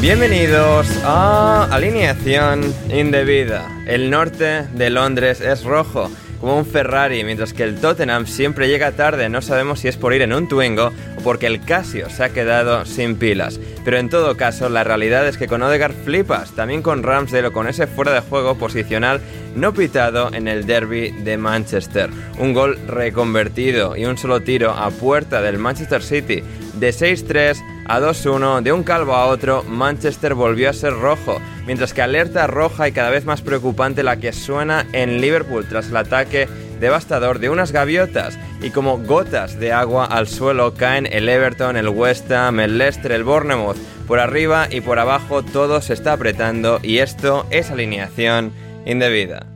Bienvenidos a Alineación Indebida. El norte de Londres es rojo, como un Ferrari, mientras que el Tottenham siempre llega tarde. No sabemos si es por ir en un Twingo o porque el Casio se ha quedado sin pilas. Pero en todo caso, la realidad es que con Odegaard flipas, también con Ramsdale o con ese fuera de juego posicional no pitado en el derby de Manchester. Un gol reconvertido y un solo tiro a puerta del Manchester City de 6-3 a 2-1, de un calvo a otro, Manchester volvió a ser rojo, mientras que alerta roja y cada vez más preocupante la que suena en Liverpool tras el ataque devastador de unas gaviotas y como gotas de agua al suelo caen el Everton, el West Ham, el Leicester, el Bournemouth. Por arriba y por abajo todo se está apretando y esto es alineación indebida.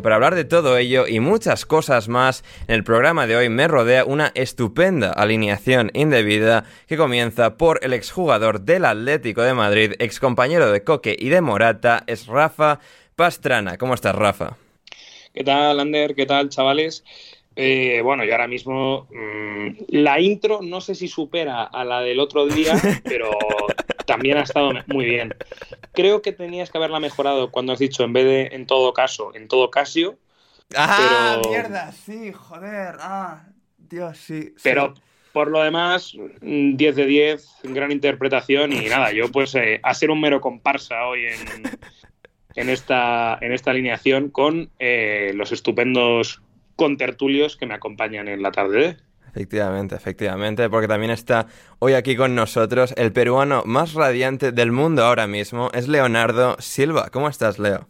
Y para hablar de todo ello y muchas cosas más, en el programa de hoy me rodea una estupenda alineación indebida que comienza por el exjugador del Atlético de Madrid, excompañero de Coque y de Morata, es Rafa Pastrana. ¿Cómo estás, Rafa? ¿Qué tal, Ander? ¿Qué tal, chavales? Eh, bueno, yo ahora mismo mmm, la intro no sé si supera a la del otro día, pero también ha estado muy bien. Creo que tenías que haberla mejorado cuando has dicho en vez de en todo caso, en todo casio. ¡Ah, pero... mierda! Sí, joder. ¡Ah, Dios, sí! Pero sí. por lo demás, 10 de 10, gran interpretación y nada, yo pues eh, a ser un mero comparsa hoy en, en, esta, en esta alineación con eh, los estupendos contertulios que me acompañan en la tarde. Efectivamente, efectivamente, porque también está hoy aquí con nosotros el peruano más radiante del mundo ahora mismo, es Leonardo Silva. ¿Cómo estás, Leo?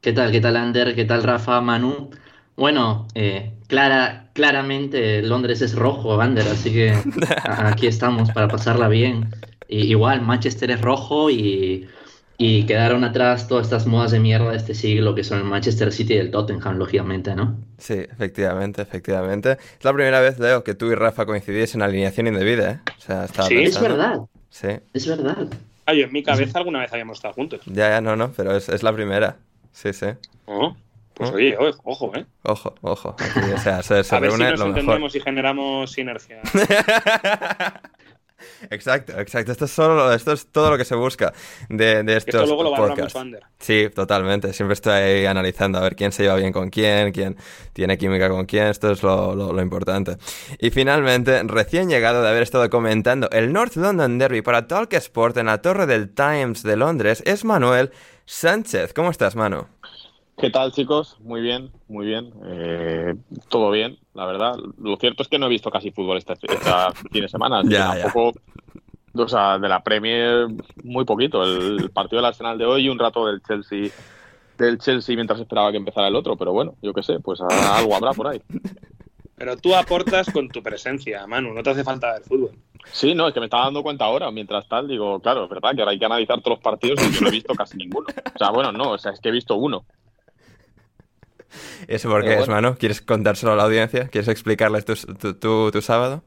¿Qué tal, qué tal, Ander? ¿Qué tal, Rafa, Manu? Bueno, eh, clara, claramente Londres es rojo, Ander, así que aquí estamos para pasarla bien. Y igual, Manchester es rojo y y quedaron atrás todas estas modas de mierda de este siglo que son el Manchester City y el Tottenham, lógicamente, ¿no? Sí, efectivamente, efectivamente. Es la primera vez, Leo, que tú y Rafa coincidís en alineación indebida, ¿eh? O sea, sí, pensando... es verdad. Sí. Es verdad. Ay, en mi cabeza alguna vez habíamos estado juntos. Ya, ya, no, no, pero es, es la primera. Sí, sí. Oh, pues oye, ojo, ¿eh? Ojo, ojo. Aquí, o sea, se, se A ver reúne si nos lo entendemos mejor. y generamos sinergia. Exacto, exacto. Esto es, solo, esto es todo lo que se busca de, de estos Esto luego lo valora podcasts. mucho Ander. Sí, totalmente. Siempre estoy ahí analizando a ver quién se lleva bien con quién, quién tiene química con quién. Esto es lo, lo, lo importante. Y finalmente, recién llegado de haber estado comentando el North London Derby para Talk Sport en la Torre del Times de Londres, es Manuel Sánchez. ¿Cómo estás, Manu? ¿Qué tal, chicos? Muy bien, muy bien. Eh, todo bien, la verdad. Lo cierto es que no he visto casi fútbol este, este fin de semana. Ya, tampoco O sea, de la Premier muy poquito. El partido del Arsenal de hoy y un rato del Chelsea del Chelsea mientras esperaba que empezara el otro, pero bueno, yo qué sé, pues algo habrá por ahí. Pero tú aportas con tu presencia, Manu, no te hace falta ver fútbol. Sí, no, es que me estaba dando cuenta ahora, mientras tal, digo, claro, es verdad que ahora hay que analizar todos los partidos y yo no he visto casi ninguno. O sea, bueno, no, o sea, es que he visto uno. ¿Eso por qué es, Manu? ¿Quieres contárselo a la audiencia? ¿Quieres explicarles tu, tu, tu sábado?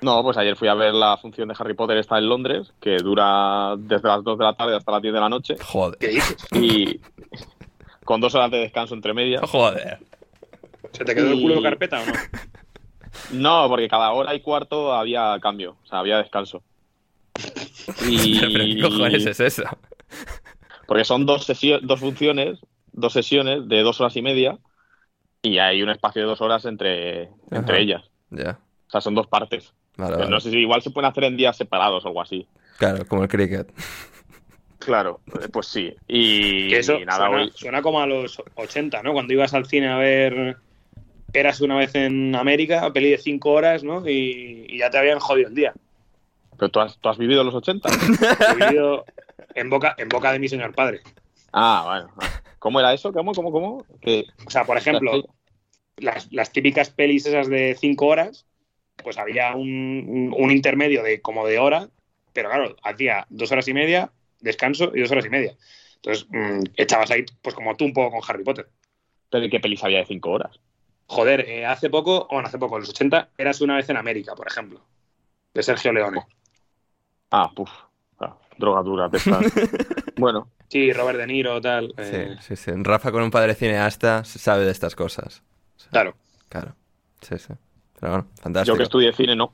No, pues ayer fui a ver la función de Harry Potter está en Londres, que dura desde las 2 de la tarde hasta las 10 de la noche. Joder. Y con dos horas de descanso entre medias. Joder. ¿Se te quedó el culo de carpeta o no? No, porque cada hora y cuarto había cambio, o sea, había descanso. Y... ¿Pero qué cojones es eso? Porque son dos, dos funciones, dos sesiones de dos horas y media, y hay un espacio de dos horas entre, entre ellas. Ya. O sea, son dos partes. No sé si igual se pueden hacer en días separados o algo así. Claro, como el cricket. Claro, eh, pues sí. Y, eso nada, suena, suena, como a los 80, ¿no? Cuando ibas al cine a ver Eras una vez en América, peli de 5 horas, ¿no? Y, ya te habían jodido el día. ¿Pero tú has, tú has vivido los 80? He vivido en boca, en boca de mi señor padre. Ah, bueno. ¿Cómo era eso? ¿Cómo, cómo, cómo? O sea, por ejemplo, las, las típicas pelis esas de 5 horas, pues había un, intermedio de como de hora, pero claro, hacía dos horas y media, descanso y dos horas y media. Entonces, mm, echabas ahí, pues como tú un poco con Harry Potter. ¿Pero qué pelis había de cinco horas? Joder, eh, hace poco, bueno, hace poco, en los 80, eras una vez en América, por ejemplo, de Sergio Leone. Ah, puf, ah, droga dura, bueno. Sí, Robert De Niro, tal. Eh. Sí, sí, sí. Rafa, con un padre cineasta, sabe de estas cosas. claro. Claro, sí, sí. Pero bueno, fantástico. Yo que estudié cine, no.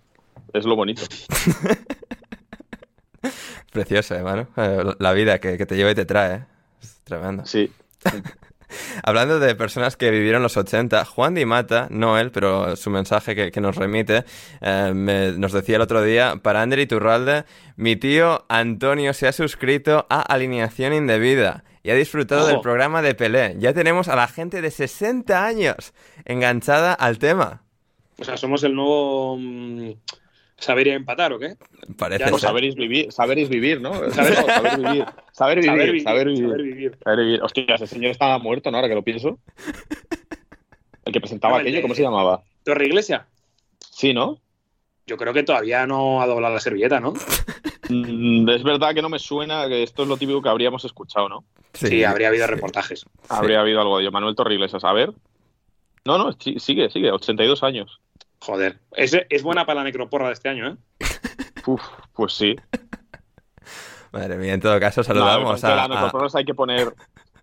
Es lo bonito. Precioso, hermano. Eh, la vida que, te lleva y te trae. Es tremendo. Sí. Hablando de personas que vivieron los 80, Juan Di Mata, no él, pero su mensaje que, nos remite, eh, nos decía el otro día, para Ander Turralde, mi tío Antonio se ha suscrito a Alineación Indebida y ha disfrutado del programa de Pelé. Ya tenemos a la gente de 60 años enganchada al tema. O sea, somos el nuevo mm, saber empatar, ¿o qué? Parece. Pues saber vivir, saber vivir, ¿no? Saber, vivir. Saber vivir, saber vivir, saber vivir. Hostia, ese señor estaba muerto, ¿no? Ahora que lo pienso. El que presentaba aquello, ¿cómo se llamaba? Torre Iglesia. Sí, ¿no? Yo creo que todavía no ha doblado la servilleta, ¿no? Mm, es verdad que no me suena que esto es lo típico que habríamos escuchado, ¿no? Sí, habría habido reportajes. Habría habido algo de ello. Manuel Torriglesias, a ver. No, no, sigue, sigue, 82 años. Joder, es, es buena para la necroporra de este año, ¿eh? Uf, pues sí. Madre mía, en todo caso saludamos a... La necroporra hay que poner...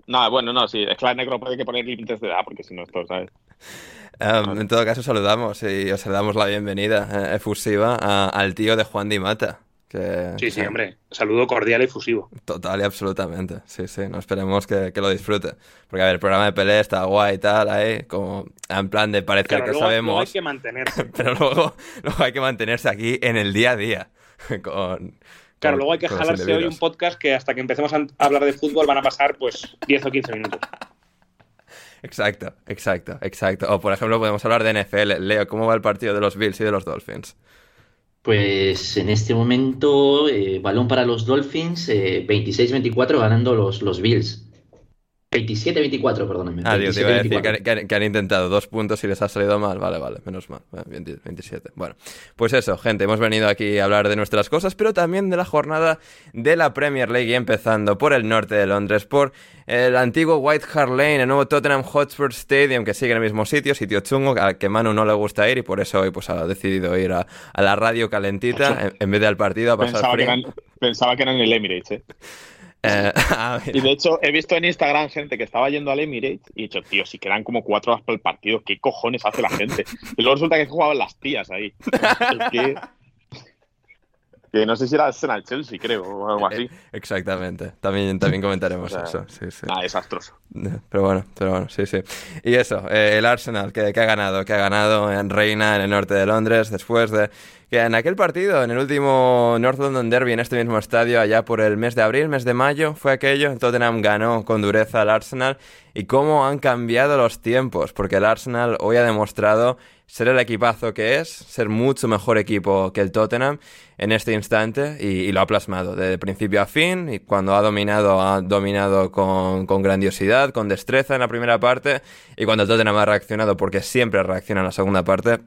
No, bueno, no, sí, es que la necroporra hay que poner límites de edad, porque si no, esto, ¿sabes? Um, en todo caso saludamos y os damos la bienvenida eh, efusiva al tío de Juan Di Mata sí, sí, hombre. Saludo cordial y efusivo. Total y absolutamente. Sí, sí. No esperemos que, lo disfrute. Porque, a ver, el programa de pelea está guay y tal, ahí, como en plan de parecer que sabemos. Luego hay que mantenerse. pero luego, luego hay que mantenerse aquí en el día a día. Con, claro, luego hay que jalarse hoy un podcast que hasta que empecemos a hablar de fútbol van a pasar pues 10 o 15 minutos. Exacto, exacto, exacto. O por ejemplo podemos hablar de NFL. Leo, ¿cómo va el partido de los Bills y de los Dolphins? Pues en este momento, eh, balón para los Dolphins, 26-24 eh, ganando los, los Bills. 27-24, perdóname. Ah, Dios, te iba a decir que han, intentado dos puntos y les ha salido mal. Vale, vale, menos mal. 27. Bueno, pues eso, gente, hemos venido aquí a hablar de nuestras cosas, pero también de la jornada de la Premier League, empezando por el norte de Londres, por el antiguo White Hart Lane, el nuevo Tottenham Hotspur Stadium, que sigue en el mismo sitio, sitio chungo, al que Manu no le gusta ir y por eso hoy pues, ha decidido ir a, la radio calentita en, vez de al partido a pasar pensaba Que eran, pensaba que eran el Emirates, ¿eh? Eh, y de hecho, he visto en Instagram gente que estaba yendo al Emirates y he dicho, tío, si quedan como cuatro horas para el partido, ¿qué cojones hace la gente? Y luego resulta que jugaban las tías ahí. que, que, no sé si era Arsenal Chelsea, creo, o algo así. Exactamente. También, también comentaremos eso. Sí, sí. Ah, desastroso. Pero bueno, pero bueno, sí, sí. Y eso, eh, el Arsenal, que, que, ha ganado, que ha ganado en Reina, en el norte de Londres, después de Que en aquel partido, en el último North London Derby, en este mismo estadio, allá por el mes de abril, mes de mayo, fue aquello. Tottenham ganó con dureza al Arsenal. Y cómo han cambiado los tiempos, porque el Arsenal hoy ha demostrado ser el equipazo que es, ser mucho mejor equipo que el Tottenham en este instante y, lo ha plasmado de principio a fin y cuando ha dominado, ha dominado con, con, grandiosidad, con destreza en la primera parte y cuando el Tottenham ha reaccionado, porque siempre reacciona en la segunda parte,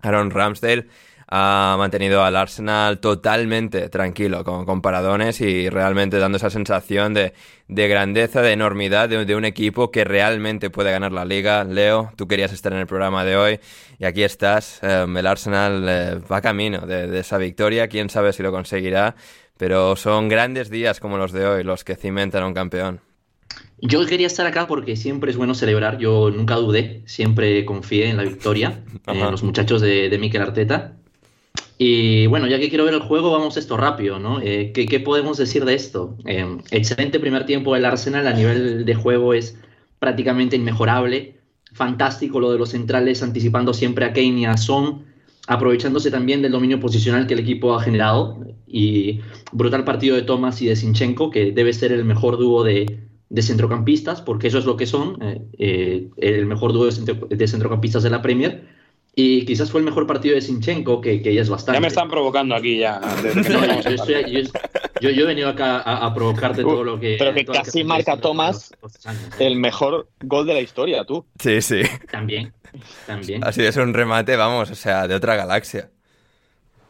Aaron Ramsdale ha mantenido al Arsenal totalmente tranquilo, con, con paradones y realmente dando esa sensación de, de grandeza, de enormidad de, un equipo que realmente puede ganar la liga. Leo, tú querías estar en el programa de hoy y aquí estás. Em, el Arsenal eh, va camino de, de esa victoria, quién sabe si lo conseguirá, pero son grandes días como los de hoy los que cimentan a un campeón. Yo quería estar acá porque siempre es bueno celebrar. Yo nunca dudé, siempre confié en la victoria, en los muchachos de, de Mikel Arteta. Y bueno, ya que quiero ver el juego, vamos esto rápido, ¿no? Eh, ¿qué, podemos decir de esto? Eh, excelente primer tiempo del Arsenal, a nivel de juego es prácticamente inmejorable. Fantástico lo de los centrales, anticipando siempre a Kane y a Son, aprovechándose también del dominio posicional que el equipo ha generado. Y brutal partido de Thomas y de Sinchenko, que debe ser el mejor dúo de, centrocampistas, porque eso es lo que son, eh, el mejor dúo de centrocampistas de la Premier y quizás fue el mejor partido de Sinchenko, que, que ya es bastante. Ya me están provocando aquí ya. yo, he venido acá a, provocarte todo lo que... Pero que casi marca Tomás el mejor gol de la historia, tú. Sí, sí. También, también. Así es un remate, vamos, o sea, de otra galaxia.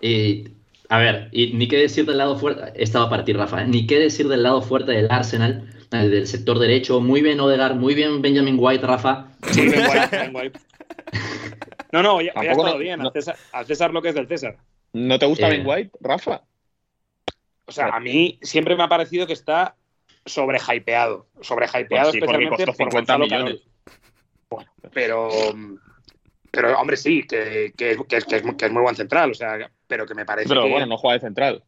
Y, a ver, y ni qué decir del lado fuerte... Estaba para ti, Rafa, ¿eh? Ni qué decir del lado fuerte del Arsenal, del sector derecho. Muy bien Odegaard, muy bien Benjamin White, Rafa. Sí, bien White. No, no, ya, ha estado bien. Al, César, lo que es del César. ¿No te gusta Ben White, Rafa? O sea, a mí siempre me ha parecido que está sobrehypeado. Sobrehypeado pues especialmente por 50 millones. Bueno, pero, pero hombre, sí, que, que, que, es, es, muy buen central, o sea, pero que me parece Pero bueno, no juega de central.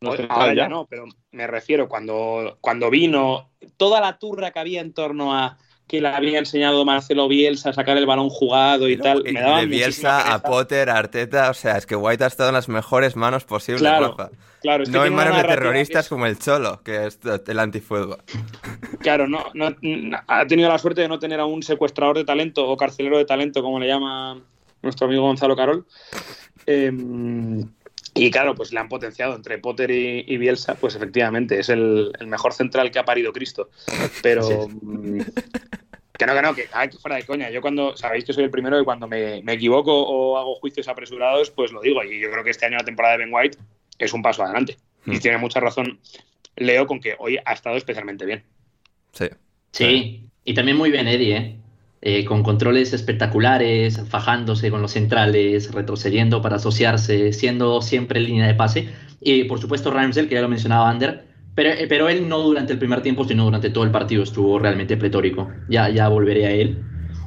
No ahora ya no, pero me refiero cuando, cuando vino toda la turra que había en torno a que le había enseñado Marcelo Bielsa a sacar el balón jugado y tal. Me daba de Bielsa a Potter, a Arteta, o sea, es que White ha estado en las mejores manos posibles, claro, Claro, no en manos de terroristas como el Cholo, que es el antifuego. Claro, no, no, ha tenido la suerte de no tener a un secuestrador de talento o carcelero de talento, como le llama nuestro amigo Gonzalo Carol. Em, y claro, pues le han potenciado entre Potter y, Bielsa, pues efectivamente es el, mejor central que ha parido Cristo. Pero mm, que no, que no, que, fuera de coña. Yo cuando, sabéis que soy el primero y cuando me, equivoco o hago juicios apresurados, pues lo digo. Y yo creo que este año la temporada de Ben White es un paso adelante. Y hmm. tiene mucha razón Leo con que hoy ha estado especialmente bien. Sí. Sí, y también muy bien Eddie, ¿eh? Eh, con controles espectaculares, fajándose con los centrales, retrocediendo para asociarse, siendo siempre línea de pase. Y por supuesto Ramsel, que ya lo mencionaba Ander, pero, eh, pero él no durante el primer tiempo, sino durante todo el partido estuvo realmente pletórico. Ya, ya volveré a él.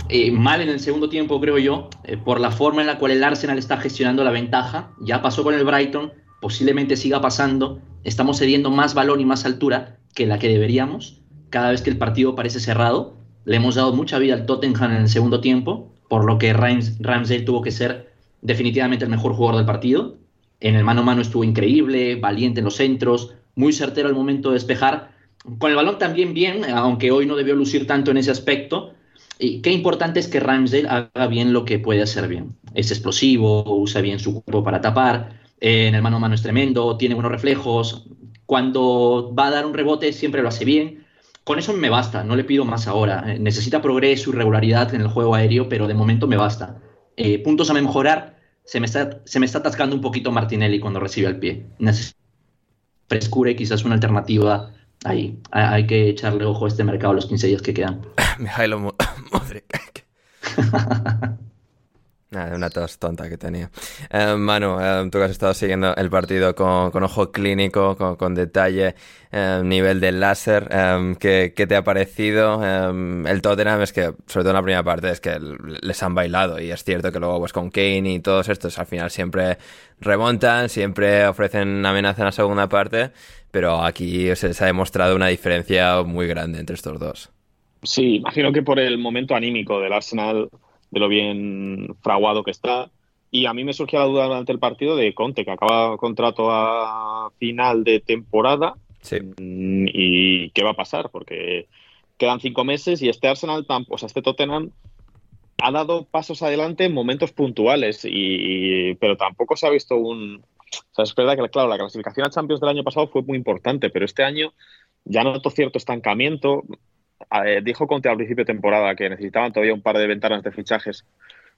Eh, mal en el segundo tiempo, creo yo, por la forma en la cual el Arsenal está gestionando la ventaja. Ya pasó con el Brighton, posiblemente siga pasando. Estamos cediendo más balón y más altura que la que deberíamos cada vez que el partido parece cerrado le hemos dado mucha vida al Tottenham en el segundo tiempo, por lo que Ramsey tuvo que ser definitivamente el mejor jugador del partido. En el mano a mano estuvo increíble, valiente en los centros, muy certero al momento de despejar. Con el balón también bien, aunque hoy no debió lucir tanto en ese aspecto. Y qué importante es que Ramsey haga bien lo que puede hacer bien. Es explosivo, usa bien su cuerpo para tapar, en el mano a mano es tremendo, tiene buenos reflejos. Cuando va a dar un rebote siempre lo hace bien con eso me basta, no le pido más ahora. Eh, necesita progreso y regularidad en el juego aéreo, pero de momento me basta. Eh, puntos a mejorar, se me, está, se me está atascando un poquito Martinelli cuando recibe el pie. Necesita frescura y quizás una alternativa ahí. Hay que echarle ojo a este mercado los 15 días que quedan. Mijailo Modric. Nada, una tos tonta que tenía. Eh, Manu, eh, tú que has estado siguiendo el partido con, con ojo clínico, con, con detalle, eh, nivel del láser, ¿qué, ¿qué, te ha parecido? el Tottenham es que, sobre todo en la primera parte, es que les han bailado y es cierto que luego pues con Kane y todos estos al final siempre remontan, siempre ofrecen amenaza en la segunda parte, pero aquí se, se ha demostrado una diferencia muy grande entre estos dos. Sí, imagino que por el momento anímico del Arsenal de lo bien fraguado que está. Y a mí me surgió la duda durante el partido de Conte, que acaba contrato a final de temporada. Mm, ¿Y qué va a pasar? Porque quedan cinco meses y este Arsenal, o sea, este Tottenham ha dado pasos adelante en momentos puntuales, y, pero tampoco se ha visto un... O sea, es verdad que, claro, la clasificación a Champions del año pasado fue muy importante, pero este año ya noto cierto estancamiento. Dijo Conte al principio de temporada que necesitaban todavía un par de ventanas de fichajes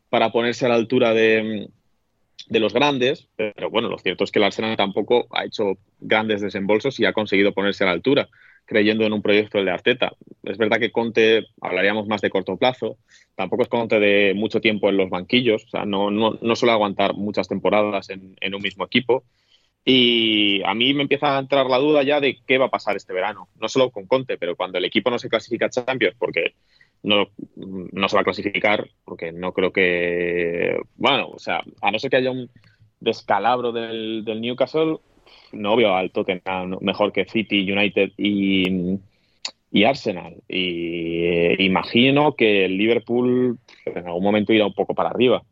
para ponerse a la altura de, de los grandes, pero bueno, lo cierto es que el Arsenal tampoco ha hecho grandes desembolsos y ha conseguido ponerse a la altura, creyendo en un proyecto de Arteta. Es verdad que Conte, hablaríamos más de corto plazo, tampoco es Conte de mucho tiempo en los banquillos, o sea, no, no, no suele aguantar muchas temporadas en, en un mismo equipo. Y a mí me empieza a entrar la duda ya de qué va a pasar este verano. No solo con Conte, pero cuando el equipo no se clasifica a Champions, porque no, no se va a clasificar, porque no creo que. Bueno, o sea, a no ser que haya un descalabro del, del Newcastle, no veo al Tottenham mejor que City, United y, y Arsenal. Y eh, imagino que el Liverpool en algún momento irá un poco para arriba.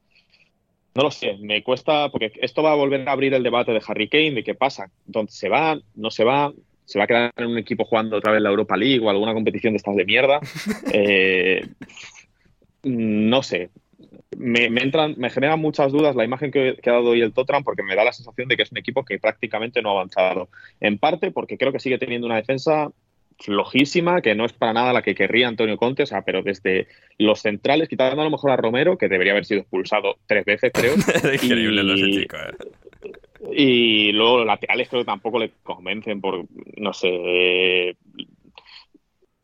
No lo sé, me cuesta, porque esto va a volver a abrir el debate de Harry Kane, de qué pasa, dónde se va, no se va, se va a quedar en un equipo jugando otra vez la Europa League o alguna competición de estas de mierda. Eh, no sé. Me, entran, me generan muchas dudas la imagen que, ha dado hoy el Tottenham porque me da la sensación de que es un equipo que prácticamente no ha avanzado. En parte porque creo que sigue teniendo una defensa flojísima, que no es para nada la que querría Antonio Conte, o sea, pero desde los centrales, quitando a lo mejor a Romero, que debería haber sido expulsado tres veces, creo. Increíble y, ese chico, eh. Y luego los laterales creo que tampoco le convencen por, no sé,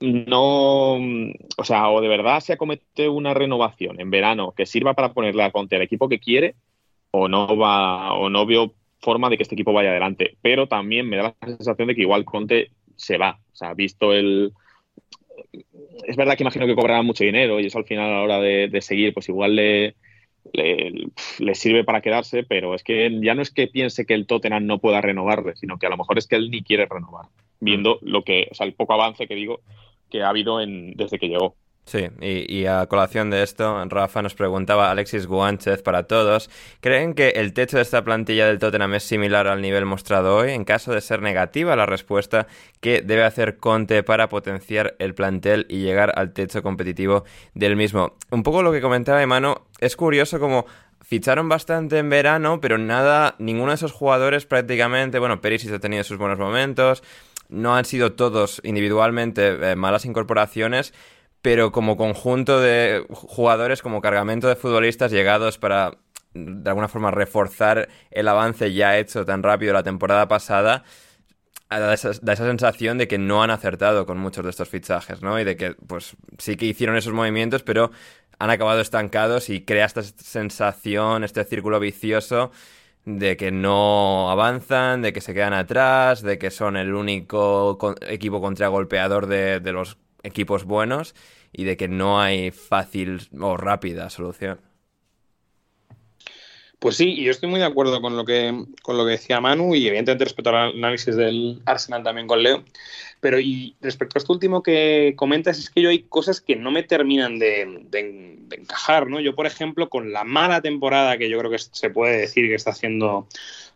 no, o sea, o de verdad se acomete una renovación en verano que sirva para ponerle a Conte el equipo que quiere, o no va, o no veo forma de que este equipo vaya adelante. Pero también me da la sensación de que igual Conte se va. O sea, visto el. Es verdad que imagino que cobrará mucho dinero y eso al final a la hora de seguir, pues igual le, le, sirve para quedarse, pero es que ya no es que piense que el Tottenham no pueda renovarle, sino que a lo mejor es que él ni quiere renovar, viendo lo que, o sea, el poco avance que digo que ha habido en, desde que llegó. Sí, y, a colación de esto, Rafa nos preguntaba, Alexis Guánchez para todos, ¿creen que el techo de esta plantilla del Tottenham es similar al nivel mostrado hoy? En caso de ser negativa la respuesta, ¿qué debe hacer Conte para potenciar el plantel y llegar al techo competitivo del mismo? Un poco lo que comentaba Emano, es curioso como ficharon bastante en verano, pero nada, ninguno de esos jugadores prácticamente, bueno, Perisic ha tenido sus buenos momentos, no han sido todos individualmente eh, malas incorporaciones, pero como conjunto de jugadores, como cargamento de futbolistas llegados para de alguna forma reforzar el avance ya hecho tan rápido la temporada pasada, da esa, sensación de que no han acertado con muchos de estos fichajes, ¿no? Y de que, pues, sí que hicieron esos movimientos, pero han acabado estancados y crea esta sensación, este círculo vicioso de que no avanzan, de que se quedan atrás, de que son el único equipo contragolpeador de, de los equipos buenos y de que no hay fácil o rápida solución. Pues sí, y yo estoy muy de acuerdo con lo que, con lo que decía Manu y evidentemente respecto al análisis del Arsenal también con Leo. Pero y respecto a esto último que comentas, es que yo hay cosas que no me terminan de, encajar, ¿no? Yo, por ejemplo, con la mala temporada que yo creo que se puede decir que está haciendo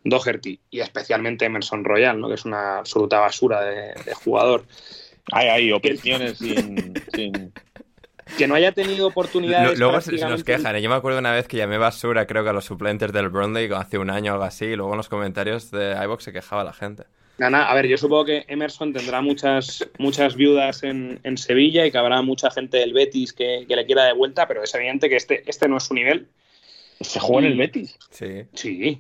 Doherty y especialmente Emerson Royal, ¿no? Que es una absoluta basura de, de jugador. Hay, hay opiniones sin, Que no haya tenido oportunidades. Luego se, nos quejan. ¿eh? Yo me acuerdo una vez que llamé basura, creo que a los suplentes del Burnley hace un año o algo así, y luego en los comentarios de iBox se quejaba la gente. Nada, a ver, yo supongo que Emerson tendrá muchas, muchas viudas en, Sevilla y que habrá mucha gente del Betis que, le quiera de vuelta, pero es evidente que este, este no es su nivel. ¿Se jugó en el Betis? Sí. Sí.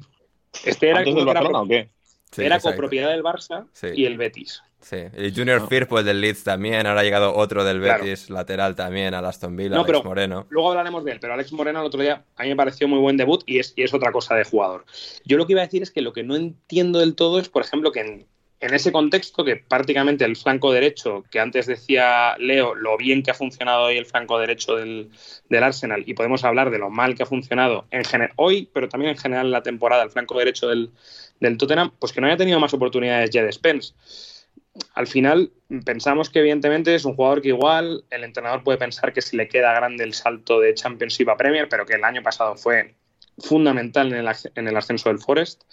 Este era, del Barcelona o qué? era copropiedad del Barça y el Betis. Sí, el Junior Firpo, el del Leeds también, ahora ha llegado otro del Betis lateral también, al Aston Villa, Alex Moreno. Luego hablaremos de él, pero Alex Moreno el otro día a mí me pareció muy buen debut y es, y es otra cosa de jugador. Yo lo que iba a decir es que lo que no entiendo del todo es, por ejemplo, que en, ese contexto, que prácticamente el flanco derecho, que antes decía Leo, lo bien que ha funcionado hoy el flanco derecho del, Arsenal, y podemos hablar de lo mal que ha funcionado en hoy, pero también en general en la temporada, el flanco derecho del, del Tottenham, pues que no haya tenido más oportunidades de Spence al final pensamos que evidentemente es un jugador que igual el entrenador puede pensar que si le queda grande el salto de Championship a Premier, pero que el año pasado fue fundamental en el, en el ascenso del Forest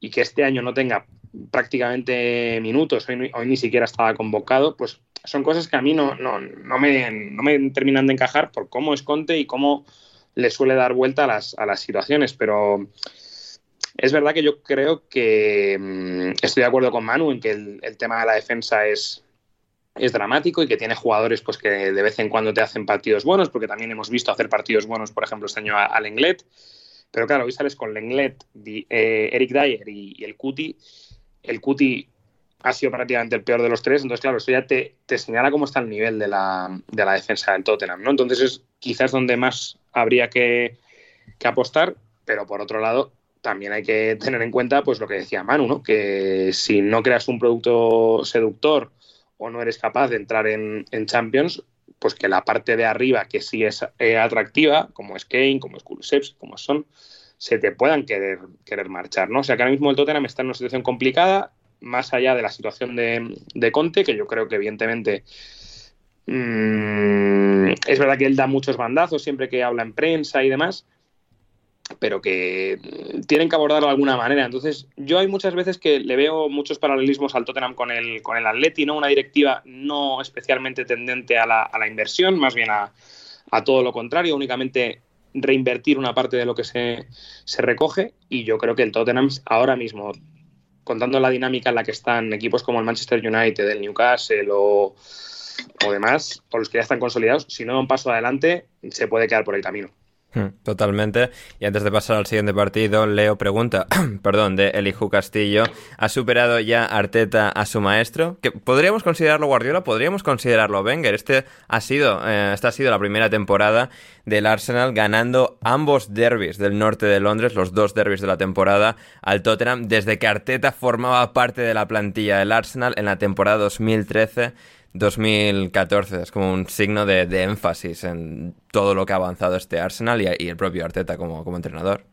y que este año no tenga prácticamente minutos, hoy, hoy, ni siquiera estaba convocado, pues son cosas que a mí no, no, no, me, no, me, terminan de encajar por cómo es Conte y cómo le suele dar vuelta a las, a las situaciones, pero es verdad que yo creo que mmm, estoy de acuerdo con Manu en que el, el tema de la defensa es, es dramático y que tiene jugadores pues, que de vez en cuando te hacen partidos buenos, porque también hemos visto hacer partidos buenos, por ejemplo, este año al Lenglet. Pero claro, hoy sales con Lenglet, eh, Eric Dyer y, y, el Cuti. El Cuti ha sido prácticamente el peor de los tres, entonces claro, eso ya te, te señala cómo está el nivel de la, de la, defensa del Tottenham, ¿no? Entonces es quizás donde más habría que, que apostar, pero por otro lado, también hay que tener en cuenta pues lo que decía Manu, ¿no? Que si no creas un producto seductor o no eres capaz de entrar en, Champions, pues que la parte de arriba, que sí es eh, atractiva, como es Kane, como es Kulusevski, como son, se te puedan querer, querer marchar, ¿no? O sea que ahora mismo el Tottenham está en una situación complicada, más allá de la situación de, Conte, que yo creo que evidentemente mmm, es verdad que él da muchos bandazos siempre que habla en prensa y demás, pero que tienen que abordarlo de alguna manera. Entonces, yo hay muchas veces que le veo muchos paralelismos al Tottenham con el, con el Atleti, ¿no? Una directiva no especialmente tendente a la, a la inversión, más bien a, a, todo lo contrario, únicamente reinvertir una parte de lo que se, se, recoge. Y yo creo que el Tottenham ahora mismo, contando la dinámica en la que están equipos como el Manchester United, el Newcastle o, o demás, o los que ya están consolidados, si no da un paso adelante, se puede quedar por el camino. Hmm, totalmente. Y antes de pasar al siguiente partido, Leo pregunta, perdón, de Eliju Castillo, ¿ha superado ya Arteta a su maestro? Que podríamos considerarlo Guardiola, podríamos considerarlo Wenger. Este ha sido, eh, esta ha sido la primera temporada del Arsenal ganando ambos derbis del norte de Londres, los dos derbis de la temporada, al Tottenham, desde que Arteta formaba parte de la plantilla del Arsenal en la temporada 2013. 2014 es como un signo de, de, énfasis en todo lo que ha avanzado este Arsenal y, y el propio Arteta como, como entrenador.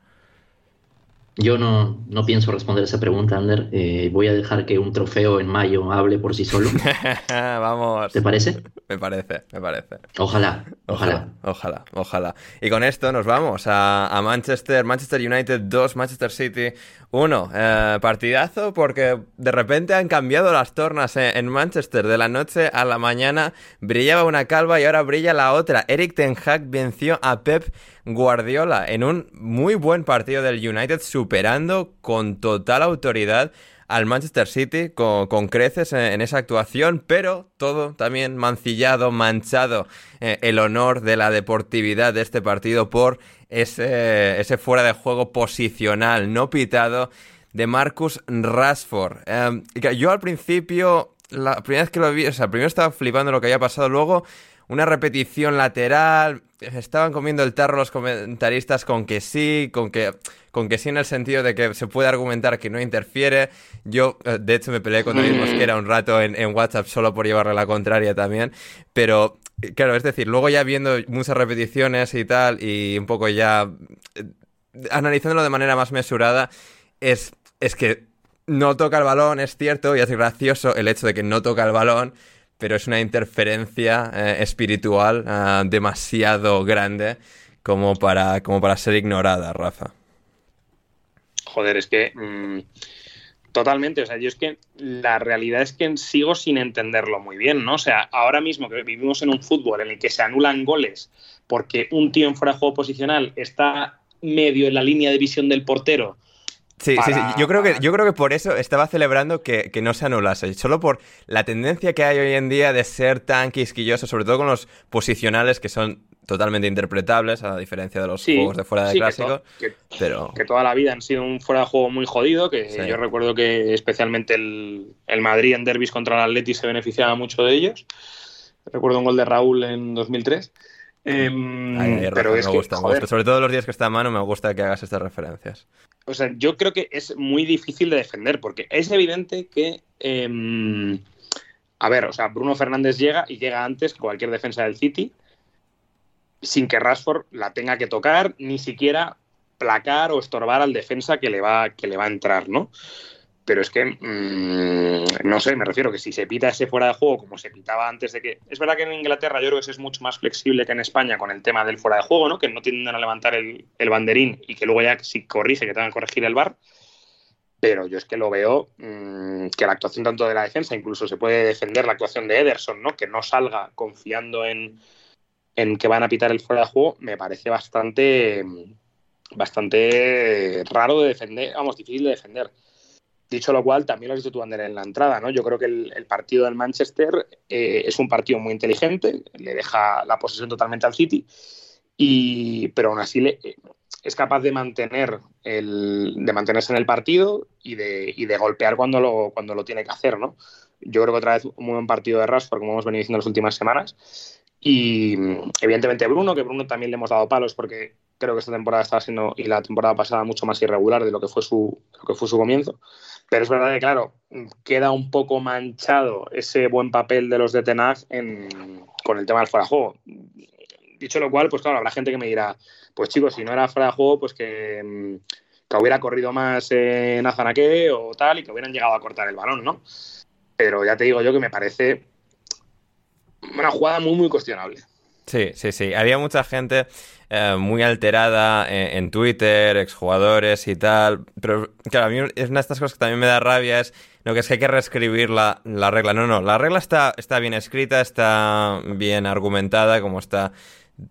Yo no, no, pienso responder esa pregunta, Ander. Eh, voy a dejar que un trofeo en mayo hable por sí solo. Vamos. ¿Te parece? Me parece, me parece. Ojalá, ojalá. Ojalá, ojalá. Y con esto nos vamos a, a Manchester, Manchester United 2, Manchester City 1. Eh, partidazo porque de repente han cambiado las tornas en, en, Manchester. De la noche a la mañana brillaba una calva y ahora brilla la otra. Eric Ten Hag venció a Pep Guardiola en un muy buen partido del United, superando con total autoridad al Manchester City con, con creces en, esa actuación, pero todo también mancillado, manchado eh, el honor de la deportividad de este partido por ese, ese fuera de juego posicional no pitado de Marcus Rashford. Eh, yo al principio, la primera vez que lo vi, o sea, primero estaba flipando lo que había pasado, luego una repetición lateral. Estaban comiendo el tarro los comentaristas con que sí, con que, con que sí en el sentido de que se puede argumentar que no interfiere. Yo, eh, de hecho, me peleé con David Mosquera un rato en, en WhatsApp solo por llevarle la contraria también. Pero, claro, es decir, luego ya viendo muchas repeticiones y tal, y un poco ya eh, analizándolo de manera más mesurada, es, es que no toca el balón, es cierto, y es gracioso el hecho de que no toca el balón pero es una interferencia eh, espiritual eh, demasiado grande como para, como para ser ignorada, Rafa. Joder, es que mmm, totalmente, o sea, yo es que la realidad es que sigo sin entenderlo muy bien, ¿no? O sea, ahora mismo que vivimos en un fútbol en el que se anulan goles porque un tío en fuera de juego posicional está medio en la línea de visión del portero Sí, para... sí, sí, yo creo que, yo creo que por eso estaba celebrando que, que, no se anulase. Solo por la tendencia que hay hoy en día de ser tan quisquilloso, sobre todo con los posicionales que son totalmente interpretables, a diferencia de los sí, juegos de fuera de sí, clásico. Que, to que, pero... que toda la vida han sido un fuera de juego muy jodido, que sí. yo recuerdo que especialmente el, el Madrid en derbis contra el Atleti se beneficiaba mucho de ellos. Recuerdo un gol de Raúl en 2003. Eh, ay, ay, pero es me, gusta, me gusta, sobre todo los días que está a mano, me gusta que hagas estas referencias. O sea, yo creo que es muy difícil de defender, porque es evidente que. Eh, a ver, o sea, Bruno Fernández llega y llega antes que cualquier defensa del City, sin que Rashford la tenga que tocar, ni siquiera placar o estorbar al defensa que le va, que le va a entrar, ¿no? Pero es que mmm, no sé, me refiero que si se pita ese fuera de juego como se pitaba antes de que... Es verdad que en Inglaterra yo creo que es mucho más flexible que en España con el tema del fuera de juego, ¿no? Que no tienden a levantar el, banderín y que luego ya si corrige que tengan que corregir el bar. Pero yo es que lo veo mm, que la actuación tanto de la defensa, incluso se puede defender la actuación de Ederson, ¿no? Que no salga confiando en, en que van a pitar el fuera de juego, me parece bastante bastante raro de defender, vamos, difícil de defender. Dicho lo cual, también lo has dicho tú, Ander, en la entrada, ¿no? Yo creo que el, partido del Manchester eh, es un partido muy inteligente, le deja la posesión totalmente al City, y, pero aún así le, es capaz de mantener el, de mantenerse en el partido y de, y de golpear cuando lo, cuando lo tiene que hacer, ¿no? Yo creo que otra vez un muy buen partido de Rashford, como hemos venido diciendo las últimas semanas. Y evidentemente Bruno, que Bruno también le hemos dado palos porque creo que esta temporada estaba siendo y la temporada pasada mucho más irregular de lo que fue su, lo que fue su comienzo. Pero es verdad que, claro, queda un poco manchado ese buen papel de los de Tenag con el tema del fuera de juego. Dicho lo cual, pues claro, habrá gente que me dirá, pues chicos, si no era fuera de juego, pues que, que hubiera corrido más en Azanaque o tal y que hubieran llegado a cortar el balón, ¿no? Pero ya te digo yo que me parece una jugada muy, muy cuestionable. Sí, sí, sí. Había mucha gente eh, muy alterada en, Twitter, exjugadores y tal. Pero claro, a mí es una de estas cosas que también me da rabia es lo que es que hay que reescribir la, la regla. No, no, la regla está, está bien escrita, está bien argumentada, como está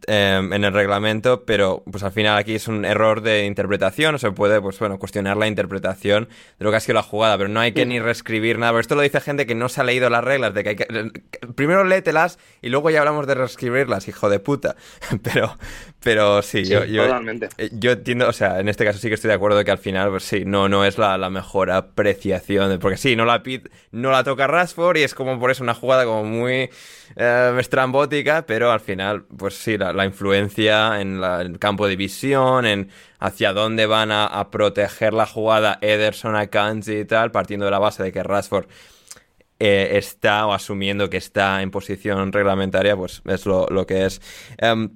Em, en el reglamento, pero pues al final aquí es un error de interpretación, o se puede, pues bueno, cuestionar la interpretación de lo que ha sido la jugada, pero no hay que ni reescribir nada, pero esto lo dice gente que no se ha leído las reglas, de que hay que... Primero léetelas y luego ya hablamos de reescribirlas, hijo de puta. Pero, pero sí, yo, yo, eh, yo, entiendo, o sea, en este caso sí que estoy de acuerdo de que al final, pues sí, no, no es la, mejor apreciación, porque sí, no la, no la toca Rashford y es como por eso una jugada como muy eh, estrambótica, pero al final, pues sí, la, influencia en el campo de visión, en hacia dónde van a, proteger la jugada Ederson, Akanji y tal, partiendo de la base de que Rashford eh, está o asumiendo que está en posición reglamentaria, pues es lo, que es. Em,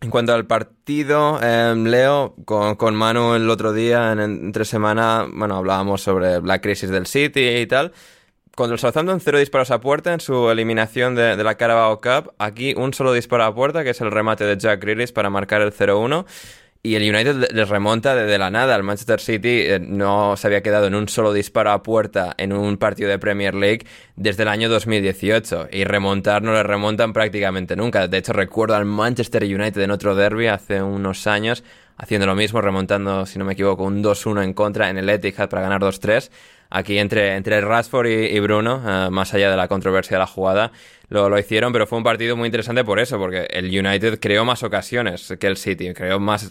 en cuanto al partido, em, Leo, con, con, Manu el otro día, en, entre semana, bueno, hablábamos sobre la crisis del City y tal. Cuando el Southampton cero disparos a puerta en su eliminación de, la Carabao Cup. Aquí un solo disparo a puerta, que es el remate de Jack Grealish para marcar el 0-1. Y el United les remonta desde la nada. El Manchester City eh, no se había quedado en un solo disparo a puerta en un partido de Premier League desde el año 2018. Y remontar no le remontan prácticamente nunca. De hecho, recuerdo al Manchester United en otro derby hace unos años haciendo lo mismo, remontando, si no me equivoco, un 2-1 en contra en el Etihad para ganar 2-3 aquí entre, entre Rashford y, Bruno, eh, más allá de la controversia de la jugada, lo, lo, hicieron, pero fue un partido muy interesante por eso, porque el United creó más ocasiones que el City, creó más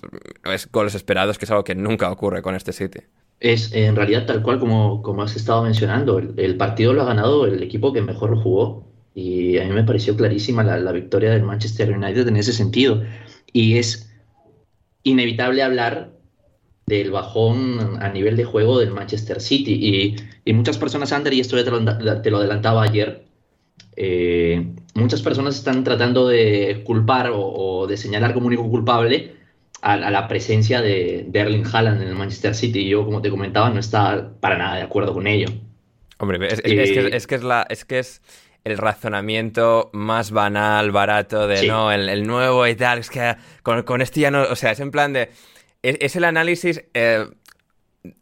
goles esperados, que es algo que nunca ocurre con este City. Es en realidad tal cual como, como has estado mencionando, el, partido lo ha ganado el equipo que mejor jugó y a mí me pareció clarísima la, la victoria del Manchester United en ese sentido. Y es inevitable hablar del bajón a nivel de juego del Manchester City. Y, muchas personas, Ander, y esto ya te lo, adelantaba ayer, eh, muchas personas están tratando de culpar o, de señalar como único culpable a, la presencia de, Erling Haaland en el Manchester City. Y yo, como te comentaba, no estaba para nada de acuerdo con ello. Hombre, es, que, es, que, es, la, es que es el razonamiento más banal, barato de no, el, nuevo y tal. Es que con, con esto ya no. O sea, es en plan de es, el análisis eh,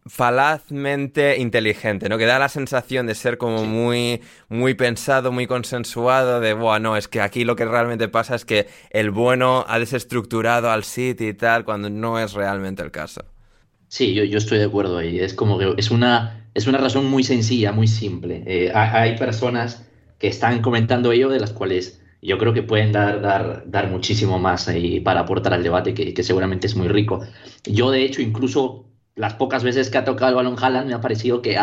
falazmente inteligente, ¿no? Que da la sensación de ser como muy, muy pensado, muy consensuado, de, bueno, es que aquí lo que realmente pasa es que el bueno ha desestructurado al City y tal, cuando no es realmente el caso. Sí, yo, yo estoy de acuerdo ahí. Es como que es una, es una razón muy sencilla, muy simple. Eh, hay personas que están comentando ello de las cuales yo creo que pueden dar, dar, dar muchísimo más ahí para aportar al debate, que, seguramente es muy rico. Yo, de hecho, incluso las pocas veces que ha tocado el balón Haaland, me ha parecido que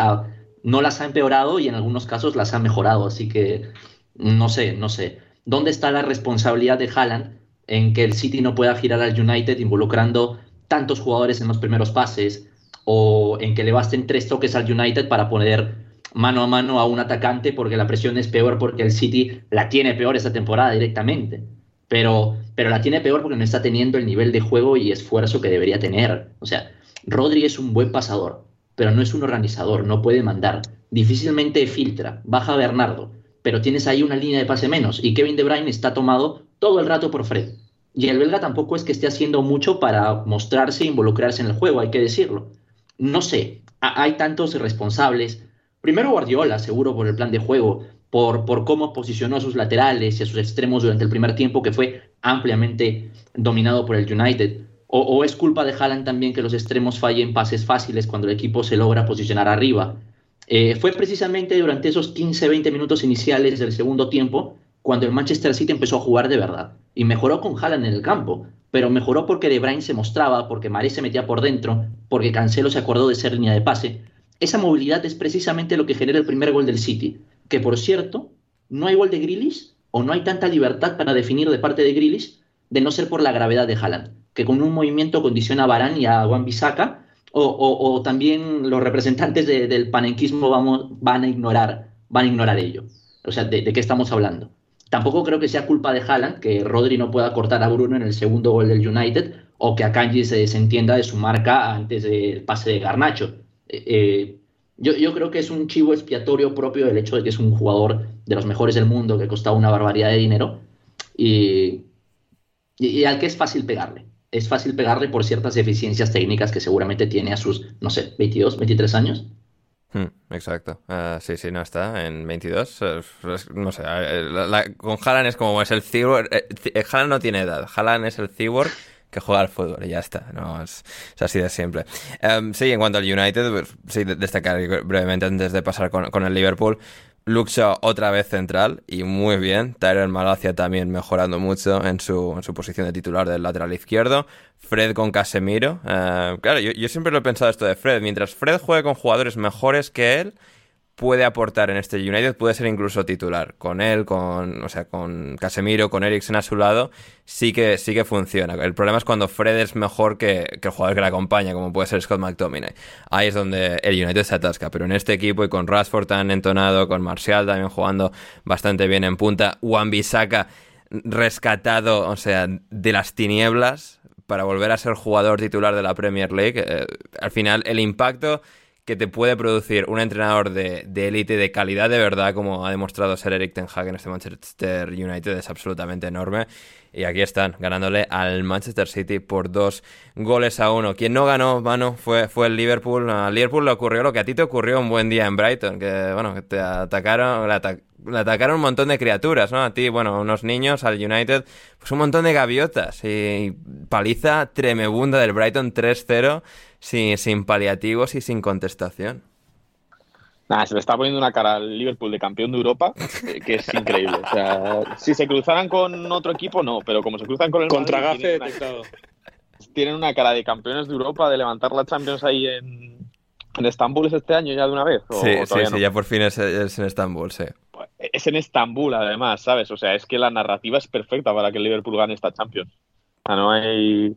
no las ha empeorado y en algunos casos las ha mejorado. Así que no sé, no sé. ¿Dónde está la responsabilidad de Haaland en que el City no pueda girar al United involucrando tantos jugadores en los primeros pases o en que le basten tres toques al United para poder mano a mano a un atacante porque la presión es peor porque el City la tiene peor esta temporada directamente. Pero, pero la tiene peor porque no está teniendo el nivel de juego y esfuerzo que debería tener. O sea, Rodri es un buen pasador, pero no es un organizador, no puede mandar. difícilmente filtra, baja Bernardo, pero tienes ahí una línea de pase menos y Kevin De Bruyne está tomado todo el rato por Fred. Y el belga tampoco es que esté haciendo mucho para mostrarse e involucrarse en el juego, hay que decirlo. No sé, hay tantos responsables. Primero Guardiola, seguro por el plan de juego, por, por cómo posicionó a sus laterales y a sus extremos durante el primer tiempo, que fue ampliamente dominado por el United. O, es culpa de Haaland también que los extremos fallen pases fáciles cuando el equipo se logra posicionar arriba. Eh, fue precisamente durante esos 15-20 minutos iniciales del segundo tiempo cuando el Manchester City empezó a jugar de verdad. Y mejoró con Haaland en el campo, pero mejoró porque De Bruyne se mostraba, porque Maré se metía por dentro, porque Cancelo se acordó de ser línea de pase. Esa movilidad es precisamente lo que genera el primer gol del City, que por cierto, no hay gol de Grealish o no hay tanta libertad para definir de parte de Grealish de no ser por la gravedad de Haaland que con un movimiento condiciona a Barán y a Juan Bisaca, o, también los representantes del panenquismo van, a ignorar, van a ignorar ello. O sea, ¿de, qué estamos hablando? Tampoco creo que sea culpa de Haaland que Rodri no pueda cortar a Bruno en el segundo gol del United o que Akanji se desentienda de su marca antes del pase de Garnacho. Eh, eh, yo, yo, creo que es un chivo expiatorio propio del hecho de que es un jugador de los mejores del mundo que costaba una barbaridad de dinero y, y al que es fácil pegarle es fácil pegarle por ciertas deficiencias técnicas que seguramente tiene a sus, no sé, 22, 23 años. Hmm, exacto. Ah, sí, sí, no está en 22. Eh, no sé, con Haaland es como es el cyborg. Eh, eh, Haaland no tiene edad. Haaland es el cyborg que juega al fútbol y ya está. No, es, así de siempre. Em, sí, en cuanto al United, pues, sí, destacar brevemente antes de pasar con, el Liverpool. Luxo otra vez central y muy bien. Tyrell Malacia también mejorando mucho en su, en su posición de titular del lateral izquierdo. Fred con Casemiro. Eh, claro, yo, yo, siempre lo he pensado esto de Fred. Mientras Fred juegue con jugadores mejores que él, puede aportar en este United, puede ser incluso titular. Con él, con, o sea, con Casemiro, con Eriksen a su lado, sí que, sí que funciona. El problema es cuando Fred es mejor que, el jugador que le acompaña, como puede ser Scott McTominay. Ahí es donde el United se atasca. Pero en este equipo y con Rashford tan entonado, con Martial también jugando bastante bien en punta, Juan Bisaka rescatado, o sea, de las tinieblas para volver a ser jugador titular de la Premier League. Eh, al final, el impacto que te puede producir un entrenador de élite, de, calidad de verdad, como ha demostrado ser Eric Ten Hag en este Manchester United, es absolutamente enorme. Y aquí están, ganándole al Manchester City por dos goles a uno. Quien no ganó, mano, fue, fue el Liverpool. A Liverpool le ocurrió lo que a ti te ocurrió un buen día en Brighton, que, bueno, te atacaron, le, atacaron un montón de criaturas, ¿no? A ti, bueno, unos niños, al United, pues un montón de gaviotas. Y paliza tremebunda del Brighton 3-0 sin, sin paliativos y sin contestación. Nada, se le está poniendo una cara al Liverpool de campeón de Europa, eh, que es increíble. O sea, si se cruzaran con otro equipo, no, pero como se cruzan con el Contra Madrid, tienen, una, tienen una cara de campeones de Europa, de levantar la Champions ahí en, en Estambul es este año ya de una vez. sí, sí, sí, ya por fin es, es, en Estambul, sí. Es en Estambul, además, ¿sabes? O sea, es que la narrativa es perfecta para que el Liverpool gane esta Champions. O sea, no hay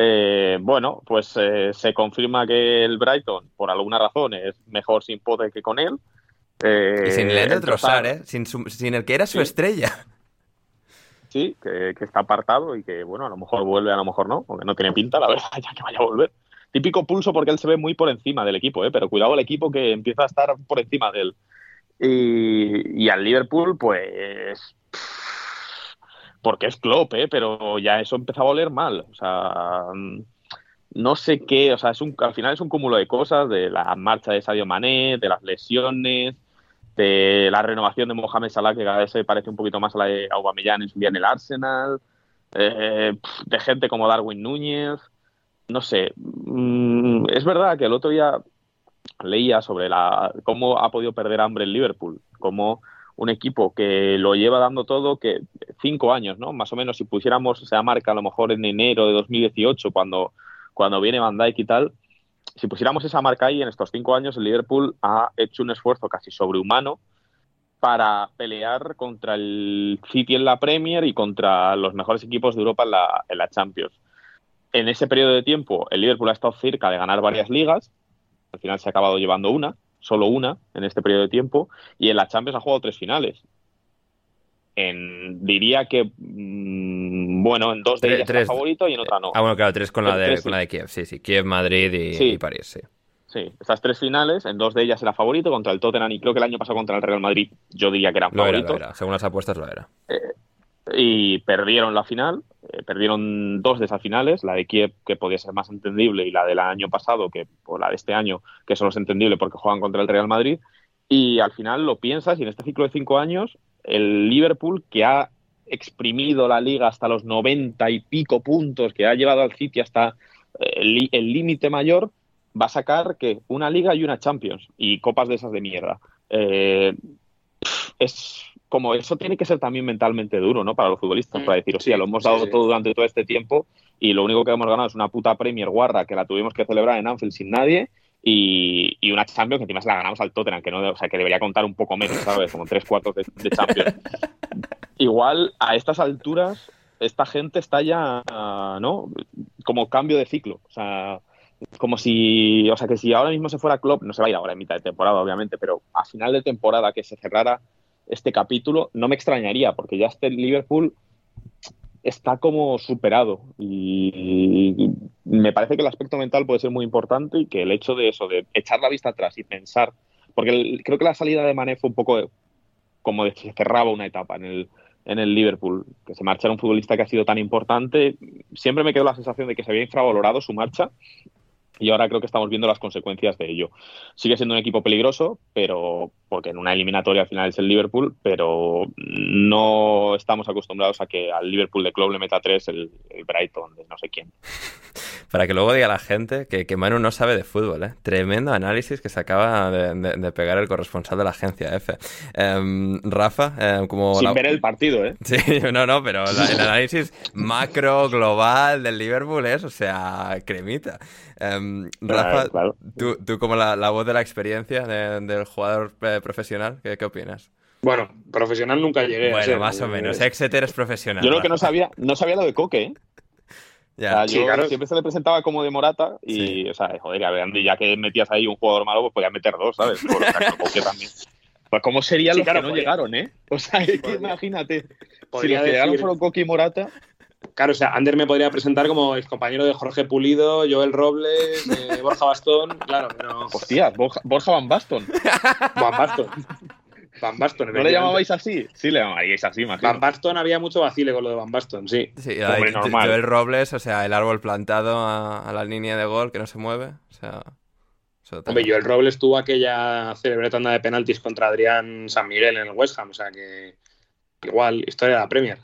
eh, bueno, pues eh, se confirma que el Brighton, por alguna razón, es mejor sin Pote que con él. Eh, y sin Leandro Trossard, ¿eh? Sin, sin, el que era su estrella. Sí, que, está apartado y que, bueno, a lo mejor vuelve, a lo mejor no, porque no tiene pinta, la verdad, ya que vaya a volver. Típico pulso porque él se ve muy por encima del equipo, ¿eh? pero cuidado el equipo que empieza a estar por encima de él. Y, y al Liverpool, pues porque es Klopp, ¿eh? pero ya eso empezaba a oler mal. O sea, no sé qué, o sea, es un, al final es un cúmulo de cosas, de la marcha de Sadio Mané, de las lesiones, de la renovación de Mohamed Salah, que cada vez se parece un poquito más a la de Aubameyang en su día en el Arsenal, eh, de gente como Darwin Núñez, no sé. Mm, es verdad que el otro día leía sobre la cómo ha podido perder hambre el Liverpool, cómo un equipo que lo lleva dando todo, que cinco años, ¿no? Más o menos, si pusiéramos esa marca a lo mejor en enero de 2018, cuando, cuando viene Van Dijk y tal, si pusiéramos esa marca ahí en estos cinco años, el Liverpool ha hecho un esfuerzo casi sobrehumano para pelear contra el City en la Premier y contra los mejores equipos de Europa en la, en la Champions. En ese periodo de tiempo, el Liverpool ha estado cerca de ganar varias ligas, al final se ha acabado llevando una, solo una en este periodo de tiempo, y en la Champions ha jugado tres finales. En, diría que, mm, bueno, en dos de ellas tres, favorito y en otra no. Ah, bueno, claro, tres con, la, de, con la de Kiev, sí, sí, Kiev, Madrid y, París, sí. Sí, estas tres finales, en dos de ellas era favorito contra el Tottenham y creo que el año pasado contra el Real Madrid yo diría que eran favoritos. Según las apuestas lo era. Eh, y perdieron la final, eh, perdieron dos de esas finales, la de Kiev que podía ser más entendible y la del año pasado, que o la de este año, que solo es entendible porque juegan contra el Real Madrid. Y al final lo piensas y en este ciclo de cinco años, el Liverpool que ha exprimido la liga hasta los noventa y pico puntos, que ha llevado al City hasta eh, el límite mayor, va a sacar que una liga y una Champions y copas de esas de mierda. Eh, es como eso tiene que ser también mentalmente duro, ¿no? Para los futbolistas, para decir, sí, lo hemos dado todo durante todo este tiempo y lo único que hemos ganado es una puta Premier guarra que la tuvimos que celebrar en Anfield sin nadie y, una Champions que encima se la ganamos al Tottenham, que no, o sea, que debería contar un poco menos, ¿sabes? Como tres cuartos de, de Champions. Igual a estas alturas esta gente está ya, ¿no? Como cambio de ciclo, o sea, como si, o sea, que si ahora mismo se fuera Klopp, no se va a ir ahora en mitad de temporada, obviamente, pero a final de temporada que se cerrara este capítulo, no me extrañaría, porque ya este Liverpool está como superado. Y me parece que el aspecto mental puede ser muy importante y que el hecho de eso, de echar la vista atrás y pensar, porque creo que la salida de Mané fue un poco como de que cerraba una etapa en el, en el Liverpool, que se marchara un futbolista que ha sido tan importante, siempre me quedó la sensación de que se había infravalorado su marcha y ahora creo que estamos viendo las consecuencias de ello. Sigue siendo un equipo peligroso, pero porque en una eliminatoria al final es el Liverpool, pero no estamos acostumbrados a que al Liverpool de club le meta tres el, Brighton de no sé quién. Para que luego diga la gente que, que Manu no sabe de fútbol, ¿eh? Tremendo análisis que se acaba de, pegar el corresponsal de la agencia F. Em, Rafa, em, como... Sin ver el partido, ¿eh? Sí, no, no, pero el análisis macro, global del Liverpool es, o sea, cremita. Em, Rafa, Tú, como la, voz de la experiencia del jugador eh, profesional, ¿qué, opinas? Bueno, profesional nunca llegué. Bueno, más o menos. Exeter es profesional. Yo lo que no sabía, no sabía lo de Coque, ¿eh? Ya, yo siempre se le presentaba como de Morata y, o sea, joder, ya que metías ahí un jugador malo, pues podías meter dos, ¿sabes? Por, Coque también. Pues cómo serían los que no llegaron, ¿eh? O sea, imagínate. Si los que llegaron fueron Coque y Morata. Claro, o sea, Ander me podría presentar como el compañero de Jorge Pulido, Joel Robles, eh, Borja Bastón, claro, pero... Hostia, Borja, Van Baston. Van Baston. Van Baston, ¿No le llamabais así? Sí, le llamaríais así, más. Van Baston había mucho vacile con lo de Van Baston, sí. Sí, Joel Robles, o sea, el árbol plantado a, la línea de gol que no se mueve, o sea... Hombre, Joel Robles tuvo aquella célebre tanda de penaltis contra Adrián San Miguel en el West Ham, o sea que igual, historia de la Premier.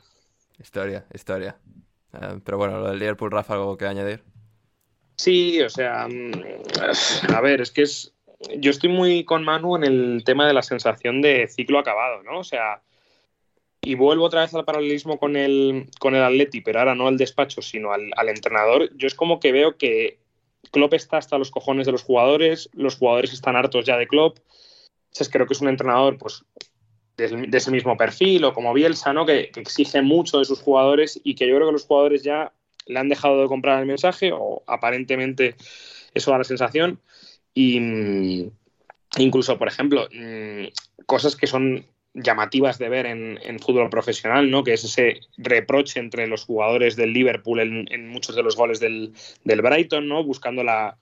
Historia, historia. Eh, pero bueno, lo del Liverpool, Rafa, ¿algo que añadir? Sí, o sea, mm, a ver, es que es. Yo estoy muy con Manu en el tema de la sensación de ciclo acabado, ¿no? O sea, y vuelvo otra vez al paralelismo con el, con el Atleti, pero ahora no al despacho, sino al, al entrenador. Yo es como que veo que Klopp está hasta los cojones de los jugadores, los jugadores están hartos ya de Klopp. Entonces creo que es un entrenador, pues, de, ese mismo perfil o como Bielsa, ¿no? Que, exige mucho de sus jugadores y que yo creo que los jugadores ya le han dejado de comprar el mensaje o aparentemente eso da la sensación. Y mm, incluso, por ejemplo, mm, cosas que son llamativas de ver en, fútbol profesional, ¿no? Que es ese reproche entre los jugadores del Liverpool en, muchos de los goles del, Brighton, ¿no? Buscando la,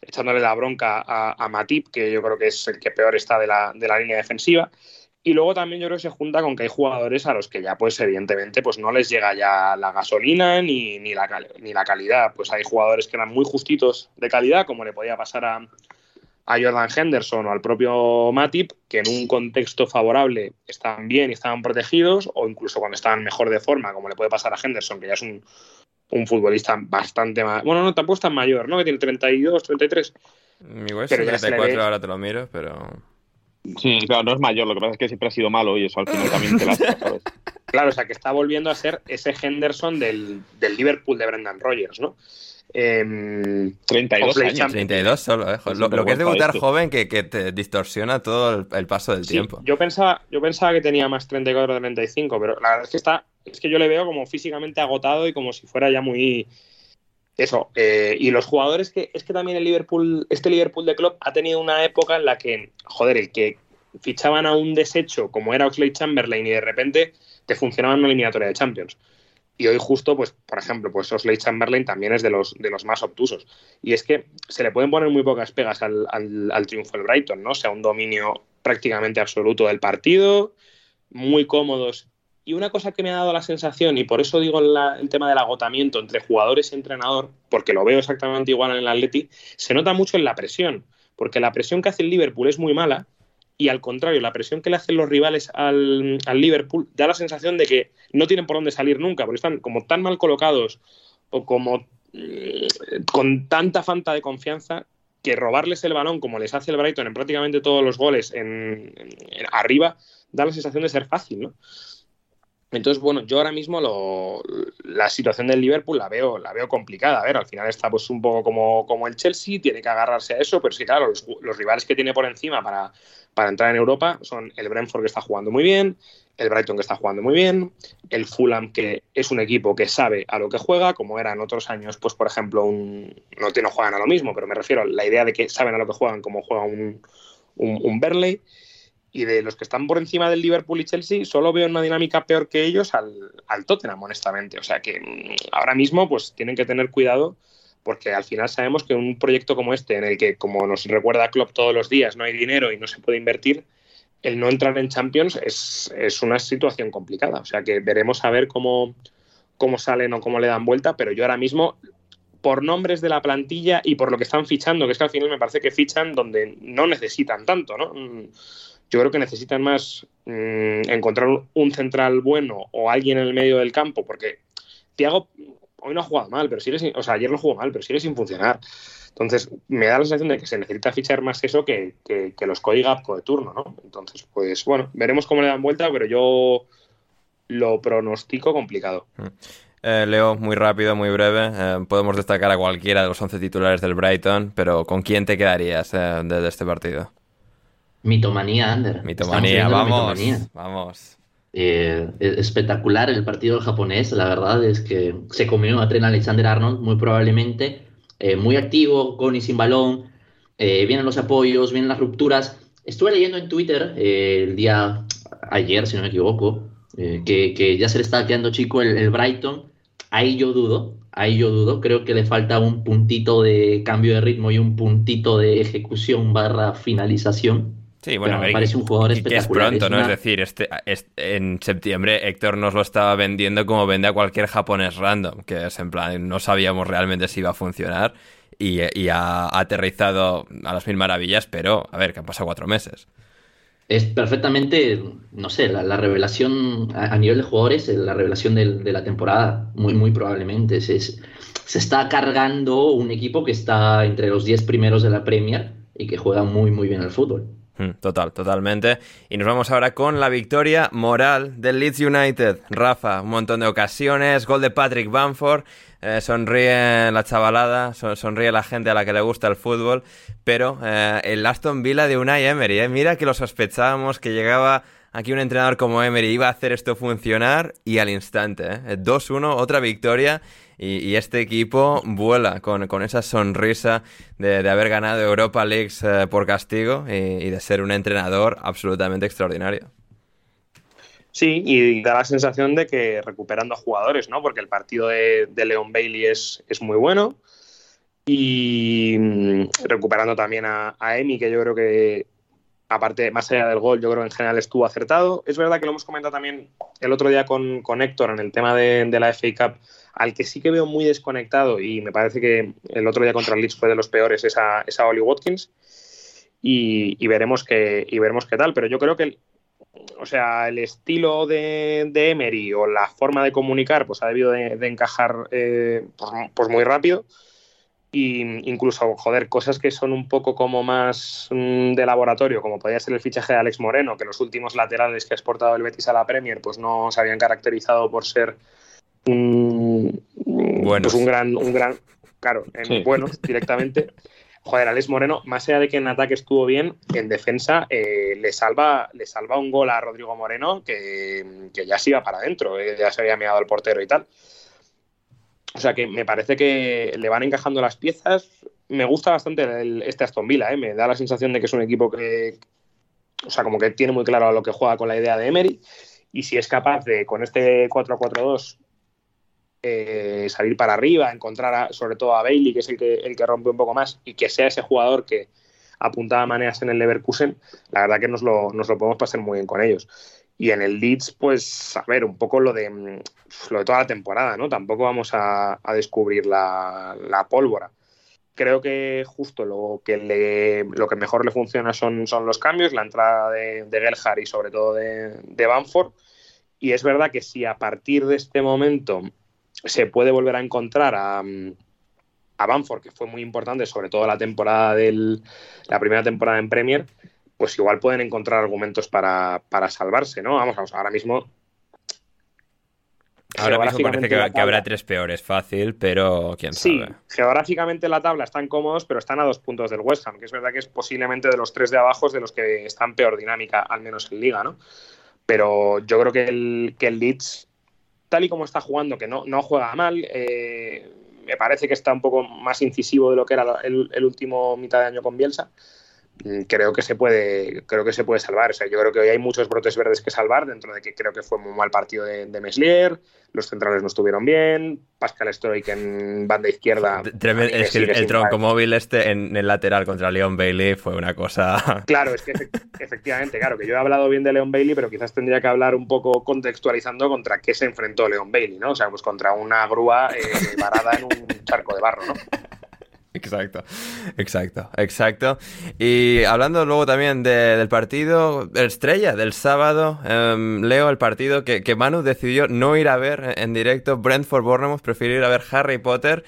echándole la bronca a, Matip, que yo creo que es el que peor está de la, de la línea defensiva. Y luego también yo creo que se junta con que hay jugadores a los que ya, pues evidentemente, pues no les llega ya la gasolina ni, ni, la, ni la calidad. Pues hay jugadores que eran muy justitos de calidad, como le podía pasar a, a Jordan Henderson o al propio Matip, que en un contexto favorable estaban bien y estaban protegidos, o incluso cuando estaban mejor de forma, como le puede pasar a Henderson, que ya es un, un futbolista bastante más. Bueno, no, tampoco es tan mayor, ¿no? Que tiene 32, 33. Mi es 34, ahora te lo miro, pero. Sí, claro, no es mayor, lo que pasa es que siempre ha sido malo y eso al final también te la ¿sabes? Claro, o sea, que está volviendo a ser ese Henderson del, del Liverpool de Brendan Rodgers, ¿no? 32 em, años. 32 solo, eh. lo, que es debutar este. joven que, que, te distorsiona todo el, paso del tiempo. Yo pensaba, yo pensaba que tenía más 34 de 35, pero la verdad es que está, es que yo le veo como físicamente agotado y como si fuera ya muy, eso, eh, y los jugadores que es que también el Liverpool, este Liverpool de club ha tenido una época en la que, joder, el que fichaban a un desecho como era Oxley Chamberlain y de repente te funcionaba en una eliminatoria de Champions. Y hoy justo, pues, por ejemplo, pues Osley Chamberlain también es de los, de los más obtusos. Y es que se le pueden poner muy pocas pegas al, al, triunfo del Brighton, ¿no? O sea, un dominio prácticamente absoluto del partido, muy cómodos. Y una cosa que me ha dado la sensación, y por eso digo el tema del agotamiento entre jugadores y entrenador, porque lo veo exactamente igual en el Atleti, se nota mucho en la presión, porque la presión que hace el Liverpool es muy mala, y al contrario, la presión que le hacen los rivales al, Liverpool da la sensación de que no tienen por dónde salir nunca, porque están como tan mal colocados o como mm, con tanta falta de confianza que robarles el balón como les hace el Brighton en prácticamente todos los goles en, arriba da la sensación de ser fácil, ¿no? Entonces, bueno, yo ahora mismo la situación del Liverpool la veo, la veo complicada. A ver, al final está pues un poco como, como el Chelsea, tiene que agarrarse a eso, pero sí, claro, los, rivales que tiene por encima para, para, entrar en Europa son el Brentford que está jugando muy bien, el Brighton que está jugando muy bien, el Fulham que es un equipo que sabe a lo que juega, como era en otros años, pues por ejemplo, un, no, no juegan a lo mismo, pero me refiero a la idea de que saben a lo que juegan, como juega un, un, un y de los que están por encima del Liverpool y Chelsea, solo veo una dinámica peor que ellos al, al Tottenham, honestamente. O sea que mm, ahora mismo pues tienen que tener cuidado porque al final sabemos que un proyecto como este, en el que, como nos recuerda Klopp todos los días, no hay dinero y no se puede invertir, el no entrar en Champions es, es una situación complicada. O sea que veremos a ver cómo, cómo salen o cómo le dan vuelta, pero yo ahora mismo, por nombres de la plantilla y por lo que están fichando, que es que al final me parece que fichan donde no necesitan tanto, ¿no? Yo creo que necesitan más mm, encontrar un central bueno o alguien en el medio del campo, porque Thiago hoy no ha jugado mal, pero sigue sin, o sea, ayer no jugó mal, pero sigue sin funcionar. Entonces, me da la sensación de que se necesita fichar más eso que, que, los Cody de turno, ¿no? Entonces, pues bueno, veremos cómo le dan vuelta, pero yo lo pronostico complicado. Mm. Eh, Leo, muy rápido, muy breve. Eh, podemos destacar a cualquiera de los 11 titulares del Brighton, pero ¿con quién te quedarías eh, desde este partido? Mitomanía, Ander. Mitomanía, vamos. Vamos. Eh, espectacular el partido japonés, la verdad es que se comió a Tren Alexander Arnold, muy probablemente. Eh, muy activo, con y sin balón. Eh, vienen los apoyos, vienen las rupturas. Estuve leyendo en Twitter el día ayer, si no me equivoco, que, ya se le está quedando chico el, el Brighton. Ahí yo dudo, ahí yo dudo. Creo que le falta un puntito de cambio de ritmo y un puntito de ejecución barra finalización. Sí, bueno, me parece un jugador espectacular. Que es pronto, ¿no? Es decir, este, en septiembre Héctor nos lo estaba vendiendo como vende a cualquier japonés random, que es en plan, no sabíamos realmente si iba a funcionar y, ha, aterrizado a las mil maravillas, pero a ver, que han pasado cuatro meses. Es perfectamente, no sé, la, revelación a, nivel de jugadores, la revelación de, la temporada, muy, muy probablemente. Se, se está cargando un equipo que está entre los diez primeros de la Premier y que juega muy, muy bien al fútbol. Mm, total, totalmente. Y nos vamos ahora con la victoria moral del Leeds United. Rafa, un montón de ocasiones, gol de Patrick Bamford, eh, sonríe la chavalada, sonríe la gente a la que le gusta el fútbol, pero eh, el Aston Villa de Unai Emery, eh, mira que lo sospechábamos que llegaba aquí un entrenador como Emery iba a hacer esto funcionar y al instante, 2-1, otra victoria y, este equipo vuela con, esa sonrisa de, haber ganado Europa League eh, por castigo y, de ser un entrenador absolutamente extraordinario. Sí, y da la sensación de que recuperando a jugadores, ¿no? Porque el partido de, Leon Bailey es, es, muy bueno. Y mm, recuperando también a, Emi, que yo creo que, aparte, más allá del gol, yo creo que en general estuvo acertado. Es verdad que lo hemos comentado también el otro día con, con Héctor en el tema de, de la FA Cup al que sí que veo muy desconectado, y me parece que el otro día contra el Leeds fue de los peores, es a, Oli Watkins. Y, veremos qué, y veremos qué tal. Pero yo creo que el, o sea, el estilo de, Emery o la forma de comunicar pues ha debido de, encajar eh, pues, pues, muy rápido. Y incluso, joder, cosas que son un poco como más mm, de laboratorio, como podría ser el fichaje de Alex Moreno, que los últimos laterales que ha exportado el Betis a la Premier pues no se habían caracterizado por ser un, pues un gran, un gran, claro, en buenos directamente. Joder, Alex Moreno, más allá de que en ataque estuvo bien, en defensa eh, le, salva, le salva un gol a Rodrigo Moreno que, ya se iba para adentro, eh, ya se había meado el portero y tal. O sea que me parece que le van encajando las piezas. Me gusta bastante este Aston Villa, eh, me da la sensación de que es un equipo que, o sea, como que tiene muy claro lo que juega con la idea de Emery. Y si es capaz de, con este 4-4-2, eh, salir para arriba, encontrar sobre todo a Bailey, que es el que, el que rompe un poco más, y que sea ese jugador que apuntaba maneras en el Leverkusen, la verdad que nos lo, nos lo podemos pasar muy bien con ellos. Y en el Leeds, pues, a ver, un poco lo de, lo de toda la temporada, ¿no? Tampoco vamos a, descubrir la, pólvora. Creo que justo lo que, le, lo que mejor le funciona son, son los cambios, la entrada de, de y sobre todo de, de Banford. Y es verdad que si a partir de este momento se puede volver a encontrar a, a Banford, que fue muy importante, sobre todo la temporada del, la primera temporada en Premier, pues igual pueden encontrar argumentos para, salvarse, ¿no? Vamos, vamos, ahora mismo. Ahora mismo parece que, habrá tres peores, fácil, pero quién sabe. Sí, geográficamente la tabla están cómodos, pero están a dos puntos del West Ham, que es verdad que es posiblemente de los tres de abajo de los que están peor dinámica, al menos en Liga, ¿no? Pero yo creo que el, que el Leeds, tal y como está jugando, que no, no juega mal, eh, me parece que está un poco más incisivo de lo que era el, el último mitad de año con Bielsa. Mm, creo que se puede creo que se puede salvar. O sea, yo creo que hoy hay muchos brotes verdes que salvar, dentro de que creo que fue muy mal partido de, de Meslier, los centrales no estuvieron bien, Pascal Stroik en banda izquierda. es que el, tronco móvil este en el lateral contra Leon Bailey fue una cosa. Claro, es que efectivamente, claro, que yo he hablado bien de Leon Bailey, pero quizás tendría que hablar un poco contextualizando contra qué se enfrentó Leon Bailey, ¿no? O sea, pues contra una grúa eh, varada en un charco de barro, ¿no? Exacto, exacto, exacto. Y hablando luego también del partido, estrella del sábado, em, leo el partido que, que, Manu decidió no ir a ver en directo, Brentford Bournemouth, prefirió ir a ver Harry Potter.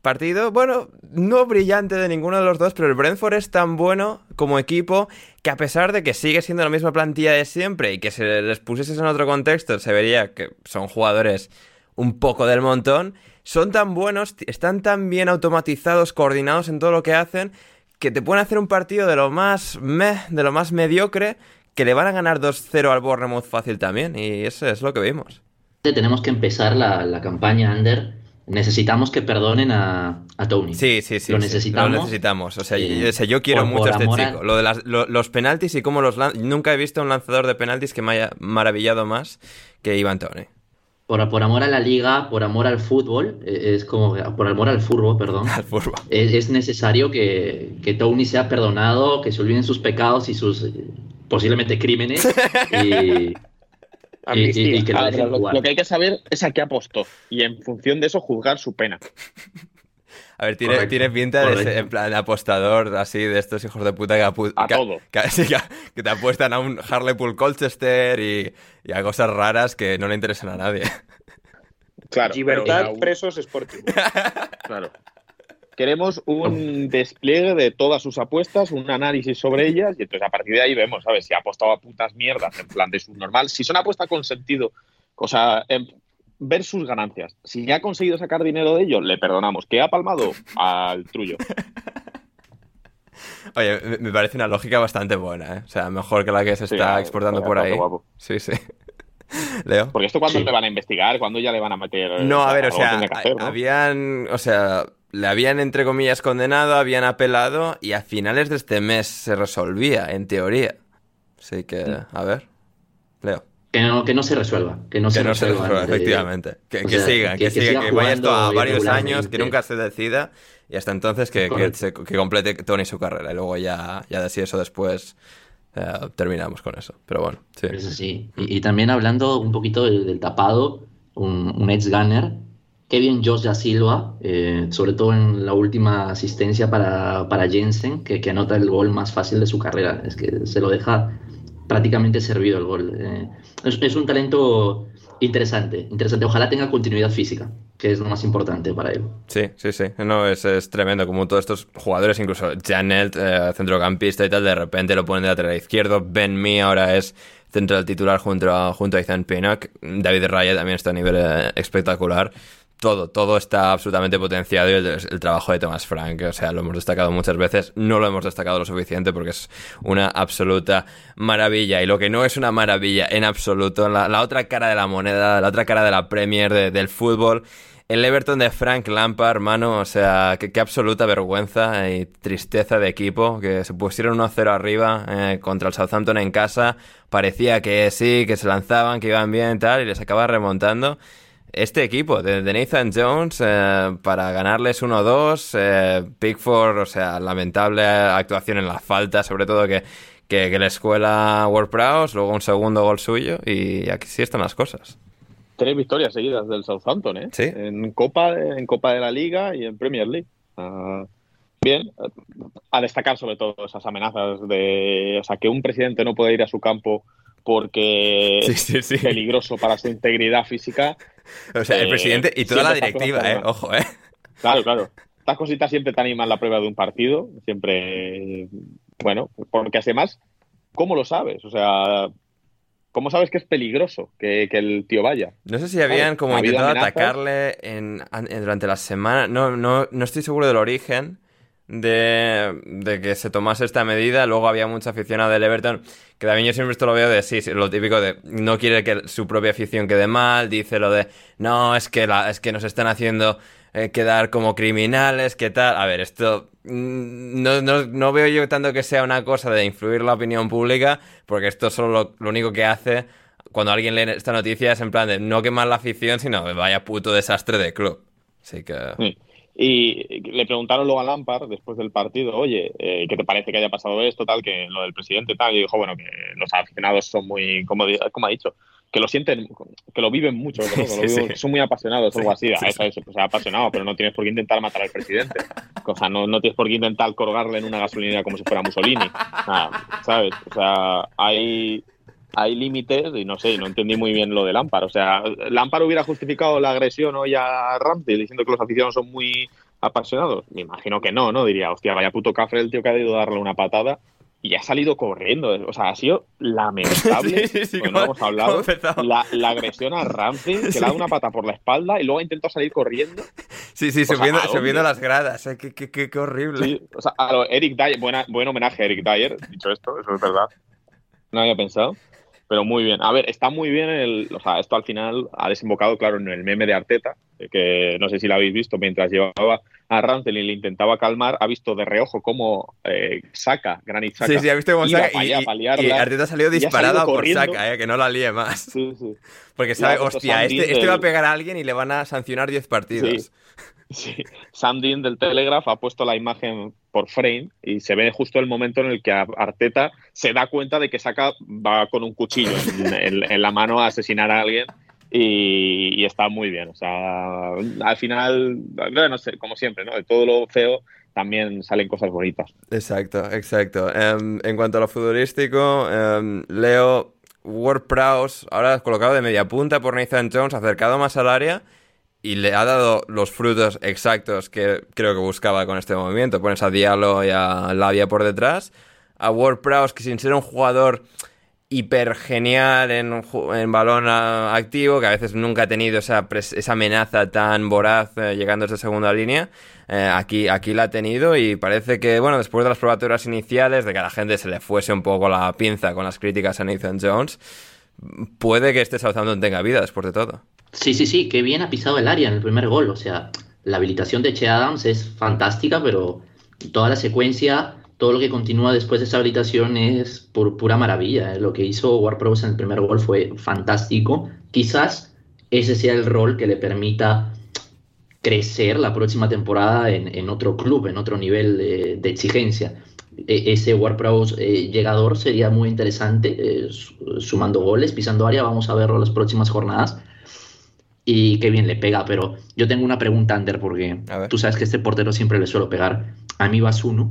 Partido, bueno, no brillante de ninguno de los dos, pero el Brentford es tan bueno como equipo que a pesar de que sigue siendo la misma plantilla de siempre y que se les pusiese en otro contexto, se vería que son jugadores un poco del montón son tan buenos, están tan bien automatizados, coordinados en todo lo que hacen, que te pueden hacer un partido de lo más meh, de lo más mediocre, que le van a ganar 2-0 al Bournemouth fácil también, y eso es lo que vimos. Tenemos que empezar la, campaña under. Necesitamos que perdonen a, Tony. Sí, sí, sí. Lo necesitamos. Lo necesitamos. O sea, yo, quiero mucho a este chico. Lo de los penaltis y cómo los Nunca he visto un lanzador de penaltis que me haya maravillado más que Ivan Tony por, amor a la liga, por amor al fútbol, e, es como, por amor al fútbol, perdón, al fútbol. Es, necesario que, que, Tony sea perdonado, que se olviden sus pecados y sus posiblemente crímenes y, que lo, lo que hay que saber es a qué apostó y en función de eso juzgar su pena. A ver, tiene, tiene pinta de en plan apostador así de estos hijos de puta que, a todo. Que, te apuestan a un Harlepool Colchester y, a cosas raras que no le interesan a nadie. Claro. Libertad, presos, Sporting. Claro. Queremos un despliegue de todas sus apuestas, un análisis sobre ellas, y entonces a partir de ahí vemos, ¿sabes? Si ha apostado a putas mierdas en plan de subnormal. Si son apuestas con sentido, cosa, ver sus ganancias. Si ya ha conseguido sacar dinero de ello, le perdonamos. ¿Qué ha palmado? Al trullo. Oye, me parece una lógica bastante buena, ¿eh? O sea, mejor que la que se está exportando por ahí. Sí, sí. Leo. Porque esto cuando le van a investigar, cuando ya le van a meter. No, a ver, o sea, habían. O sea, le habían entre comillas condenado, habían apelado y a finales de este mes se resolvía, en teoría. Así que, a ver. Leo. Que no, que no se resuelva. Que no, se, resuelva, efectivamente. Que, que siga, que, siga, que vaya esto a varios años, que nunca se decida y hasta entonces que, que, complete Tony su carrera. Y luego ya, ya así eso después eh, terminamos con eso. Pero bueno, sí. Eso sí. Y, también hablando un poquito del, tapado, un, un ex gunner, Kevin Josh da Silva, eh, sobre todo en la última asistencia para, para Jensen, que, que anota el gol más fácil de su carrera. Es que se lo deja prácticamente servido el gol. Eh, es, un talento interesante, interesante. Ojalá tenga continuidad física, que es lo más importante para él. Sí, sí, sí. No, es, es tremendo. Como todos estos jugadores, incluso Janet, eh, centrocampista y tal, de repente lo ponen de lateral izquierdo. Ben Mee ahora es central titular junto a, junto a Ethan Pinnock. David Raya también está a nivel eh, espectacular todo, todo está absolutamente potenciado y el, trabajo de Thomas Frank, o sea, lo hemos destacado muchas veces, no lo hemos destacado lo suficiente porque es una absoluta maravilla. Y lo que no es una maravilla en absoluto, la, otra cara de la moneda, la otra cara de la Premier, del fútbol, el Everton de Frank Lampard, hermano, o sea, qué, absoluta vergüenza y tristeza de equipo, que se pusieron 1-0 arriba eh, contra el Southampton en casa, parecía que sí, que se lanzaban, que iban bien y tal, y les acaba remontando. Este equipo de, Nathan Jones eh, para ganarles 1-2. Eh, Pickford, o sea, lamentable actuación en la falta, sobre todo que, que, la escuela WordPress, luego un segundo gol suyo y aquí sí están las cosas. Tres victorias seguidas del Southampton, ¿eh? Sí. En Copa, en Copa de la Liga y en Premier League. Bien, a destacar sobre todo esas amenazas de, o sea, que un presidente no puede ir a su campo porque es peligroso para su integridad física. O sea, el presidente y toda la directiva, eh, ojo, eh. Claro, claro. Estas cositas siempre te animan la prueba de un partido, siempre, bueno, porque además, ¿cómo lo sabes? O sea, ¿Cómo sabes que es peligroso que, el tío vaya? No sé si habían como intentado atacarle en, durante la semana. No, no, no estoy seguro del origen de, que se tomase esta medida. Luego había mucha afición del Everton, que también yo siempre esto lo veo de sí, lo típico de no quiere que su propia afición quede mal, dice lo de no, es que, la, es que nos están haciendo eh, quedar como criminales, ¿qué tal? A ver, esto mm, no, no, no, veo yo tanto que sea una cosa de influir la opinión pública, porque esto solo lo, único que hace cuando alguien lee esta noticia es en plan de no quemar la afición, sino vaya puto desastre de club. Así que... Y le preguntaron luego a Lampard después del partido, oye, eh, ¿qué te parece que haya pasado esto, tal, que lo del presidente, tal? Y dijo, bueno, que los aficionados son muy, como, como ha dicho, que lo sienten, que lo viven mucho, son muy apasionados, algo así. a eso, eso, pues, apasionado, pero no tienes por qué intentar matar al presidente. O sea, no, no tienes por qué intentar colgarle en una gasolinera como si fuera Mussolini. ¿Sabes? O sea, hay hay límites y no sé, no entendí muy bien lo de Lampard. O sea, Lampard hubiera justificado la agresión hoy a Ramsey diciendo que los aficionados son muy apasionados. Me imagino que no, ¿no? Diría, hostia, vaya puto café el tío que ha ido a darle una patada y ha salido corriendo. O sea, ha sido lamentable. sí, sí, no hemos hablado. La, la, agresión a Ramsey, que le ha dado una pata por la espalda y luego ha intentado salir corriendo. Sí, sí, subiendo, subiendo, las gradas. ¿eh? Qué, qué, qué, horrible. o sea, a Eric Dyer, buena, buen homenaje a Eric Dyer, dicho esto, eso es verdad. No había pensado pero muy bien. A ver, está muy bien el, o sea, esto al final ha desembocado, claro, en el meme de Arteta, que no sé si lo habéis visto, mientras llevaba a Ramsey y le intentaba calmar, ha visto de reojo cómo eh, saca, Granit Saca. Sí, sí, ha visto cómo saca y, y, Arteta salió disparado por Saca, eh, que no la líe más. Sí, sí. Porque sabe, hostia, este, este va a pegar a alguien y le van a sancionar 10 partidos. Sí. Dean del Telegraph ha puesto la imagen por frame y se ve justo el momento en el que Arteta se da cuenta de que saca va con un cuchillo en, la mano a asesinar a alguien y, está muy bien. O sea, al final, como siempre, ¿no? De todo lo feo también salen cosas bonitas. Exacto, exacto. Em, en cuanto a lo futbolístico, em, Leo Ward Prowse, ahora colocado de media punta por Nathan Jones, acercado más al área y le ha dado los frutos exactos que creo que buscaba con este movimiento. Pones a Diallo y a Lavia por detrás. A Ward Prowse, que sin ser un jugador hiper genial en, en balón activo, que a veces nunca ha tenido esa, esa amenaza tan voraz eh, llegando a esa segunda línea, eh, aquí, aquí la ha tenido y parece que, bueno, después de las probaturas iniciales, de que a la gente se le fuese un poco la pinza con las críticas a Nathan Jones, puede que este Southampton tenga vida después de todo. Sí, sí, sí, qué bien ha pisado el área en el primer gol. O sea, la habilitación de Che Adams es fantástica, pero toda la secuencia, todo lo que continúa después de esa habilitación es por pura maravilla. ¿eh? Lo que hizo Ward en el primer gol fue fantástico. Quizás ese sea el rol que le permita crecer la próxima temporada en, otro club, en otro nivel de, exigencia. E, ese Ward eh, llegador sería muy interesante, eh, sumando goles, pisando área. Vamos a verlo las próximas jornadas y qué bien le pega, pero yo tengo una pregunta, Ander, porque tú sabes que este portero siempre le suelo pegar. A mí Basuno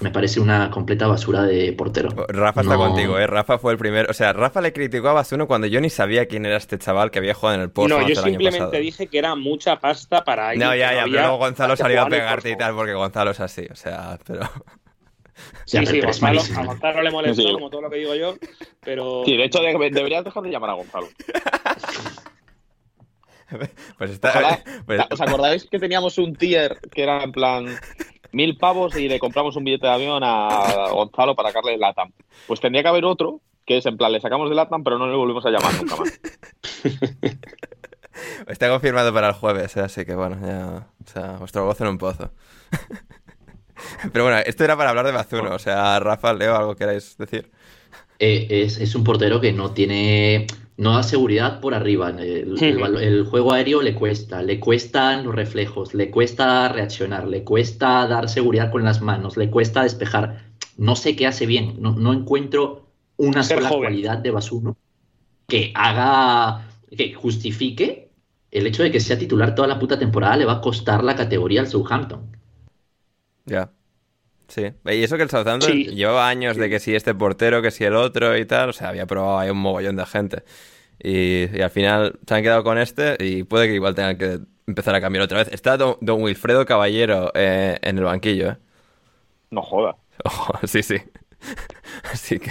me parece una completa basura de portero. Oh, Rafa está contigo, ¿eh? Rafa fue el primero. O sea, Rafa le criticó a Basuno cuando yo ni sabía quién era este chaval que había jugado en el Porto. No, yo simplemente dije que era mucha pasta para No, ya, ya, pero luego Gonzalo salió a pegarte y tal, porque Gonzalo es así, o sea, pero. Sí, sí, Gonzalo, a Gonzalo le molestó, como todo lo que digo yo, pero... Sí, de hecho deberías dejar de llamar a Gonzalo. Pues está. Pues ¿Os acordáis que teníamos un tier que era en plan mil pavos y le compramos un billete de avión a Gonzalo para sacarle el LATAM? Pues tendría que haber otro que es en plan, le sacamos el LATAM, pero no le volvemos a llamar nunca más. Está confirmado para el jueves, ¿eh? así que bueno, ya. O sea, vuestro gozo en un pozo. Pero bueno, esto era para hablar de Bazuno. O sea, Rafa, Leo, ¿algo queráis decir? Eh, es, es, un portero que no tiene no da seguridad por arriba. El, juego aéreo le cuesta, le cuestan los reflejos, le cuesta reaccionar, le cuesta dar seguridad con las manos, le cuesta despejar. No sé qué hace bien, no, encuentro una sola cualidad de Basuno que haga, que justifique el hecho de que sea titular toda la puta temporada le va a costar la categoría al Southampton. Ya. Sí. Y eso que el Southampton llevaba años de que si este portero, que si el otro y tal. O sea, había probado ahí un mogollón de gente. Y, al final se han quedado con este y puede que igual tengan que empezar a cambiar otra vez. Está don, Wilfredo Caballero eh, en el banquillo, ¿eh? No joda. sí, sí. Así que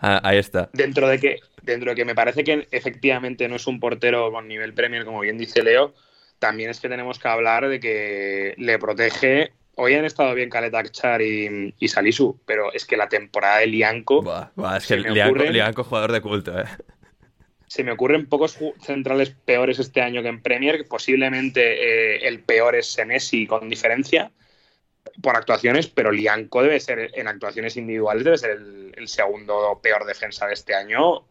ahí está. Dentro de que dentro de que me parece que efectivamente no es un portero con nivel Premier, como bien dice Leo, también es que tenemos que hablar de que le protege Hoy han estado bien Kaletakchar y, y Salisu, pero es que la temporada de Lianco. es que Lianco, jugador de culto, ¿eh? Se me ocurren pocos centrales peores este año que en Premier. Posiblemente eh, el peor es Senesi con diferencia por actuaciones, pero Lianco debe ser, en actuaciones individuales, debe ser el segundo peor defensa de este año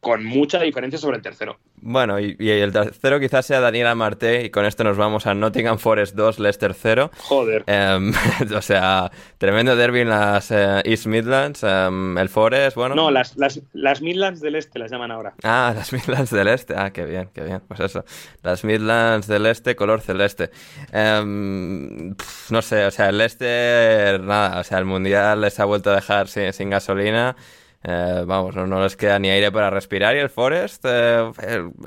con mucha diferencia sobre el tercero. Bueno, y, el tercero quizás sea Daniel Marte y con esto nos vamos a Nottingham Forest 2, Leicester 0. Joder. Em, o sea, tremendo derby en las eh, East Midlands. Em, el Forest, bueno. No, las, las, las, Midlands del Este las llaman ahora. Ah, las Midlands del Este. Ah, qué bien, qué bien. Pues eso. Las Midlands del Este, color celeste. Em, no sé, o sea, el Leicester, nada, o sea, el Mundial les ha vuelto a dejar sin, sin gasolina. Eh, vamos, no, les queda ni aire para respirar. Y el Forest, eh,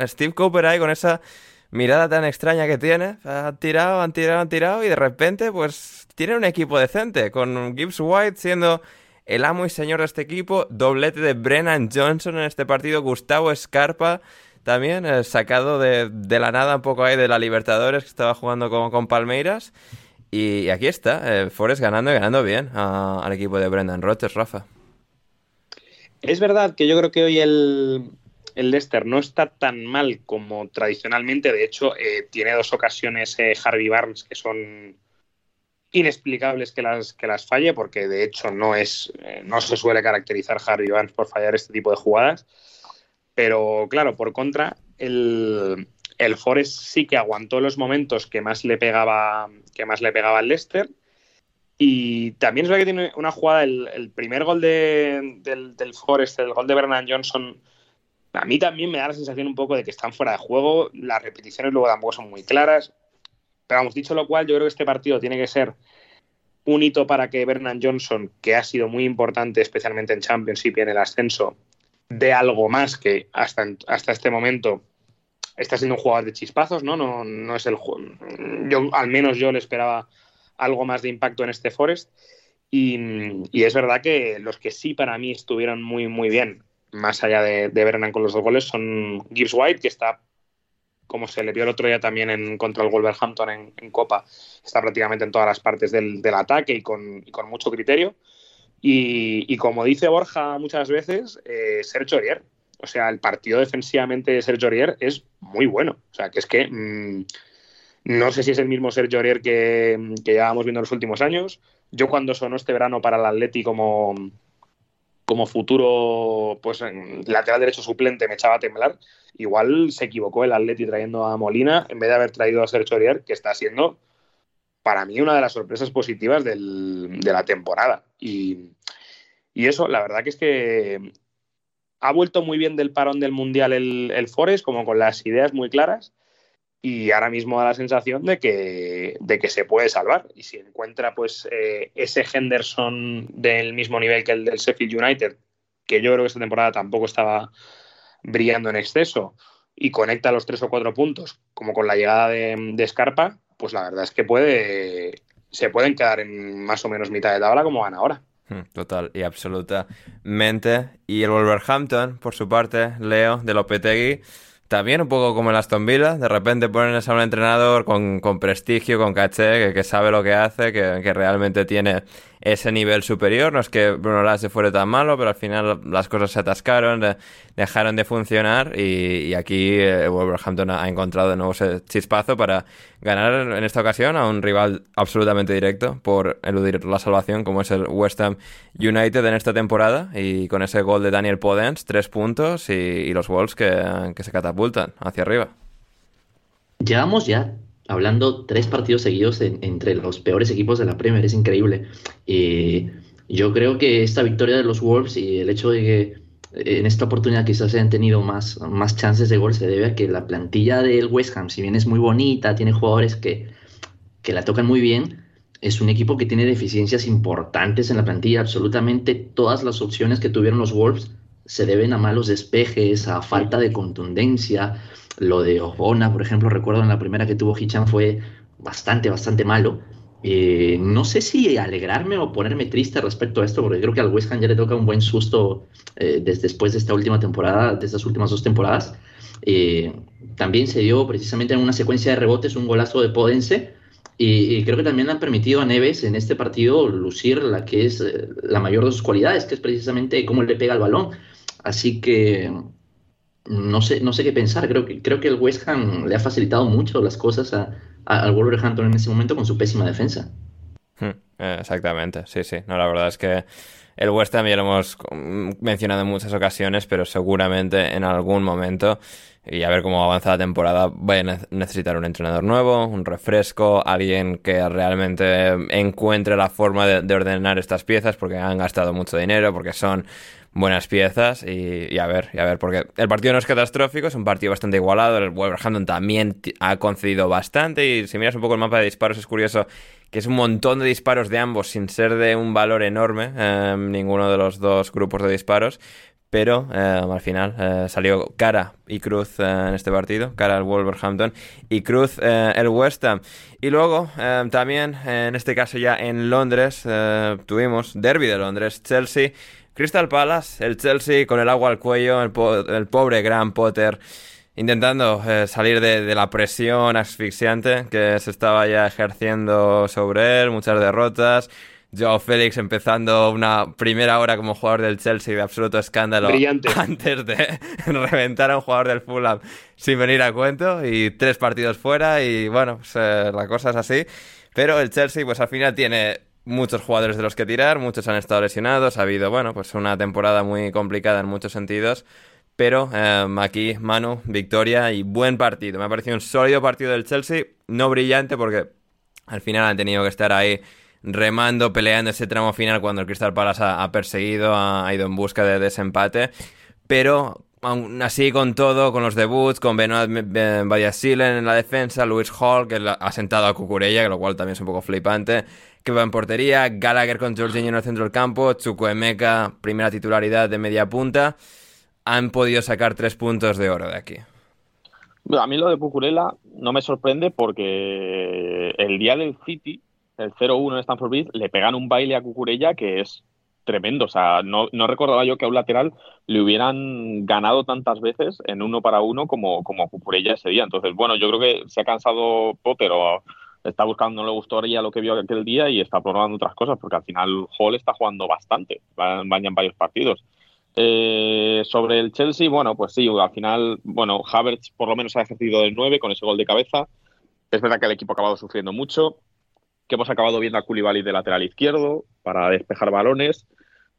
Steve Cooper ahí con esa mirada tan extraña que tiene, han tirado, han tirado, han tirado y de repente pues tiene un equipo decente, con Gibbs White siendo el amo y señor de este equipo, doblete de Brennan Johnson en este partido, Gustavo Escarpa también, eh, sacado de, la nada un poco ahí de la Libertadores que estaba jugando con, con Palmeiras. Y aquí está, Forest ganando y ganando bien al equipo de Brendan Rodgers, Rafa. Es verdad que yo creo que hoy el, el Leicester no está tan mal como tradicionalmente. De hecho, eh, tiene dos ocasiones eh, Harvey Barnes que son inexplicables que las, que las falle, porque de hecho no, es, eh, no se suele caracterizar Harvey Barnes por fallar este tipo de jugadas. Pero claro, por contra, el, el Forest sí que aguantó los momentos que más le pegaba, que más le pegaba al Leicester y también es verdad que tiene una jugada, el, primer gol del, del, Forest, el gol de Bernard Johnson, a mí también me da la sensación un poco de que están fuera de juego, las repeticiones luego tampoco son muy claras, pero vamos, dicho lo cual, yo creo que este partido tiene que ser un hito para que Bernard Johnson, que ha sido muy importante especialmente en Championship y en el ascenso, dé algo más que hasta, hasta este momento está siendo un jugador de chispazos, ¿no? No, no es el yo al menos yo le esperaba algo más de impacto en este Forest. Y, es verdad que los que sí para mí estuvieron muy, muy bien, más allá de, de con los dos goles, son Gibbs White, que está, como se le vio el otro día también en, contra el Wolverhampton en, Copa, está prácticamente en todas las partes del, ataque y con, mucho criterio. Y, como dice Borja muchas veces, eh, Sergio. O sea, el partido defensivamente de Sergio Aurier es muy bueno. O sea, que es que... Mm, no sé si es el mismo Sergio Aurier que, que llevábamos viendo en los últimos años. Yo cuando sonó este verano para el Atleti como, futuro pues lateral derecho suplente me echaba a temblar. Igual se equivocó el Atleti trayendo a Molina en vez de haber traído a Sergio Aurier, que está siendo para mí una de las sorpresas positivas de la temporada. Y, y, eso, la verdad que es que ha vuelto muy bien del parón del Mundial el, el Forest, como con las ideas muy claras y ahora mismo da la sensación de que, de que se puede salvar. Y si encuentra pues eh, ese Henderson del mismo nivel que el del Sheffield United, que yo creo que esta temporada tampoco estaba brillando en exceso, y conecta los tres o cuatro puntos, como con la llegada de, de Scarpa, pues la verdad es que puede se pueden quedar en más o menos mitad de tabla como van ahora. Hmm, total y absolutamente. Y el Wolverhampton, por su parte, Leo de Lopetegui también un poco como el Aston Villa, de repente ponen a un entrenador con, prestigio, con caché, que, sabe lo que hace, que, realmente tiene ese nivel superior. No es que Bruno Lage fuera tan malo, pero al final las cosas se atascaron, dejaron de funcionar y, aquí eh, Wolverhampton ha encontrado de nuevo ese chispazo para ganar en esta ocasión a un rival absolutamente directo por eludir la salvación como es el West Ham United en esta temporada y con ese gol de Daniel Podence, tres puntos y, los Wolves que, se catapultan hacia arriba. Llevamos ya hablando tres partidos seguidos entre los peores equipos de la Premier, es increíble. Y yo creo que esta victoria de los Wolves y el hecho de que eh, en esta oportunidad quizás hayan tenido más, más chances de gol se debe a que la plantilla del West Ham, si bien es muy bonita, tiene jugadores que, que la tocan muy bien, es un equipo que tiene deficiencias importantes en la plantilla. Absolutamente todas las opciones que tuvieron los Wolves se deben a malos despejes, a falta de contundencia, lo de Obona, por ejemplo, recuerdo en la primera que tuvo Hichan fue bastante, bastante malo. Eh, no sé si alegrarme o ponerme triste respecto a esto, porque creo que al West Ham ya le toca un buen susto eh, desde después de esta última temporada, de estas últimas dos temporadas. Eh, también se dio precisamente en una secuencia de rebotes un golazo de Podense. Y, creo que también han permitido a Neves en este partido lucir la que es la mayor de sus cualidades, que es precisamente cómo le pega el balón. Así que no sé, no sé qué pensar. Creo que, creo que el West Ham le ha facilitado mucho las cosas al Wolverhampton en ese momento con su pésima defensa. Hmm, exactamente, sí, sí. No, la verdad es que el West Ham ya lo hemos mencionado en muchas ocasiones, pero seguramente en algún momento, y a ver cómo avanza la temporada, va a necesitar un entrenador nuevo, un refresco, alguien que realmente encuentre la forma de ordenar estas piezas, porque han gastado mucho dinero, porque son buenas piezas y, a ver, y a ver, porque el partido no es catastrófico, es un partido bastante igualado, el Wolverhampton también ha concedido bastante y si miras un poco el mapa de disparos es curioso que es un montón de disparos de ambos sin ser de un valor enorme, em, ninguno de los dos grupos de disparos, pero em, al final eh, salió cara y cruz eh, en este partido, cara al Wolverhampton y cruz eh, el West Ham. Y luego em, también, en este caso ya en Londres, tuvimos Derby de Londres, Chelsea Crystal Palace, el Chelsea con el agua al cuello, el, pobre Gran Potter intentando eh, salir de, la presión asfixiante que se estaba ya ejerciendo sobre él, muchas derrotas. Joe Félix empezando una primera hora como jugador del Chelsea de absoluto escándalo Brillante. antes de reventar a un jugador del Fulham sin venir a cuento y tres partidos fuera y bueno, pues, eh, la cosa es así. Pero el Chelsea pues al final tiene muchos jugadores de los que tirar, muchos han estado lesionados, ha habido, bueno, pues una temporada muy complicada en muchos sentidos, pero em, aquí, Manu, victoria y buen partido. Me ha parecido un sólido partido del Chelsea, no brillante porque al final han tenido que estar ahí remando, peleando ese tramo final cuando el Crystal Palace ha, perseguido, ha, ido en busca de desempate, pero aún así con todo, con los debuts, con Benoit Vallasilen en la defensa, Luis Hall, que ha sentado a Cucurella, lo cual también es un poco flipante, que va en portería, Gallagher con Jorginho en el centro del campo, Chukwuemeka, primera titularidad de media punta, han podido sacar tres puntos de oro de aquí. A mí lo de Cucurella no me sorprende porque el día del City, el 0-1 en Stanford Bridge, le pegan un baile a Cucurella que es tremendo. O sea, no, no, recordaba yo que a un lateral le hubieran ganado tantas veces en uno para uno como, como Cucurella ese día. Entonces, bueno, yo creo que se ha cansado Potter o está buscando, no le gustó ya lo que vio aquel día y está probando otras cosas, porque al final Hall está jugando bastante, van, en varios partidos. Eh, sobre el Chelsea, bueno, pues sí, al final, bueno, Havertz por lo menos ha ejercido del 9 con ese gol de cabeza. Es verdad que el equipo ha acabado sufriendo mucho, que hemos acabado viendo a Koulibaly de lateral izquierdo para despejar balones,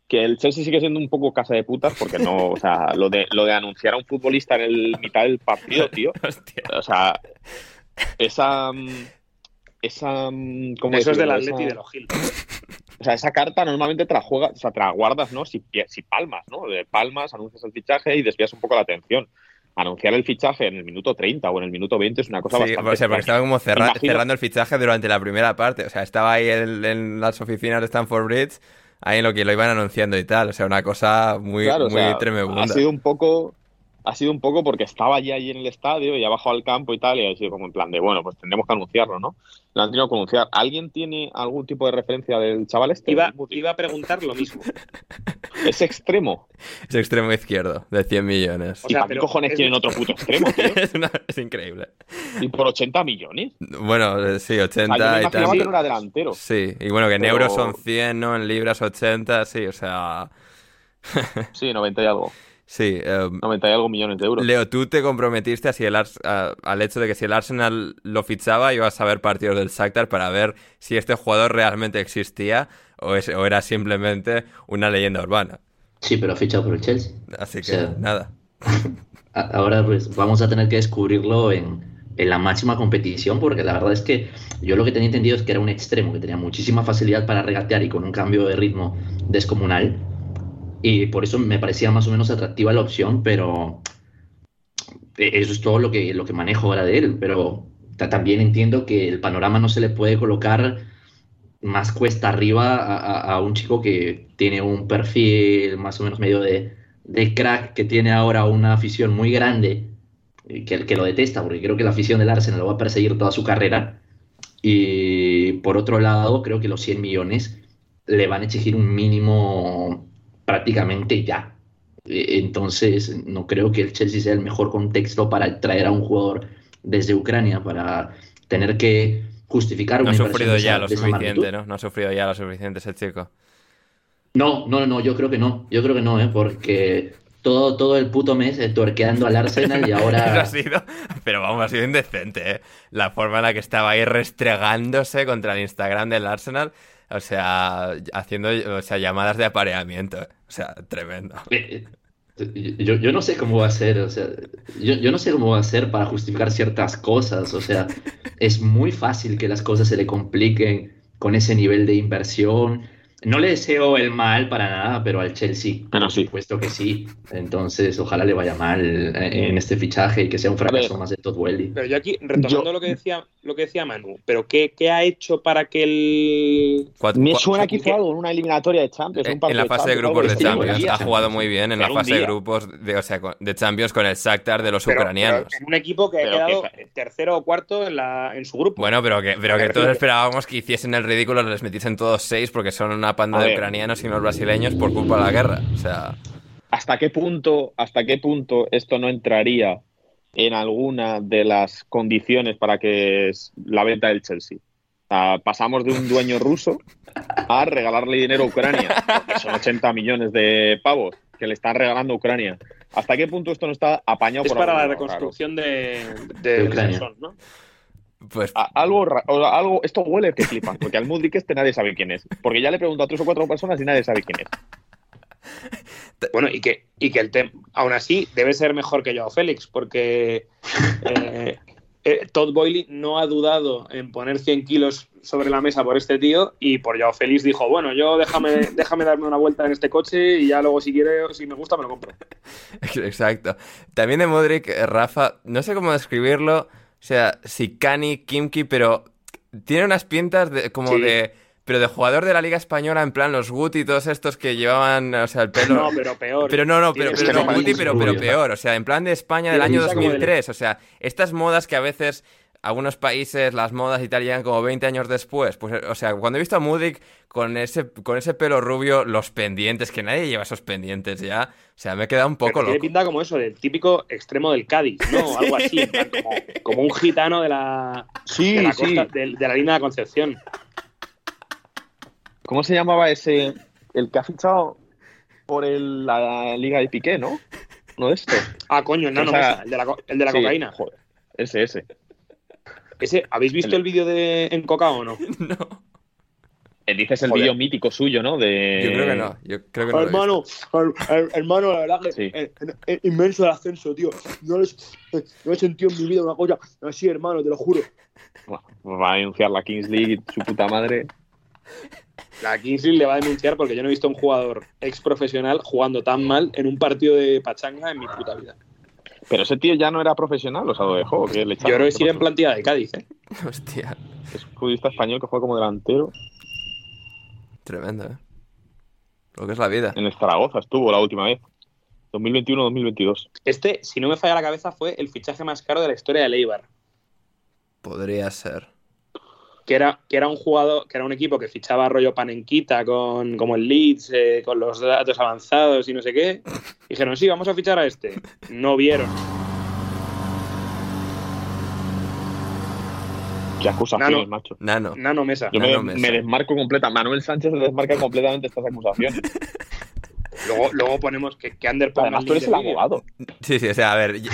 que el Chelsea sigue siendo un poco casa de putas porque no, o sea, lo de, lo de anunciar a un futbolista en el mitad del partido, tío. O sea, esa esa. Mm, Eso es del Atleti de los Gil. O sea, esa carta normalmente te la juegas, o sea, te la guardas, ¿no? Si, si palmas, ¿no? De palmas, anuncias el fichaje y desvías un poco la atención. Anunciar el fichaje en el minuto 30 o en el minuto 20 es una cosa sí, bastante. O sea, porque estaba como cerrando el fichaje durante la primera parte. O sea, estaba ahí en, las oficinas de Stanford Bridge, ahí en lo que lo iban anunciando y tal. O sea, una cosa muy, muy tremenda. Ha sido un poco ha sido un poco porque estaba allí, allí en el estadio y ha bajado al campo y tal, y ha sido como en plan de, bueno, pues tendremos que anunciarlo, ¿no? Lo han tenido que anunciar. ¿Alguien tiene algún tipo de referencia del chaval este? Iba, iba a preguntar lo mismo. es extremo. Es extremo izquierdo, de 100 millones. O sea, ¿qué cojones tienen otro puto extremo, tío? es, increíble. ¿Y por 80 millones? Bueno, sí, 80 y tal. que no era delantero. Sí, y bueno, que en euros son 100, ¿no? En libras 80, sí, o sea... sí, 90 y algo. Sí. 90 em, y algo millones de euros. Leo, tú te comprometiste así el al hecho de que si el Arsenal lo fichaba ibas a ver partidos del Shakhtar para ver si este jugador realmente existía o, era simplemente una leyenda urbana. Sí, pero ha fichado por el Chelsea. Así que nada. Ahora pues vamos a tener que descubrirlo en, en la máxima competición porque la verdad es que yo lo que tenía entendido es que era un extremo, que tenía muchísima facilidad para regatear y con un cambio de ritmo descomunal y por eso me parecía más o menos atractiva la opción, pero eso es todo lo que, lo que manejo ahora de él. Pero también entiendo que el panorama no se le puede colocar más cuesta arriba a, un chico que tiene un perfil más o menos medio de, crack, que tiene ahora una afición muy grande, que, que lo detesta, porque creo que la afición del Arsenal lo va a perseguir toda su carrera. Y por otro lado, creo que los 100 millones le van a exigir un mínimo prácticamente ya. E, entonces, no creo que el Chelsea sea el mejor contexto para traer a un jugador desde Ucrania, para tener que justificar no ha sufrido ya lo suficiente, ¿no? No ha sufrido ya lo suficiente ese chico. No, no, no, yo creo que no. Yo creo que no, ¿eh? porque todo, todo el puto mes eh, tuerqueando al Arsenal y ahora. ha sido, pero vamos, ha sido indecente, ¿eh? La forma en la que estaba ahí restregándose contra el Instagram del Arsenal. O sea, haciendo o sea, llamadas de apareamiento. O sea, tremendo. Eh, eh, yo, yo, no sé cómo va a ser, o sea, yo, yo, no sé cómo va a ser para justificar ciertas cosas, o sea, es muy fácil que las cosas se le compliquen con ese nivel de inversión, no le deseo el mal para nada, pero al Chelsea, por supuesto que sí. Entonces, ojalá le vaya mal en este fichaje y que sea un fracaso más de Todd Welly. Pero yo aquí, retomando lo que decía lo que decía Manu, pero ¿qué, qué ha hecho para que el. Me suena que hizo algo en una eliminatoria de Champions. En, en la fase de, grupos de Champions. Ha jugado muy bien en la fase de grupos de, o sea, de Champions con el Shakhtar de los ucranianos. en un equipo que ha quedado tercero o cuarto en, la, en su grupo. Bueno, pero que, pero que todos esperábamos que hiciesen el ridículo, les metiesen todos seis porque son una panda de ucranianos y no brasileños por culpa de la guerra. O sea. ¿Hasta qué punto, hasta qué punto esto no entraría en alguna de las condiciones para que es la venta del Chelsea? pasamos de un dueño ruso a regalarle dinero a Ucrania, que son 80 millones de pavos que le están regalando a Ucrania. ¿Hasta qué punto esto no está apañado es para la reconstrucción de, de, Ucrania? ¿no? Pues... algo, algo, esto huele que flipa, porque al Mudrik este nadie sabe quién es. Porque ya le he preguntado a tres o cuatro personas y nadie sabe quién es. Bueno, y que, y que el tema, aún así, debe ser mejor que Joao Félix, porque eh, eh, Todd Boyle no ha dudado en poner 100 kilos sobre la mesa por este tío y por Joao Félix dijo, bueno, yo déjame, déjame darme una vuelta en este coche y ya luego si quiere, si me gusta, me lo compro. Exacto. También de Modric, eh, Rafa, no sé cómo describirlo, o sea, Sikani, Kimki, pero tiene unas pintas de, como de. Pero de jugador de la Liga Española, en plan los Guti todos estos que llevaban, o sea, el pelo. No, pero peor. Pero no, no, pero, pero no, Guti, pero, pero peor. O sea, en plan de España del año 2003. O sea, estas modas que a veces algunos países las modas y tal llegan como 20 años después. Pues, o sea, cuando he visto a Mudik con ese, con ese pelo rubio, los pendientes, que nadie lleva esos pendientes ya, o sea, me he quedado un poco loco. Tiene pinta como eso, del típico extremo del Cádiz, ¿no? Algo así, como, un gitano de la, sí, de, la sí. de, la línea de Concepción. ¿Cómo se llamaba ese, el que ha fichado por el, la Liga de Piqué, ¿no? Uno de estos. Ah, coño, el nano, el de la, el de la cocaína. Joder, ese, ese. ¿Habéis visto el, vídeo de en Coca o no? no. Eh, dices el vídeo mítico suyo, ¿no? De... Yo creo que no. Yo creo que no hermano, hermano, la verdad que es, inmenso el ascenso, tío. No, he sentido en mi vida una cosa así, hermano, te lo juro. Bueno, va a denunciar la Kings League, su puta madre. La Kings League le va a denunciar porque yo no he visto a un jugador ex profesional jugando tan mal en un partido de pachanga en mi puta vida. Pero ese tío ya no era profesional, o sea, lo dejó. Yo creo que sigue en plantilla de Cádiz, ¿eh? Hostia. Es un futbolista español que juega como delantero. Tremendo, ¿eh? Lo que es la vida. En el Zaragoza estuvo la última vez. 2021-2022. Este, si no me falla la cabeza, fue el fichaje más caro de la historia de Leibar. Podría ser. Que era, que era un jugador, que era un equipo que fichaba rollo panenquita con como el Leeds, eh, con los datos avanzados y no sé qué. Dijeron, sí, vamos a fichar a este. No vieron. Qué acusaciones, macho. Nano. Nano Mesa. Yo Nano me, Mesa. me desmarco completa. Manuel Sánchez se desmarca completamente estas acusaciones. Luego, luego ponemos que, que Ander ponga Además, tú eres el abogado. Sí, sí, o sea, a ver, y-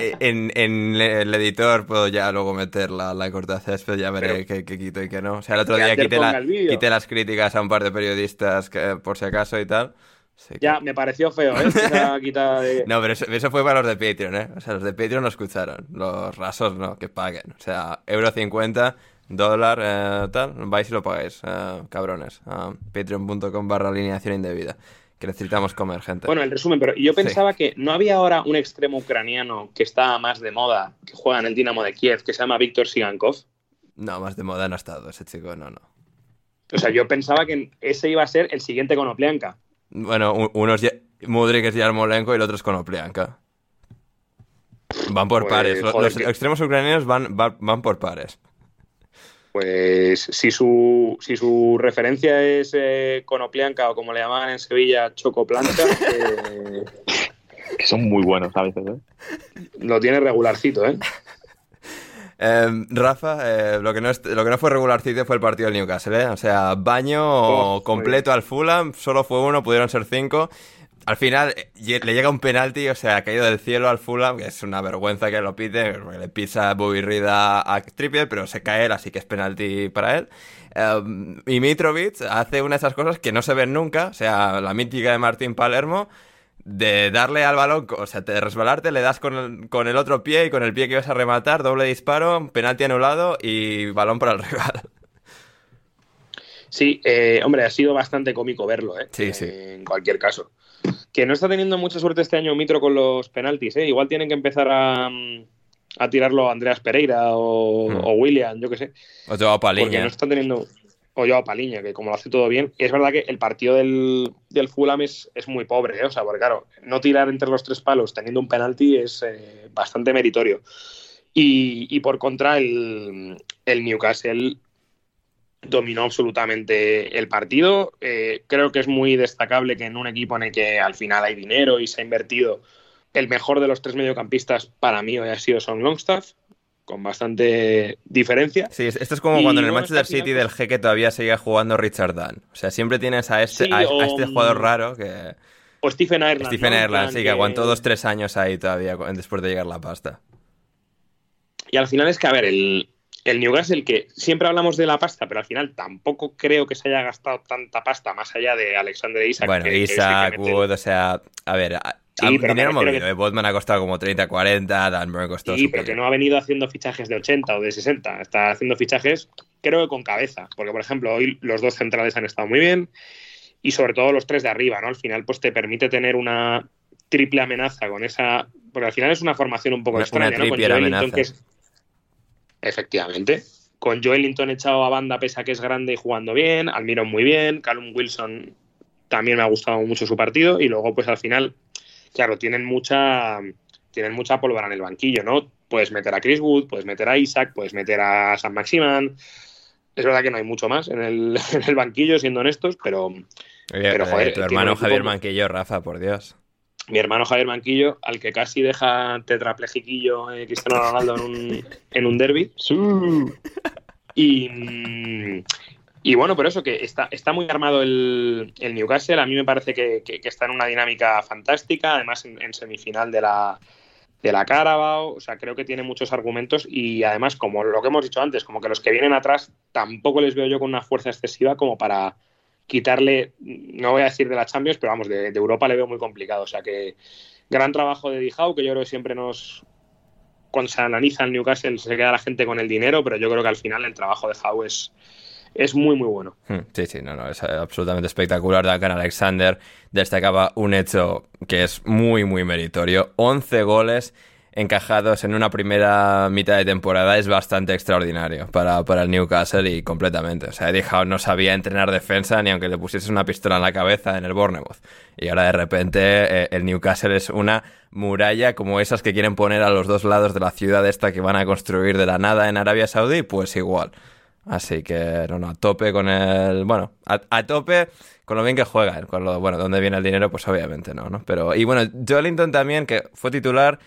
eh, en, en el editor puedo ya luego meter la, la corta césped, ya veré qué, quito y qué no. O sea, el otro día quité, la- quité las críticas a un par de periodistas que, por si acaso y tal. Sí que- Ya, me pareció feo, ¿eh? Esa quita de... No, pero eso, eso fue para los de Patreon, ¿eh? O sea, los de Patreon lo escucharon. Los rasos no, que paguen. O sea, euro 50, dólar, eh, tal. Vais y lo pagáis, eh, cabrones. Ah, Patreon.com barra alineación indebida. Que necesitamos comer, gente. Bueno, el resumen, pero yo Sí. pensaba que no había ahora un extremo ucraniano que está más de moda, que juega en el Dinamo de Kiev, que se llama Víctor Sigankov. No, más de moda no ha estado ese chico, no, no. O sea, yo pensaba que ese iba a ser el siguiente con Oplianka. Bueno, u- uno es Ye- Mudrik es Yarmolenko y el otro es Konoplianka. Van por Pues, pares. Los, joder, los que- extremos ucranianos van, van, van por pares. Pues si su, si su referencia es eh, Konoplianka o como le llamaban en Sevilla, Chocoplanca, eh, Que son muy buenos a veces, ¿eh? lo tiene regularcito, ¿eh? Eh, Rafa, eh, lo, que no es- lo que no fue regularcito fue el partido del Newcastle, ¿eh? O sea, baño Oh, completo al Fulham, solo fue uno, pudieron ser cinco. Al final eh, le llega un penalti, o sea, ha caído del cielo al Fulham, que es una vergüenza que lo pite, porque le pisa Bobby Reed a, Trippier, pero se cae él, así que es penalti para él. Eh, y Mitrovic hace una de esas cosas que no se ven nunca, o sea, la mítica de Martín Palermo, de darle al balón, o sea, de resbalarte, le das con el, con el otro pie y con el pie que ibas a rematar, doble disparo, penalti anulado y balón para el rival. Sí, eh, hombre, ha sido bastante cómico verlo, ¿eh? Sí, sí. En cualquier caso. Que no está teniendo mucha suerte este año Mitro con los penaltis, ¿eh? Igual tienen que empezar a, mm, a tirarlo Andreas Pereira o, o William, yo qué sé. O Joao Porque Paliña. no está teniendo. O yo a Paliña, que como lo hace todo bien. Y es verdad que el partido del, del Fulham es, es muy pobre, ¿eh? O sea, porque claro, no tirar entre los tres palos teniendo un penalti es eh, bastante meritorio. Y, y por contra, el, el Newcastle dominó absolutamente el partido. Eh, creo que es muy destacable que en un equipo en el que al final hay dinero y se ha invertido, el mejor de los tres mediocampistas para mí hoy ha sido Son Longstaff, con bastante diferencia. Sí, es- esto es como Y cuando en el Manchester esta final, City del pues- G que todavía seguía jugando Richard Dunn. O sea, siempre tienes a este, Sí, a, este mm, jugador raro que... O Stephen Ireland. Stephen Ireland, sí, que aguantó dos, tres años ahí todavía después de llegar la pasta. Y al final es que, a ver, el, el Newcastle, que siempre hablamos de la pasta, pero al final tampoco creo que se haya gastado tanta pasta más allá de Alexander Isaac. Bueno, que- Isaac, Wood, o sea, a ver, Sí, pero dinero movido. que- eh, Bodman ha costado como 30, 40, Dan Burn costó Sí, pero que no ha venido haciendo fichajes de 80 o de 60. Está haciendo fichajes, creo que con cabeza. Porque, por ejemplo, hoy los dos centrales han estado muy bien. Y sobre todo los tres de arriba, ¿no? Al final, pues te permite tener una triple amenaza con esa. Porque al final es una formación un poco Una- extraña, una ¿no? Con amenaza. que es- Efectivamente. Con Joelinton echado a banda, pese a que es grande y jugando bien. Almiron muy bien. Callum Wilson también me ha gustado mucho su partido. Y luego, pues al final, claro, tienen mucha tienen mucha pólvora en el banquillo, ¿no? Puedes meter a Chris Wood, puedes meter a Isaac, puedes meter a San Maximan. Es verdad que no hay mucho más en el, en el banquillo, siendo honestos, pero Oye, pero, eh, joder, tu hermano Javier Manquillo, Rafa, por Dios. Mi hermano Javier Manquillo, al que casi deja tetraplejiquillo eh, Cristiano Ronaldo en un, en un derby. Y, y bueno, por eso que está, está muy armado el, el Newcastle. A mí me parece que, que- que está en una dinámica fantástica, además en, en semifinal de la, de la Carabao. O sea, creo que tiene muchos argumentos y además, como lo que hemos dicho antes, como que los que vienen atrás tampoco les veo yo con una fuerza excesiva como para quitarle, no voy a decir de la Champions, pero vamos, de, Europa le veo muy complicado. O sea que gran trabajo de Dijau, que yo creo que siempre nos, cuando se analiza el Newcastle se queda la gente con el dinero, pero yo creo que al final el trabajo de Howe es, es muy, muy bueno. Hmm, Sí, sí, no, no, es eh, absolutamente espectacular. Duncan Alexander destacaba un hecho que es muy, muy meritorio. 11 goles encajados en una primera mitad de temporada es bastante extraordinario para, para el Newcastle y completamente. O sea, Eddie Howe no sabía entrenar defensa ni aunque le pusieses una pistola en la cabeza en el Bournemouth. Y ahora de repente eh, el Newcastle es una muralla como esas que quieren poner a los dos lados de la ciudad esta que van a construir de la nada en Arabia Saudí, pues igual. Así que, no, no, a tope con el... Bueno, a, tope con lo bien que juega. Con lo, bueno, ¿dónde viene el dinero? Pues obviamente no, ¿no? Pero, y bueno, Jolinton también, que fue titular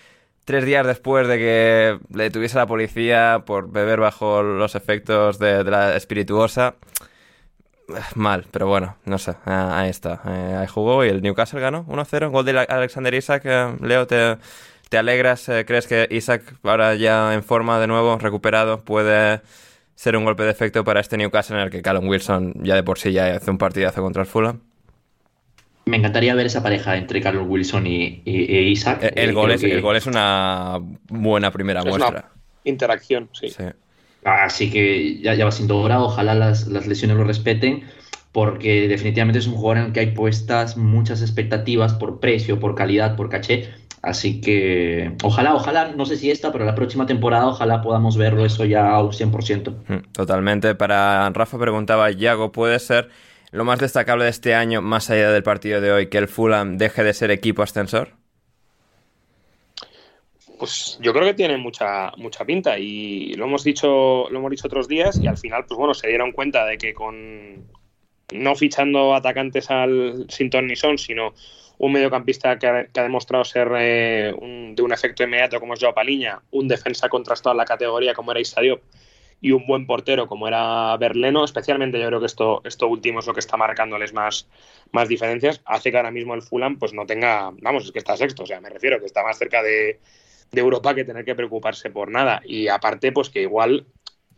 tres días después de que le tuviese la policía por beber bajo los efectos de, la espirituosa. Mal, pero bueno, no sé, ahí está. Eh, ahí jugó y el Newcastle ganó 1-0. Gol de Alexander Isaac. Eh, Leo, ¿te, te alegras? Eh, ¿Crees que Isaac, ahora ya en forma de nuevo, recuperado, puede ser un golpe de efecto para este Newcastle en el que Callum Wilson ya de por sí ya hace un partidazo contra el Fulham? Me encantaría ver esa pareja entre Callum Wilson y, Isaac. Eh, el, gol es, el, gol es, una buena primera muestra. interacción, sí. Así que ya, ya, va siendo hora. Ojalá las, las, lesiones lo respeten, porque definitivamente es un jugador en el que hay puestas muchas expectativas por precio, por calidad, por caché. Así que ojalá, ojalá, no sé si esta, pero la próxima temporada ojalá podamos verlo eso ya a un 100%. Mm, totalmente. Para Rafa preguntaba, Yago, ¿puede ser lo más destacable de este año, más allá del partido de hoy, que el Fulham deje de ser equipo ascensor? Pues yo creo que tiene mucha, mucha pinta y lo hemos dicho, lo hemos dicho otros días y al final, pues bueno, se dieron cuenta de que con no fichando atacantes al sin ni son, sino un mediocampista que ha, demostrado ser eh, de un efecto inmediato como es Joao Paliña, un defensa contrastado en la categoría como era Isadiop y un buen portero como era Berleno, especialmente yo creo que esto, esto último es lo que está marcándoles más, más diferencias, hace que ahora mismo el Fulham pues no tenga, vamos, es que está sexto, o sea, me refiero que está más cerca de, de Europa que tener que preocuparse por nada. Y aparte, pues que igual,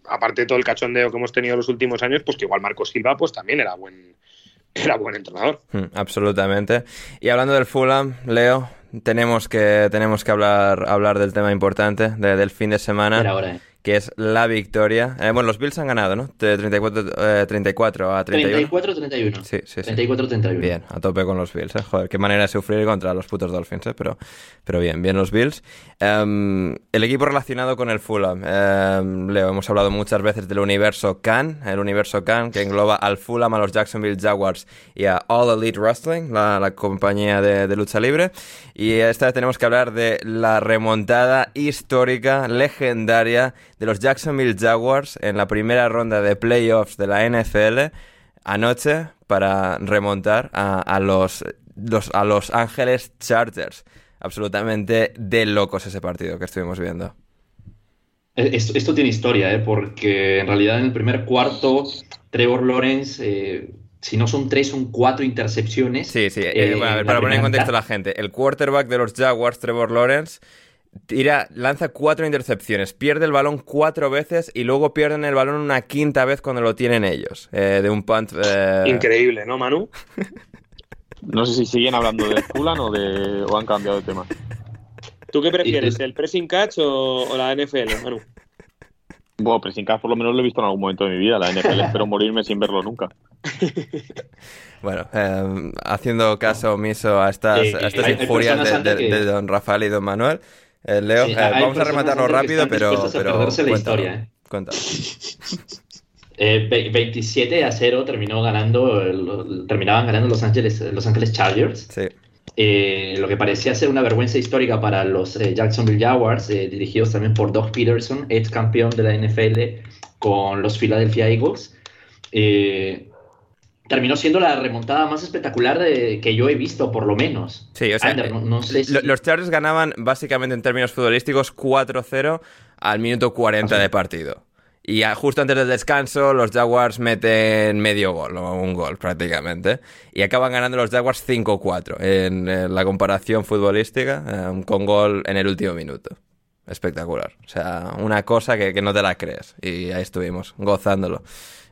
aparte de todo el cachondeo que hemos tenido los últimos años, pues que igual Marco Silva pues también era buen, era buen entrenador. Hmm, absolutamente. Y hablando del Fulham, Leo, tenemos que, tenemos que hablar, hablar del tema importante del fin de semana. ahora, eh que es la victoria. Eh, bueno, los Bills han ganado, ¿no? 34, 34 a 31. 34-31. Sí, sí, sí. 34-31. Bien, a tope con los Bills, ¿eh? Joder, qué manera de sufrir contra los putos Dolphins, ¿eh? Pero, pero bien, bien los Bills. Em, el equipo relacionado con el Fulham. Em, Leo, hemos hablado muchas veces del universo Khan, el universo Khan, que engloba al Fulham, a los Jacksonville Jaguars y a All Elite Wrestling, la, la compañía de, de lucha libre. Y esta vez tenemos que hablar de la remontada histórica, legendaria de los Jacksonville Jaguars en la primera ronda de playoffs de la NFL anoche para remontar a, los, a Los Ángeles Chargers. Absolutamente de locos ese partido que estuvimos viendo. Eh, esto, tiene historia, ¿eh? porque en realidad en el primer cuarto Trevor Lawrence, eh, si no son tres, son cuatro intercepciones. Sí, sí. Eh, para poner en contexto a la gente, el quarterback de los Jaguars, Trevor Lawrence, Tira, lanza cuatro intercepciones, pierde el balón cuatro veces y luego pierden el balón una quinta vez cuando lo tienen ellos. Eh, de un punt. Eh, Increíble, ¿no, Manu? no sé si siguen hablando de Fulan o, de, o han cambiado de tema. ¿Tú qué prefieres, el pressing catch o, la NFL, Manu? Bueno, pressing catch por lo menos lo he visto en algún momento de mi vida. La NFL espero morirme sin verlo nunca. Bueno, eh, haciendo caso omiso a estas, injurias de, don Rafael y don Manuel, eh, Leo, eh, vamos a rematarlo rápido, pero. pero la historia, ¿eh? 27 a 0 terminó ganando, terminaban ganando Los Ángeles, Los Ángeles Chargers. Sí. lo que parecía ser una vergüenza histórica para los Jacksonville Jaguars, dirigidos también por Doug Peterson, ex campeón de la NFL con los Philadelphia Eagles. Terminó siendo la remontada más espectacular de, que yo he visto, por lo menos. Sí, o sea, los Chargers ganaban básicamente en términos futbolísticos 4-0 al minuto 40 de partido. Y justo antes del descanso, los Jaguars meten medio gol, o un gol prácticamente. Y acaban ganando los Jaguars 5-4 en, la comparación futbolística, eh, con gol en el último minuto. Espectacular. O sea, una cosa que, que no te la crees. Y ahí estuvimos, gozándolo.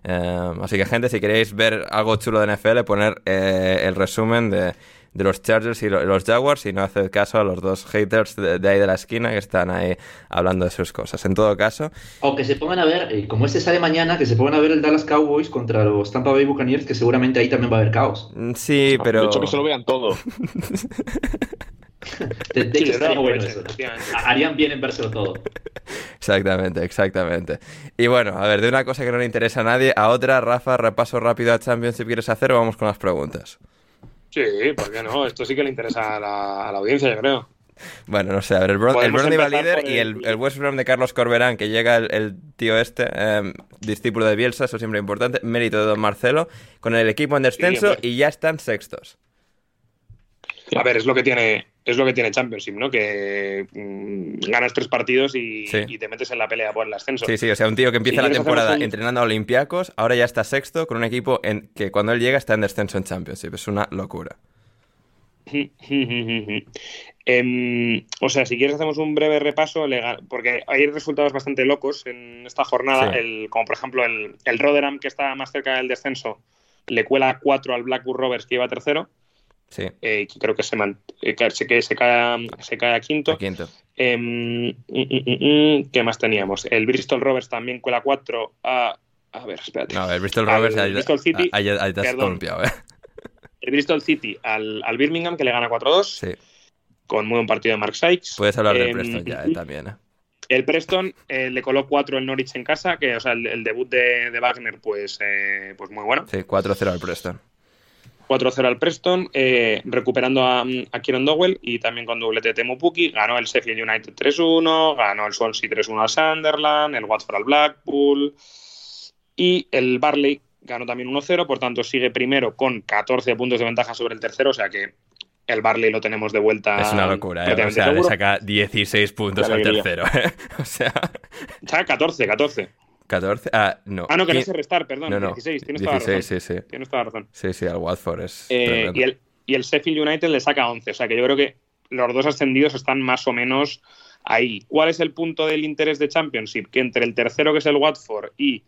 Eh, así que, gente, si queréis ver algo chulo de NFL, poner eh, el resumen de, los Chargers y los Jaguars y no hacer caso a los dos haters de, ahí de la esquina que están ahí hablando de sus cosas. En todo caso. O que se pongan a ver, eh, como este sale mañana, que se pongan a ver el Dallas Cowboys contra los Tampa Bay Buccaneers, que seguramente ahí también va a haber caos. Mm, sí, pero. De hecho, que se lo vean todo. De, hecho, bueno eso. Harían bien en vérselo todo. Exactamente, exactamente. Y bueno, a ver, de una cosa que no le interesa a nadie a otra, Rafa, repaso rápido a Championship quieres hacer o vamos con las preguntas. Sí, ¿por qué no? Esto sí que le interesa a la, audiencia, yo creo. Bueno, no sé, a ver, el, Bron el va líder y el, West Brom de Carlos Corberán, que llega el, tío este, em, discípulo de Bielsa, eso siempre importante, mérito de Don Marcelo, con el equipo en descenso y ya están sextos. A ver, es lo que tiene, es lo que tiene Championship, ¿no? Que mm, ganas tres partidos y, te metes en la pelea por el ascenso. Sí, sí, o sea, un tío que empieza la temporada entrenando a Olympiacos, ahora ya está sexto con un equipo en que cuando él llega está en descenso en Championship. Es una locura. Em, o sea, si quieres hacemos un breve repaso, porque hay resultados bastante locos en esta jornada, como por ejemplo el, el Rotherham, que está más cerca del descenso, le cuela cuatro al Blackburn Rovers, que iba tercero. Sí. Eh, creo que se, eh, se, se, cae, se cae a quinto. quinto. Em, mm, mm, mm, ¿Qué más teníamos? El Bristol Rovers también cuela 4 a. A ver, espérate. No, el Bristol Rovers. El Bristol City. Te has columpiado, ¿eh? El Bristol City al, al Birmingham, que le gana 4-2. Sí. Con muy buen partido de Mark Sykes. Puedes hablar del em, Preston ya, eh, también. ¿eh? El Preston le coló 4 el Norwich en casa, que o sea, el, debut de, de, Wagner, pues, pues muy bueno. Sí, 4-0 al Preston. 4-0 al Preston, eh, recuperando a, a, Kieron Dowell y también con doblete de Temu Puki. Ganó el Sheffield United 3-1, ganó el Swansea 3-1 al Sunderland, el Watford al Blackpool y el Barley ganó también 1-0, por tanto sigue primero con 14 puntos de ventaja sobre el tercero, o sea que el Barley lo tenemos de vuelta. Es una locura, ¿eh? O sea, le saca 16 puntos al tercero, ¿eh? O sea... Saca 14, 14. 14. Ah, no. Ah, no, que no sé restar, perdón. 16, tienes toda la razón. Sí, sí. Tienes toda la razón. Sí, sí, al Watford es. Eh, y, el, y el Sheffield United le saca 11. O sea que yo creo que los dos ascendidos están más o menos ahí. ¿Cuál es el punto del interés de Championship? Que entre el tercero, que es el Watford, y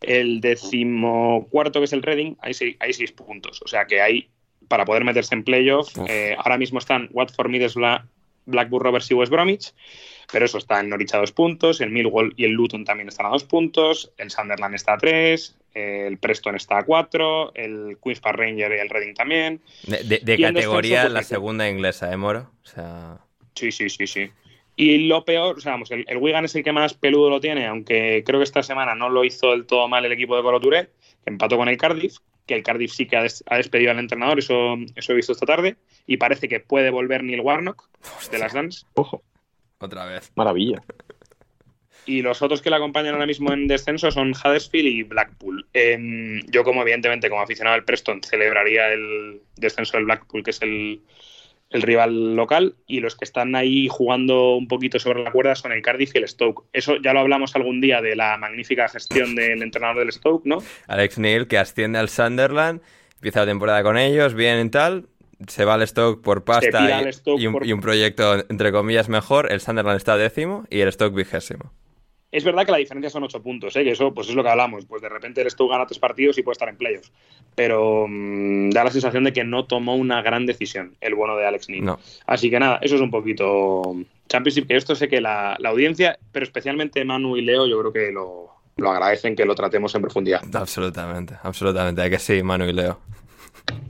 el decimocuarto, que es el Reading, hay seis, hay seis puntos. O sea que hay, para poder meterse en playoff, eh, ahora mismo están Watford, Middlesbrough, Blackburn Rovers y West Bromwich. Pero eso está en Norwich a dos puntos, el Millwall y el Luton también están a dos puntos, el Sunderland está a tres, el Preston está a cuatro, el Queen's Park Ranger y el Reading también. De, categoría la segunda inglesa, ¿eh, Moro? O sea... Sí, sí, sí, sí. Y lo peor, o sea, vamos, el, Wigan es el que más peludo lo tiene, aunque creo que esta semana no lo hizo del todo mal el equipo de Colo que empató con el Cardiff, que el Cardiff sí que ha, despedido al entrenador, eso, eso he visto esta tarde, y parece que puede volver Neil Warnock de las Dance. Ojo. Otra vez. Maravilla. Y los otros que le acompañan ahora mismo en descenso son Huddersfield y Blackpool. yo, como evidentemente, como aficionado al Preston, celebraría el descenso del Blackpool, que es el, rival local. Y los que están ahí jugando un poquito sobre la cuerda son el Cardiff y el Stoke. Eso ya lo hablamos algún día de la magnífica gestión del entrenador del Stoke, ¿no? Alex Neil, que asciende al Sunderland, empieza la temporada con ellos, bien y tal se va al stock por pasta y, un, proyecto, entre comillas, mejor. El Sunderland está décimo y el stock vigésimo. Es verdad que la diferencia son ocho puntos, ¿eh? que eso pues es lo que hablamos. Pues de repente el Stoke gana tres partidos y puede estar en playoffs. Pero mm, da la sensación de que no tomó una gran decisión el bueno de Alex Neil. Así que nada, eso es un poquito Championship. Que esto sé que la, audiencia, pero especialmente Manu y Leo, yo creo que lo, lo agradecen que lo tratemos en profundidad. Absolutamente, absolutamente. Hay que sí, Manu y Leo.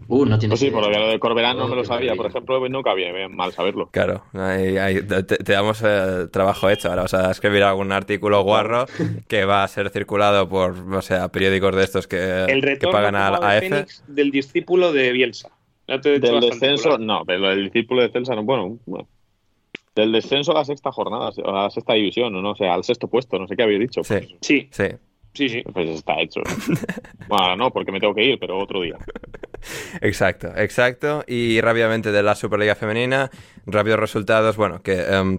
Uh, no tiene pues sí, por lo de Corberán no me lo sabía, por ejemplo, pues nunca había mal saberlo. Claro, te, damos eh, trabajo hecho. Ahora vas a escribir algún artículo guarro que va a ser circulado por, o sea, periódicos de estos que, El que pagan a, a F. del discípulo de Bielsa. del descenso, no, pero el discípulo de Celsa, no, bueno, Del descenso a la sexta jornada, a la sexta división, ¿no? O sea, al sexto puesto, no sé qué habéis dicho. Sí, pues sí. sí. Sí, sí. Pues está hecho. bueno, no, porque me tengo que ir, pero otro día. Exacto, exacto. Y rápidamente de la Superliga Femenina, rápidos resultados, bueno, que... Em,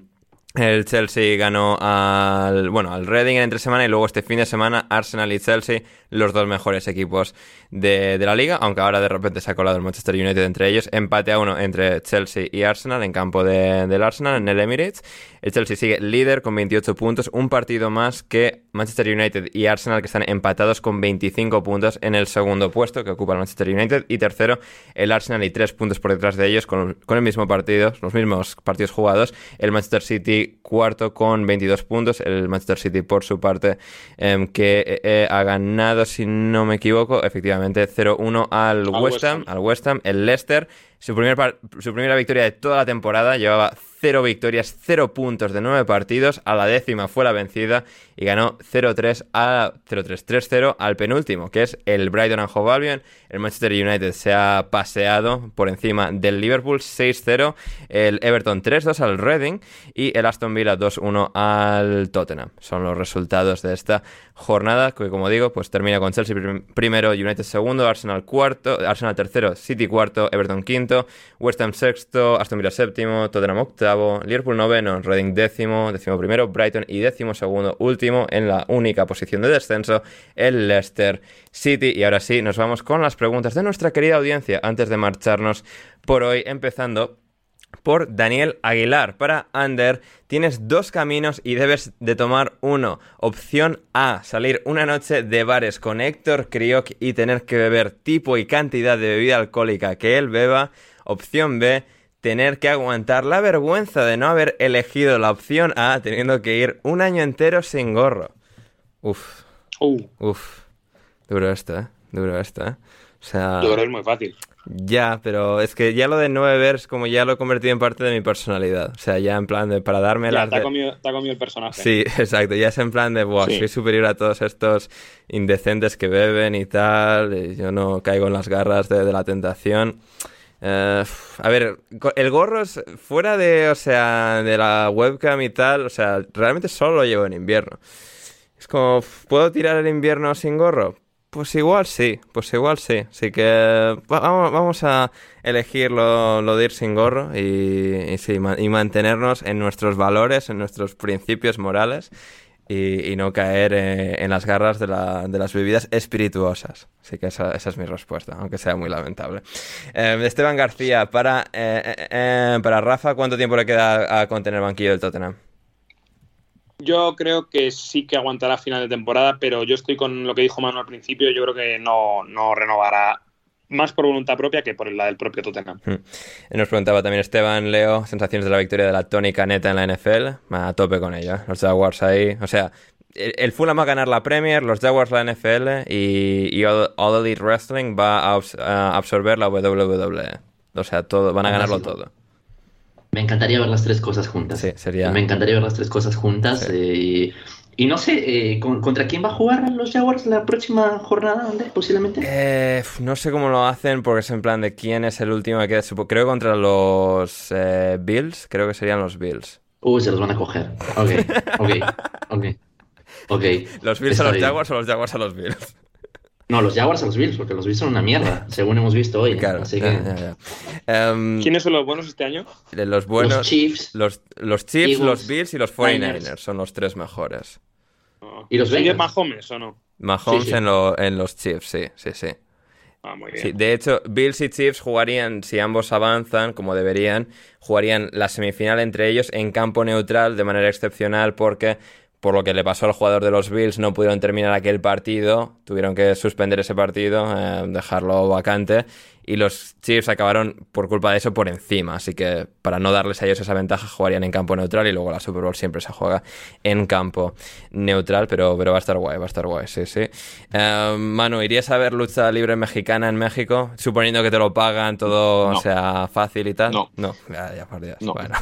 el Chelsea ganó al, bueno, al Reading en entre semana y luego este fin de semana Arsenal y Chelsea, los dos mejores equipos de, la liga, aunque ahora de repente se ha colado el Manchester United entre ellos. Empate a uno entre Chelsea y Arsenal en campo del Arsenal, en el Emirates. El Chelsea sigue líder con 28 puntos, un partido más que Manchester United y Arsenal, que están empatados con 25 puntos en el segundo puesto que ocupa el Manchester United. Y tercero, el Arsenal y tres puntos por detrás de ellos con, con el mismo partido, los mismos partidos jugados. El Manchester City cuarto con 22 puntos. El Manchester City, por su parte, em, que eh, eh, ha ganado, si no me equivoco, efectivamente 0-1 al, West Ham, al West Ham. El Leicester Su, su primera victoria de toda la temporada llevaba 0 victorias, 0 puntos de 9 partidos. A la décima fue la vencida y ganó 0-3 a 0-3-3-0 al penúltimo, que es el Brighton and Hove Albion. El Manchester United se ha paseado por encima del Liverpool 6-0, el Everton 3-2 al Reading y el Aston Villa 2-1 al Tottenham. Son los resultados de esta jornada que, como digo, pues termina con Chelsea primero, United segundo, Arsenal cuarto, Arsenal tercero, City cuarto, Everton quinto, West Ham sexto, Aston Villa séptimo, Tottenham octavo, Liverpool noveno, Reading décimo, décimo primero, Brighton y décimo segundo, último en la única posición de descenso, el Leicester City. Y ahora sí, nos vamos con las preguntas de nuestra querida audiencia antes de marcharnos por hoy, empezando por Daniel Aguilar. Para Ander, tienes dos caminos y debes de tomar uno. Opción A, salir una noche de bares con Héctor Kriok y tener que beber tipo y cantidad de bebida alcohólica que él beba. Opción B, tener que aguantar la vergüenza de no haber elegido la opción A teniendo que ir un año entero sin gorro. Uf. Uh. Uf. Duro esto, ¿eh? Duro esto, ¿eh? O sea... Duro es muy fácil. Ya, pero es que ya lo de no beber es como ya lo he convertido en parte de mi personalidad. O sea, ya en plan de para darme las... te, de- te ha comido el personaje. Sí, exacto. Ya es en plan de, buah, Sí. soy superior a todos estos indecentes que beben y tal. y yo no caigo en las garras de, de la tentación. Eh, a ver, el gorro es fuera de, o sea, de la webcam y tal. O sea, realmente solo lo llevo en invierno. Es como, ¿puedo tirar el invierno sin gorro? Pues igual sí, pues igual sí. Así que va- vamos, vamos a elegir lo, lo de ir sin gorro y, y sí, y mantenernos en nuestros valores, en nuestros principios morales y, no caer eh, en las garras de, la- de las bebidas espirituosas. Así que esa, es mi respuesta, aunque sea muy lamentable. Eh, Esteban García, para, eh, eh, eh, para Rafa, ¿cuánto tiempo le queda a contener el banquillo del Tottenham? Yo creo que sí que aguantará final de temporada, pero yo estoy con lo que dijo Manu al principio. Yo creo que no, no renovará más por voluntad propia que por la del propio Tottenham. Nos preguntaba también Esteban, Leo, sensaciones de la victoria de la tónica neta en la NFL. A tope con ella. Los Jaguars ahí. O sea, el Fulham va a ganar la Premier, los Jaguars la NFL y, y All, All Elite Wrestling va a, abs- a absorber la WWE. O sea, todo, van a ganarlo todo. Me encantaría ver las tres cosas juntas. Sí, sería- Me encantaría ver las tres cosas juntas. Sí. eh, y, y no sé, eh, ¿con- ¿contra quién va a jugar los Jaguars la próxima jornada, Ander, posiblemente? Eh, no sé cómo lo hacen porque es en plan de quién es el último que queda. Creo que contra los eh, Bills. Creo que serían los Bills. Uh, se los van a coger. Ok, ok, ok. Ok. ¿Los Bills Está a los bien. Jaguars o los Jaguars a los Bills? No, los Jaguars a los Bills, porque los Bills son una mierda, según hemos visto hoy. Claro, Así ya, que ya, ya. Em, ¿Quiénes son los buenos este año? de los buenos. los Chiefs Los, los Chiefs, Eagles, los Bills y los 49ers Niners. son los tres mejores. ¿Y los ¿Sigue Bengals? Mahomes o no? Mahomes Sí, sí. En, lo- en los Chiefs, sí, sí, sí. Ah, muy Sí, bien. De hecho, Bills y Chiefs jugarían, si ambos avanzan, como deberían, jugarían la semifinal entre ellos en campo neutral de manera excepcional porque, por lo que le pasó al jugador de los Bills, no pudieron terminar aquel partido, tuvieron que suspender ese partido, eh, dejarlo vacante, y los Chiefs acabaron, por culpa de eso, por encima. Así que, para no darles a ellos esa ventaja, jugarían en campo neutral y luego la Super Bowl siempre se juega en campo neutral, pero, pero va a estar guay, va a estar guay, sí, sí. Eh, Manu, ¿irías a ver lucha libre mexicana en México? Suponiendo que te lo pagan todo, No. o sea, fácil y tal. No. No, ya, ya, por Dios. No. Bueno.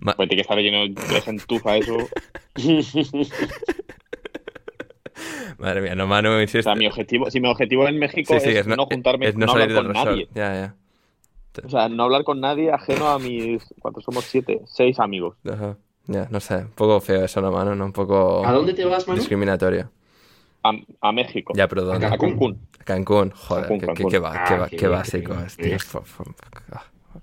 Ma- Pues tiene que estar lleno de gentuza eso. Madre mía, no, Manu, O insiste. sea, mi objetivo, si mi objetivo en México Sí, sí, es, no, juntarme, es no no hablar con nadie. Ya, ya. O sea, no hablar con nadie ajeno a mis, ¿cuántos somos? Siete, seis amigos. Ajá. Ya, no sé, un poco feo eso, ¿no, Manu? ¿no? Un poco ¿A dónde te vas, Manu? discriminatorio. A, a México. Ya, pero ¿dónde? a Cancún. Cancún, joder, Cancún, qué, Cancún. qué, va- qué, va- Ah, qué qué básico qué bien, es, qué tío.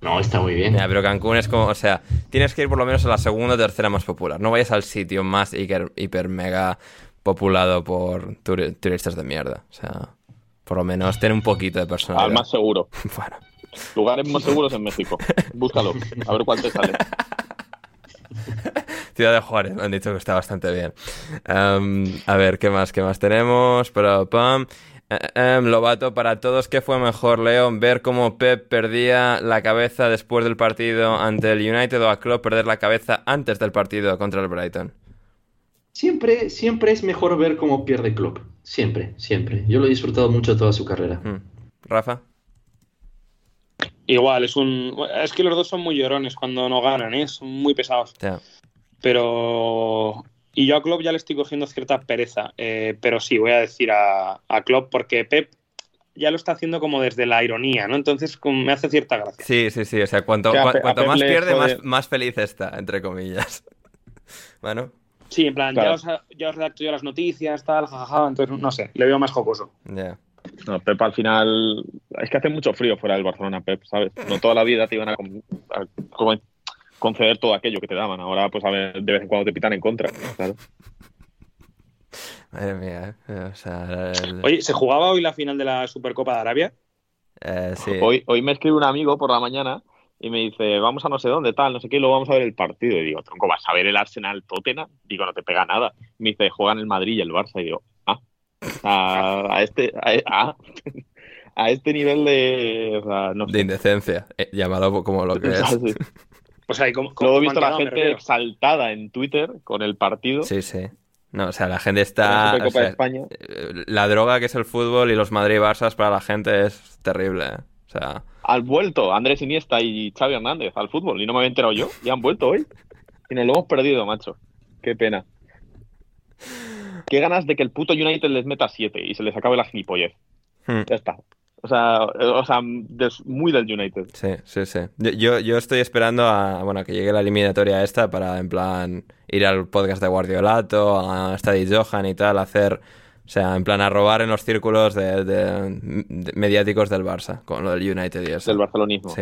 No, está muy bien. Ya, pero Cancún es como, o sea, tienes que ir por lo menos a la segunda o tercera más popular. No vayas al sitio más hiper, hiper mega populado por turi- turistas de mierda. O sea, por lo menos ten un poquito de personalidad. Al más seguro. Bueno. Lugares más seguros en México. Búscalo. A ver cuál te sale. Ciudad de Juárez, me han dicho que está bastante bien. Em, a ver, ¿qué más? ¿Qué más tenemos? Pero, pam. Eh, em, Lobato, para todos, ¿qué fue mejor, Leo? ¿Ver cómo Pep perdía la cabeza después del partido ante el United o a Klopp perder la cabeza antes del partido contra el Brighton? Siempre, siempre es mejor ver cómo pierde Klopp. Siempre, siempre. Yo lo he disfrutado mucho toda su carrera. Mm. ¿Rafa? igual, es un. Es que los dos son muy llorones cuando no ganan, ¿eh? son muy pesados. Pero. Y yo a Klopp ya le estoy cogiendo cierta pereza. Eh, pero sí, voy a decir a, a Klopp porque Pep ya lo está haciendo como desde la ironía, ¿no? Entonces me hace cierta gracia. Sí, sí, sí. O sea, cuanto, cuanto más pierde, más, más, feliz está, entre comillas. bueno. Sí, en plan, ya, os, ya os redacto yo las noticias, tal, jajaja, entonces no sé, le veo más jocoso. Ya. No, Pep al final. Es que hace mucho frío fuera del Barcelona, Pep, ¿sabes? No toda la vida te iban a, conceder todo aquello que te daban. Ahora, pues a ver, de vez en cuando te pitan en contra, claro. Madre mía, eh, o sea, Oye, ¿se jugaba hoy la final de la Supercopa de Arabia? Eh, sí. Hoy, hoy me escribe un amigo por la mañana y me dice, vamos a no sé dónde, tal, no sé qué, y luego vamos a ver el partido. Y digo, tronco, ¿vas a ver el Arsenal Tottenham? Digo, no te pega nada. me dice, juegan el Madrid y el Barça. Y digo, ah, a, este, a, este nivel de, de indecencia, eh, llamado como lo que es. O sea, Luego he visto a la gente exaltada en Twitter con el partido. Sí, sí. No, o sea, la gente está. Eh, la droga que es el fútbol y los Madrid Barças para la gente es terrible. ¿eh? O sea. Han vuelto Andrés Iniesta y Xavi Hernández al fútbol y no me había enterado yo. Y han vuelto hoy. Y nos lo hemos perdido, macho. Qué pena. Qué ganas de que el puto United les meta 7 y se les acabe la gilipollez. Hmm. Ya está. O sea, o sea muy del United. Sí, sí, sí. Yo, yo estoy esperando a bueno, que llegue la eliminatoria esta para, en plan, ir al podcast de Guardiolato, a Stadi Johan y tal, hacer... O sea, en plan, a robar en los círculos de, mediáticos del Barça, con lo del United y eso. Del barcelonismo. Sí,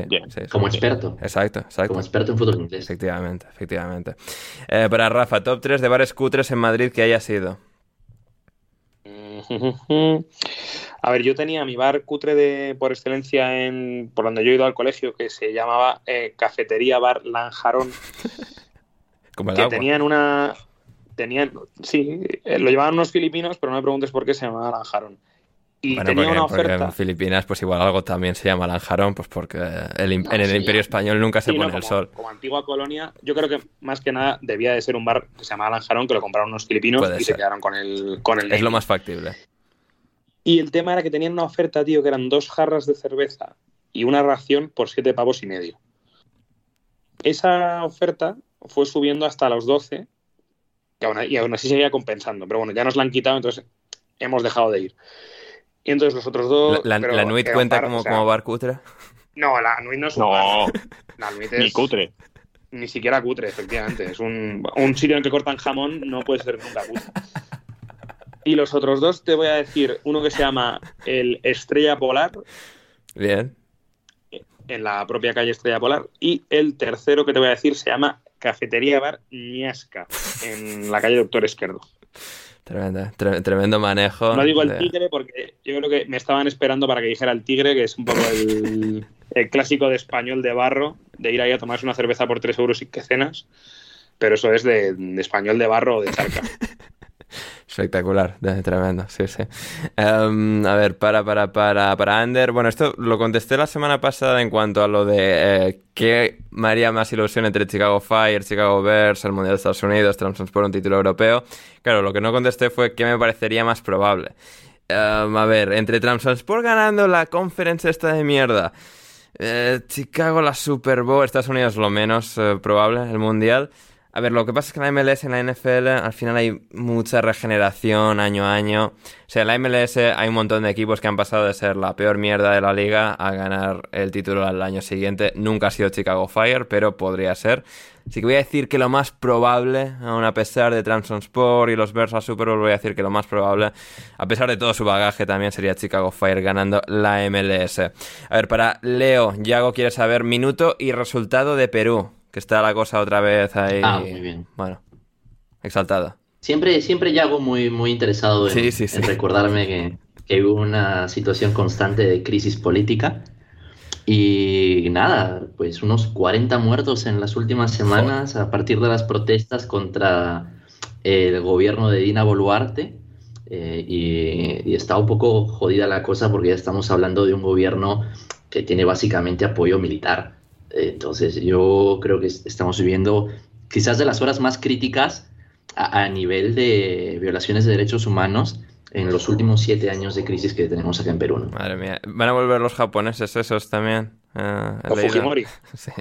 Como experto. Exacto, exacto. Como experto en fútbol inglés. Efectivamente, efectivamente. Eh, para Rafa, top 3 de bares cutres en Madrid que haya sido. A ver, yo tenía mi bar cutre de, por excelencia en, por donde yo he ido al colegio, que se llamaba eh, Cafetería Bar Lanjarón. Como que tenían una. Tenían, sí, eh, lo llevaban unos filipinos, pero no me preguntes por qué se llamaba Lanjarón. Y tenía una oferta. en Filipinas, pues igual algo también se llama Lanjarón, pues porque en el Imperio Español nunca se pone el sol. Como antigua colonia, yo creo que más que nada debía de ser un bar que se llamaba Lanjarón, que lo compraron unos filipinos y se quedaron con el, con el. Es lo más factible. Y el tema era que tenían una oferta, tío, que eran dos jarras de cerveza y una ración por siete pavos y medio. Esa oferta fue subiendo hasta los 12 y aún así seguía compensando. Pero bueno, ya nos la han quitado, entonces hemos dejado de ir. Y entonces los otros dos. ¿La, la, Nuit cuenta como, como bar cutre? No, la Nuit no es un no, bar. La Nuit es, Ni cutre. Ni siquiera cutre, efectivamente. Es un, un sitio en que cortan jamón, no puede ser nunca cutre. Y los otros dos te voy a decir uno que se llama el Estrella Polar. Bien. En la propia calle Estrella Polar. Y el tercero que te voy a decir se llama Cafetería Bar Ñasca, en la calle Doctor Esquerdo. Tremendo, tremendo manejo. No digo el tigre porque yo creo que me estaban esperando para que dijera el tigre, que es un poco el, clásico de español de barro, de ir ahí a tomarse una cerveza por 3 euros y que cenas. Pero eso es de, español de barro o de charca. Espectacular, tremendo, sí, sí. Em, a ver, para, para, para, para Ander, bueno, esto lo contesté la semana pasada en cuanto a lo de eh, qué me haría más ilusión entre Chicago Fire, Chicago Bears, el Mundial de Estados Unidos, Transport un título europeo. Claro, lo que no contesté fue qué me parecería más probable. Em, a ver, entre Transport ganando la conferencia esta de mierda, eh, Chicago la Super Bowl, Estados Unidos lo menos eh, probable, el Mundial. A ver, lo que pasa es que en la MLS, en la NFL, al final hay mucha regeneración año a año. O sea, en la MLS hay un montón de equipos que han pasado de ser la peor mierda de la liga a ganar el título al año siguiente. Nunca ha sido Chicago Fire, pero podría ser. Así que voy a decir que lo más probable, aun a pesar de Sport y los Bears Super Bowl, voy a decir que lo más probable, a pesar de todo su bagaje, también sería Chicago Fire ganando la MLS. A ver, para Leo, Yago quiere saber minuto y resultado de Perú que está la cosa otra vez ahí. Ah, muy bien. Bueno, exaltada. Siempre, siempre ya hago muy, muy interesado en, recordarme que, que, hubo una situación constante de crisis política. Y nada, pues unos 40 muertos en las últimas semanas a partir de las protestas contra el gobierno de Dina Boluarte. Eh, y, y, está un poco jodida la cosa porque ya estamos hablando de un gobierno que tiene básicamente apoyo militar. Entonces yo creo que estamos viviendo quizás de las horas más críticas a, nivel de violaciones de derechos humanos en los últimos siete años de crisis que tenemos acá en Perú. Madre mía, ¿van a volver los japoneses esos también? Uh, o Fujimori. sí.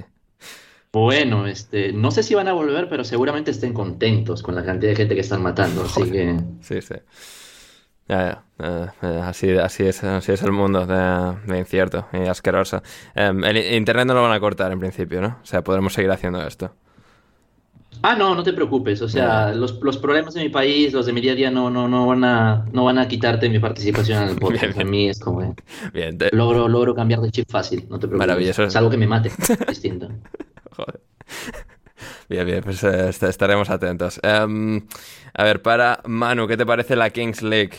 Bueno, este, no sé si van a volver, pero seguramente estén contentos con la cantidad de gente que están matando, así que... Sí, sí. Ya, ya. Eh, así, así, es, así es el mundo de, de incierto y asqueroso. Em, el internet no lo van a cortar en principio, ¿no? O sea, podremos seguir haciendo esto. Ah, no, no te preocupes. O sea, los, los problemas de mi país, los de mi día a día, no, no, no, van, a, no van a quitarte mi participación en el podcast. Bien, bien. A mí es como... eh, Bien, te- Logro, logro cambiar de chip fácil, no te preocupes. Maravilloso. Es algo que me mate, distinto. Joder. Bien, bien, pues eh, est- estaremos atentos. Em, a ver, para Manu, ¿qué te parece la Kings League?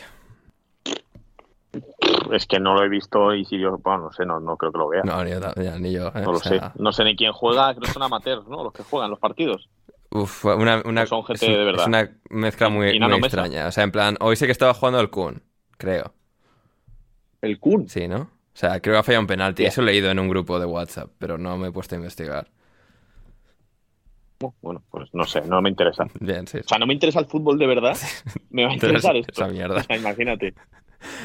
Es que no lo he visto y si yo, bueno, no sé, no, no creo que lo vea. No, ni yo, ni yo. eh, No lo sea, sé. No sé ni quién juega, creo que son amateurs, ¿no? Los que juegan los partidos. Uf, una, una, Son gente es, de verdad. es una mezcla muy, Y muy extraña. O sea, en plan, hoy sé que estaba jugando el Kun, creo. El Kun. Sí, ¿no? O sea, creo que ha fallado un penalti. Eso he leído en un grupo de WhatsApp, pero no me he puesto a investigar. Bueno, pues no sé, no me interesa. Bien, sí. O sea, no me interesa el fútbol de verdad. Me va a interesar Esa- esto. esa mierda. O sea, imagínate.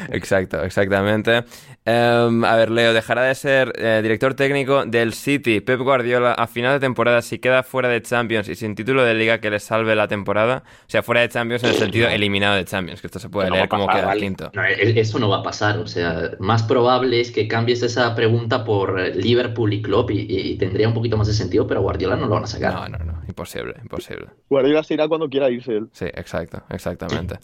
Exacto, exactamente. Em, a ver, Leo, dejará de ser eh, director técnico del City. Pep Guardiola, a final de temporada, si queda fuera de Champions y sin título de liga que le salve la temporada, o sea, fuera de Champions en el sentido eliminado de Champions, que esto se puede no leer como queda vale. quinto. No, e- eso no va a pasar, o sea, más probable es que cambies esa pregunta por eh, Liverpool y Klopp y, y tendría un poquito más de sentido, pero a Guardiola no lo van a sacar. No, no, no, imposible, imposible. Guardiola se irá cuando quiera irse él. Sí, exacto, exactamente.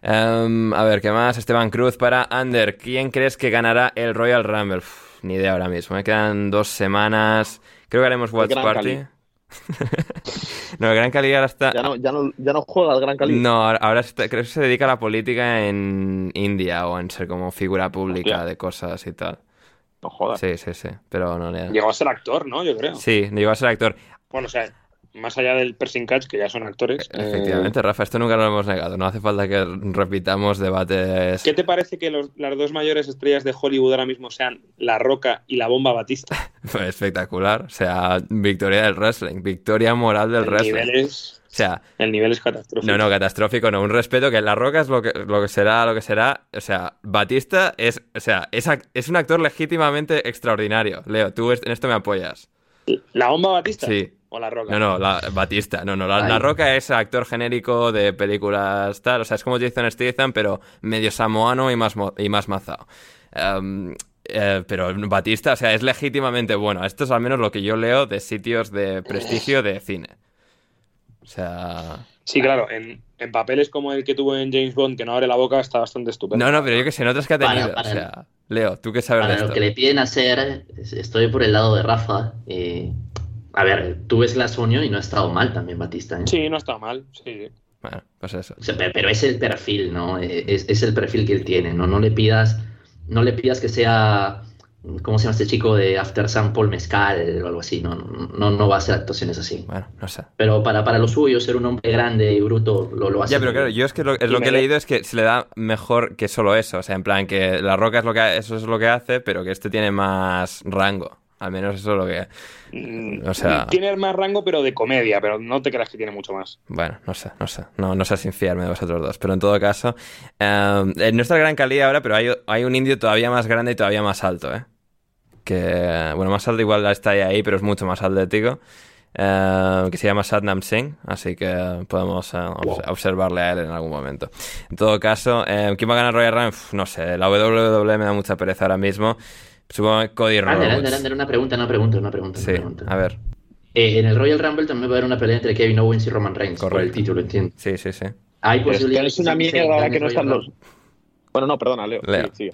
Em, a ver, ¿qué más? Esteban Cruz para Ander. ¿Quién crees que ganará el Royal Rumble? Uf, ni idea ahora mismo. Me quedan dos semanas. Creo que haremos Watch Party. No, el Gran Cali ahora está. Ya no, ya no, ya no juega el Gran Cali. No, ahora, ahora está- creo que se dedica a la política en India o en ser como figura pública Hostia. de cosas y tal. No jodas. Sí, sí, sí. Pero no le. Llegó a ser actor, ¿no? Yo creo. Sí, llegó a ser actor. Bueno, o sea, más allá del Pershing Catch, que ya son actores. eh, Efectivamente, Rafa, esto nunca lo hemos negado. No hace falta que repitamos debates. ¿Qué te parece que los- las dos mayores estrellas de Hollywood ahora mismo sean La Roca y la Bomba Batista? Espectacular. O sea, victoria del wrestling, victoria moral del El wrestling. nivel es, O sea, el nivel es catastrófico. no, no, catastrófico, no. Un respeto que La Roca es lo que, lo que será, lo que será. O sea, Batista es, o sea, es, es un actor legítimamente extraordinario. Leo, tú en esto me apoyas. ¿La Bomba Batista? Sí. ¿O La Roca? No, no, la, Batista, no, no, la. La Roca es actor genérico de películas tal, o sea, es como Jason Statham, pero medio samoano y más, y más mazao. Em, eh, pero Batista, o sea, es legítimamente bueno. Esto es al menos lo que yo leo de sitios de prestigio de cine. O sea... Sí, claro, en, en papeles como el que tuvo en James Bond, que no abre la boca, está bastante estupendo. No, no, pero yo que sé, en otras que ha tenido. para o sea, Leo, ¿tú qué sabes de Para esto? lo que le piden hacer, es- estoy por el lado de Rafa. eh, a ver, tú ves la Sonio y no ha estado mal también Batista. ¿eh? Sí, no está mal. Sí. Bueno, pues eso. O sea, pe- pero es el perfil, ¿no? Eh, Es, es el perfil que él tiene, ¿no? No le pidas, no le pidas que sea, ¿cómo se llama este chico de After Sun Paul Mezcal o algo así? No, no, no va a hacer actuaciones así. Bueno, no sé. Pero para, para lo suyo, ser un hombre grande y bruto, lo, lo hace. Ya, pero claro, yo es que lo, es lo que he leído es que se le da mejor que solo eso. O sea, en plan que la roca es lo que eso es lo que hace, pero que este tiene más rango. Al menos eso es lo que. Mm, O sea- Tiene más rango, pero de comedia, pero no te creas que tiene mucho más. Bueno, no sé, no sé. No, no sé sin fiarme de vosotros dos. Pero en todo caso, eh, no está el gran Cali ahora, pero hay, hay un indio todavía más grande y todavía más alto, ¿eh? Que, bueno, más alto igual está ahí, pero es mucho más atlético. eh, que se llama Satnam Singh, así que podemos eh, obs- observarle a él en algún momento. En todo caso, eh, ¿quién va a ganar Royal Rumble? No sé, la WWE me da mucha pereza ahora mismo. Supongo que Cody Ander, Rhodes. Ander, Ander, una pregunta, una pregunta, una pregunta. una Sí, pregunta. a ver, Eh, en el Royal Rumble también va a haber una pelea entre Kevin Owens y Roman Reigns por el título, entiendo. sí, sí, sí. Hay posibilidad es de una mierda ahora que no están los. Bueno, no, perdona, Leo. Leo. Sí, sigue.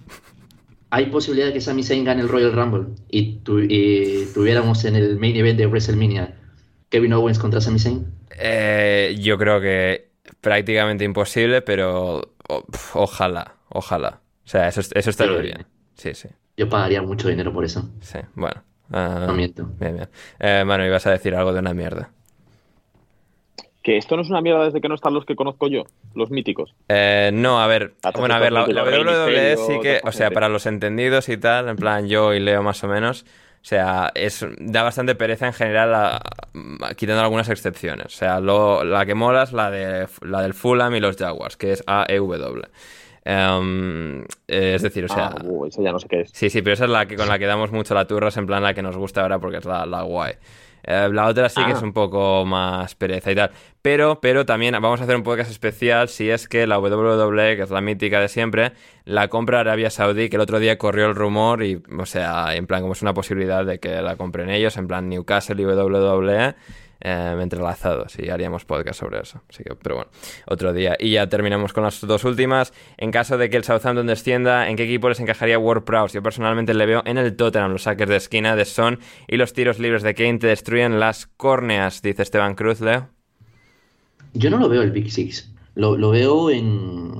Hay posibilidad de que Sami Zayn gane el Royal Rumble y, tu- y tuviéramos en el main event de WrestleMania Kevin Owens contra Sami Zayn. Eh, yo creo que prácticamente imposible, pero o- pf, ojalá, ojalá. O sea, eso, eso estaría bien. Sí, sí, Yo pagaría mucho dinero por eso. sí. Bueno. ah, No miento. bien, bien. Eh, bueno, ibas a decir algo de una mierda. Que esto no es una mierda desde que no están los que conozco yo, los míticos. Eh, no, a ver, Hasta bueno, a ver, la, la WWE sí que, o sea, para los entendidos y tal, en plan yo y Leo más o menos, o sea, es, da bastante pereza en general, a- a- quitando algunas excepciones. O sea, lo- la que mola es la, de, la del Fulham y los Jaguars, que es AEW. Em, es decir, o sea... Ah, uh, ya no sé qué es. Sí, sí, pero esa es la que con la que damos mucho la turra, es en plan la que nos gusta ahora porque es la, la guay. Eh, la otra sí que es Ah. un poco más pereza y tal. Pero, pero también vamos a hacer un podcast especial si es que la WWE, que es la mítica de siempre, la compra Arabia Saudí, que el otro día corrió el rumor y, o sea, en plan, como es una posibilidad de que la compren ellos, en plan Newcastle y WWE. Eh, entrelazados y haríamos podcast sobre eso. Así que, pero bueno, otro día. Y ya terminamos con las dos últimas. En caso de que el Southampton descienda, ¿en qué equipo les encajaría Ward Prowse? Yo personalmente le veo en el Tottenham, los saques de esquina de Son y los tiros libres de Kane te destruyen las córneas, dice Esteban Cruz, Leo. Yo no lo veo el Big Six. Lo, lo veo en,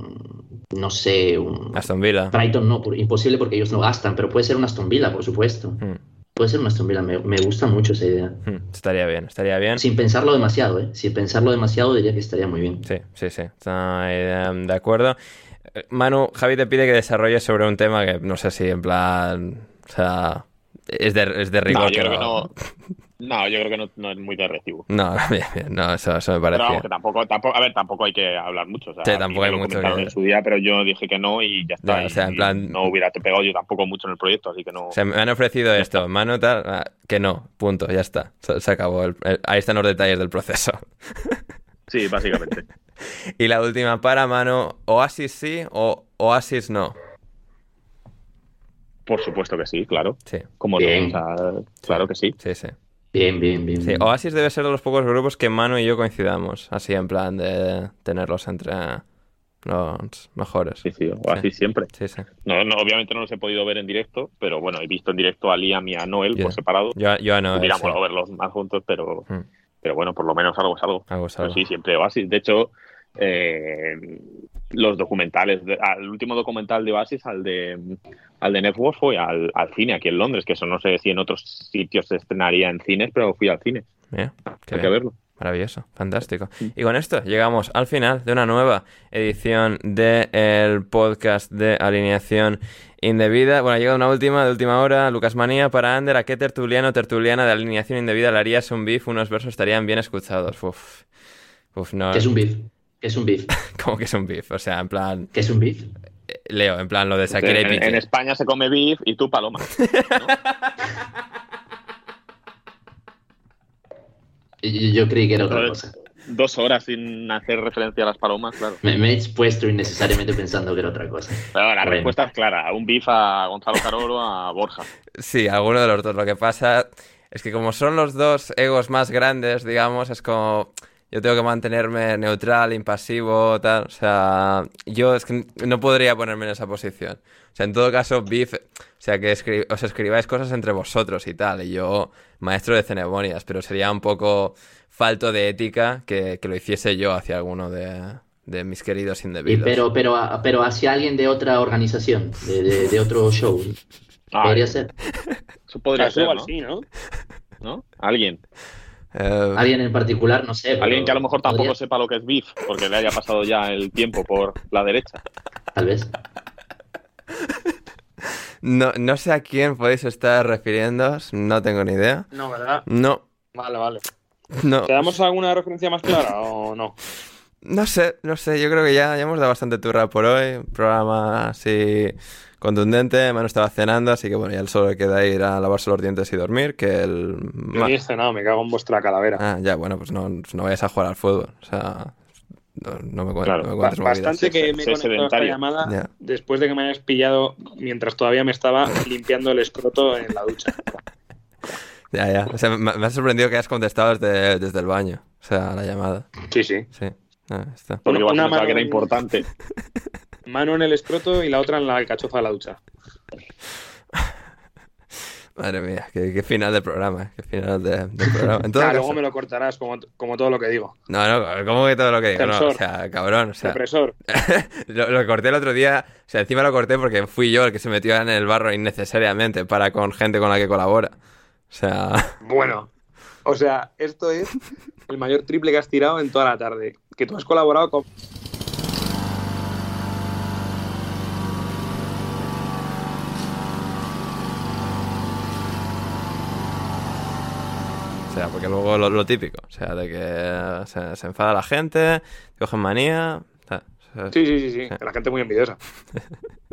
no sé, un... Aston Villa. Brighton no, por- imposible porque ellos no gastan, pero puede ser un Aston Villa, por supuesto. Hmm, Puede ser Aston Villa, me, me gusta mucho esa idea. hmm, estaría bien, estaría bien. Sin pensarlo demasiado, ¿eh? Sin pensarlo demasiado diría que estaría muy bien. Sí, sí, sí, está eh, de acuerdo. Eh, Manu, Javi te pide que desarrolles sobre un tema que no sé si en plan, o sea, es de, es de rigor. No, yo creo que no. No, yo creo que no, no es muy de recibo. No, bien, bien, no, eso, eso me Pero parecía. vamos, que tampoco, tampoco, a ver, tampoco hay que hablar mucho. O sea, Sí, tampoco hay mucho que- en su día, pero yo dije que no y ya está. Ya, o sea, en y plan- No hubiera pegado yo tampoco mucho en el proyecto, así que no. O sea, me han ofrecido esto, Manu tal, ah, que no, punto, ya está, se, se acabó. el- el- ahí están los detalles del proceso. Sí, básicamente. Y la última para Manu, Oasis sí o Oasis no. Por supuesto que sí, claro. Sí, Como Bien. no, o sea, claro que sí. sí, sí. Bien, bien, bien. Sí. Oasis debe ser de los pocos grupos que Manu y yo coincidamos, así en plan de tenerlos entre los mejores. Sí, sí, o así siempre. Sí, sí. No, no, obviamente no los he podido ver en directo, pero bueno, he visto en directo a Liam y a Noel por separado. Yo, yo no. Hubiera sí. molado verlos más juntos, pero, Mm. pero bueno, por lo menos algo es algo. Algo es Pero algo. sí, siempre Oasis. De hecho, eh, los documentales, de- al último documental de Oasis, al de, al de Network, fue al, al cine aquí en Londres, que eso no sé si en otros sitios se estrenaría en cines, pero fui al cine. Hay que verlo. Maravilloso, fantástico. Y con esto llegamos al final de una nueva edición del podcast de alineación indebida. Bueno, ha llegado una última, de última hora, Lucas Manía para Ander. ¿A qué tertuliano o tertuliana de alineación indebida le harías un beef? Unos versos estarían bien escuchados. Uf, Uf no. ¿Qué es un beef? ¿Qué es un beef? ¿Cómo que es un beef? O sea, en plan, ¿Qué es un beef? eh, Leo, en plan lo de Shakira y en, Piqué. en España se come beef y tú paloma. Y- Yo, yo creí que era otra cosa. Dos horas sin hacer referencia a las palomas, claro. Me, me he expuesto innecesariamente pensando que era otra cosa. Pero la Bueno. respuesta es clara. Un beef a Gonzalo Carolo a Borja. Sí, alguno de los dos. Lo que pasa es que como son los dos egos más grandes, digamos, es como yo tengo que mantenerme neutral, impasivo, tal. O sea, yo es que no podría ponerme en esa posición. O sea, en todo caso, beef, o sea, que escri- os escribáis cosas entre vosotros y tal. Y yo, maestro de ceremonias, pero sería un poco falto de ética que, que lo hiciese yo hacia alguno de, de mis queridos Y indebidos. pero, pero, a- pero hacia alguien de otra organización, de, de- de otro show. Ah, Podría ser. Eso podría ser, Casual, ¿no? sí, ¿no? ¿No? Alguien. Eh, Alguien en particular, no sé. pero Alguien que a lo mejor tampoco podría- sepa lo que es beef, porque le haya pasado ya el tiempo por la derecha. Tal vez. no, no sé a quién podéis estar refiriéndoos, no tengo ni idea. No, ¿verdad? No, Vale, vale. no. ¿Te damos alguna referencia más clara o no? No sé, no sé, yo creo que ya, ya hemos dado bastante turra por hoy. Un programa así contundente. Manu estaba cenando, así que bueno, ya solo le queda ir a lavarse los dientes y dormir. Que el. Yo ni he cenado, me cago en vuestra calavera. Ah, ya, bueno, pues no, no vayas a jugar al fútbol. O sea, no, no me, cuen- Claro. no movidas. Bastante que me he esta llamada después de que me hayas pillado mientras todavía me estaba limpiando el escroto en la ducha. Ya, ya. O sea, me, me ha sorprendido que hayas contestado desde, desde el baño. O sea, la llamada. Sí, sí. Sí. Ah, está. Porque igual Una pensaba que era mano- importante. Mano en el escroto y la otra en la alcachofa de la ducha. Madre mía, qué, qué final del programa, eh, qué final de- del programa. En todo Ah, caso- luego me lo cortarás como, como todo lo que digo. No, no, ¿cómo que todo lo que digo? No, o sea, cabrón, o sea, Represor. lo, lo corté el otro día, o sea, encima lo corté porque fui yo el que se metió en el barro innecesariamente para con gente con la que colabora. O sea, Bueno. O sea, esto es el mayor triple que has tirado en toda la tarde. Que tú has colaborado con... luego lo, lo típico, o sea, de que se, se enfada la gente, te cogen manía, Sí, sí, sí, sí. La gente muy envidiosa.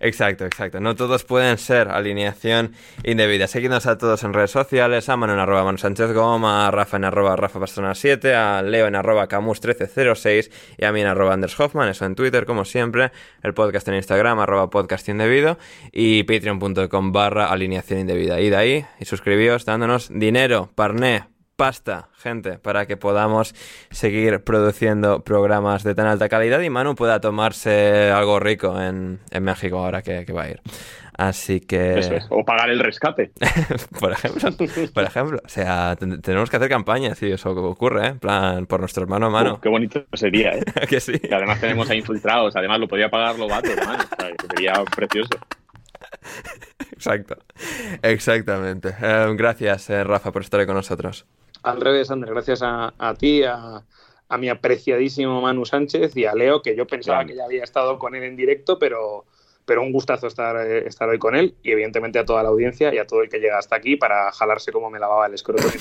Exacto, exacto. No todos pueden ser alineación indebida. Seguidnos a todos en redes sociales, a Manu arroba Manu Sánchez Goma, a Rafa en arroba Rafa 7, a Leo en arroba Camus 1306 y a mí en arroba Anders Hoffman, eso en Twitter como siempre, el podcast en Instagram arroba podcast indebido y patreon.com barra alineación indebida. Id ahí y suscribíos dándonos dinero, parné, pasta, gente, para que podamos seguir produciendo programas de tan alta calidad y Manu pueda tomarse algo rico en, México ahora que, va a ir. Así que... O pagar el rescate. por ejemplo. Por ejemplo. O sea, tenemos que hacer campaña si eso ocurre, ¿eh? En plan, por nuestro hermano a mano. qué bonito sería, ¿eh? que sí. Además tenemos a infiltrados. Además lo podía pagar Lobato, hermano. sería precioso. Exacto. Exactamente. Eh, gracias, eh, Rafa, por estar con nosotros. Al revés, Andrés, gracias a, ti, a, mi apreciadísimo Manu Sánchez y a Leo, que yo pensaba que ya había estado con él en directo, pero, pero un gustazo estar, eh, estar hoy con él y evidentemente a toda la audiencia y a todo el que llega hasta aquí para jalarse como me lavaba el escroto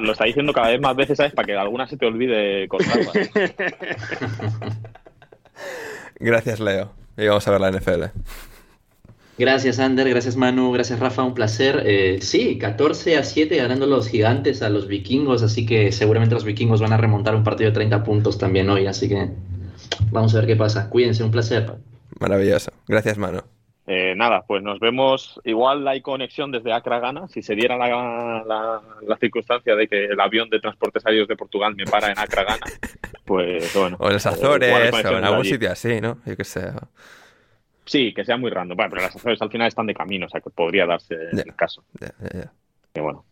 Lo está diciendo cada vez más veces, ¿sabes? Para que alguna se te olvide cortarla. Gracias, Leo. Y vamos a ver la NFL. Gracias, Ander. Gracias, Manu. Gracias, Rafa. Un placer. Eh, sí, 14 a 7 ganando los gigantes a los vikingos. Así que seguramente los vikingos van a remontar un partido de 30 puntos también hoy. Así que vamos a ver qué pasa. Cuídense. Un placer. Maravilloso. Gracias, Manu. Eh, nada, pues nos vemos. Igual hay conexión desde Acra Gana. Si se diera la, circunstancia de que el avión de transportes aéreos de Portugal me para en Acra Gana, pues bueno. O en los Azores, o, en algún sitio así, ¿no? Yo qué sé. Sí, que sea muy random. Bueno, pero las Azores al final están de camino, o sea que podría darse el caso. y bueno.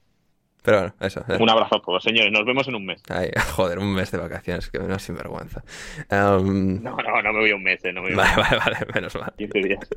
Pero bueno, eso. Eh. Un abrazo a todos, señores. Nos vemos en un mes. Ay, joder, un mes de vacaciones, que menos sinvergüenza. Um... No, no, no me voy un mes, eh, no me voy Vale, vale, vale, menos mal. 15 días.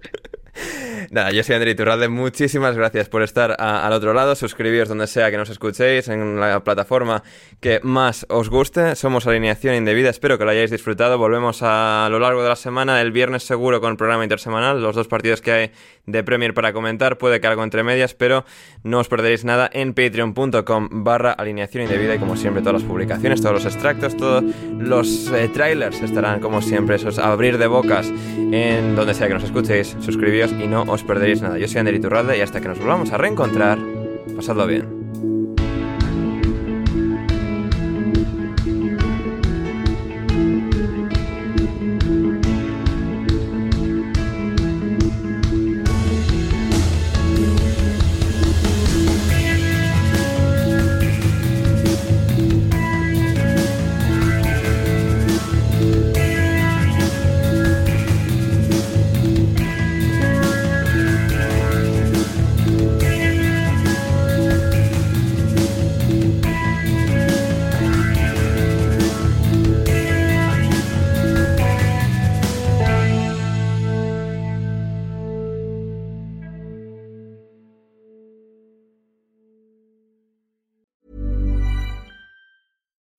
Nada, yo soy André Iturralde. Muchísimas gracias por estar al otro lado. Suscribíos donde sea que nos escuchéis, en la plataforma que más os guste. Somos Alineación Indebida. Espero que lo hayáis disfrutado. Volvemos a, lo largo de la semana, el viernes seguro con el programa intersemanal. Los dos partidos que hay de Premier para comentar. Puede que algo entre medias, pero no os perderéis nada en patreon.com barra alineación indebida y como siempre todas las publicaciones, todos los extractos, todos los eh, trailers estarán como siempre esos abrir de bocas en donde sea que nos escuchéis, suscribíos y no os perderéis nada. Yo soy Ander Iturralde y hasta que nos volvamos a reencontrar, pasadlo bien.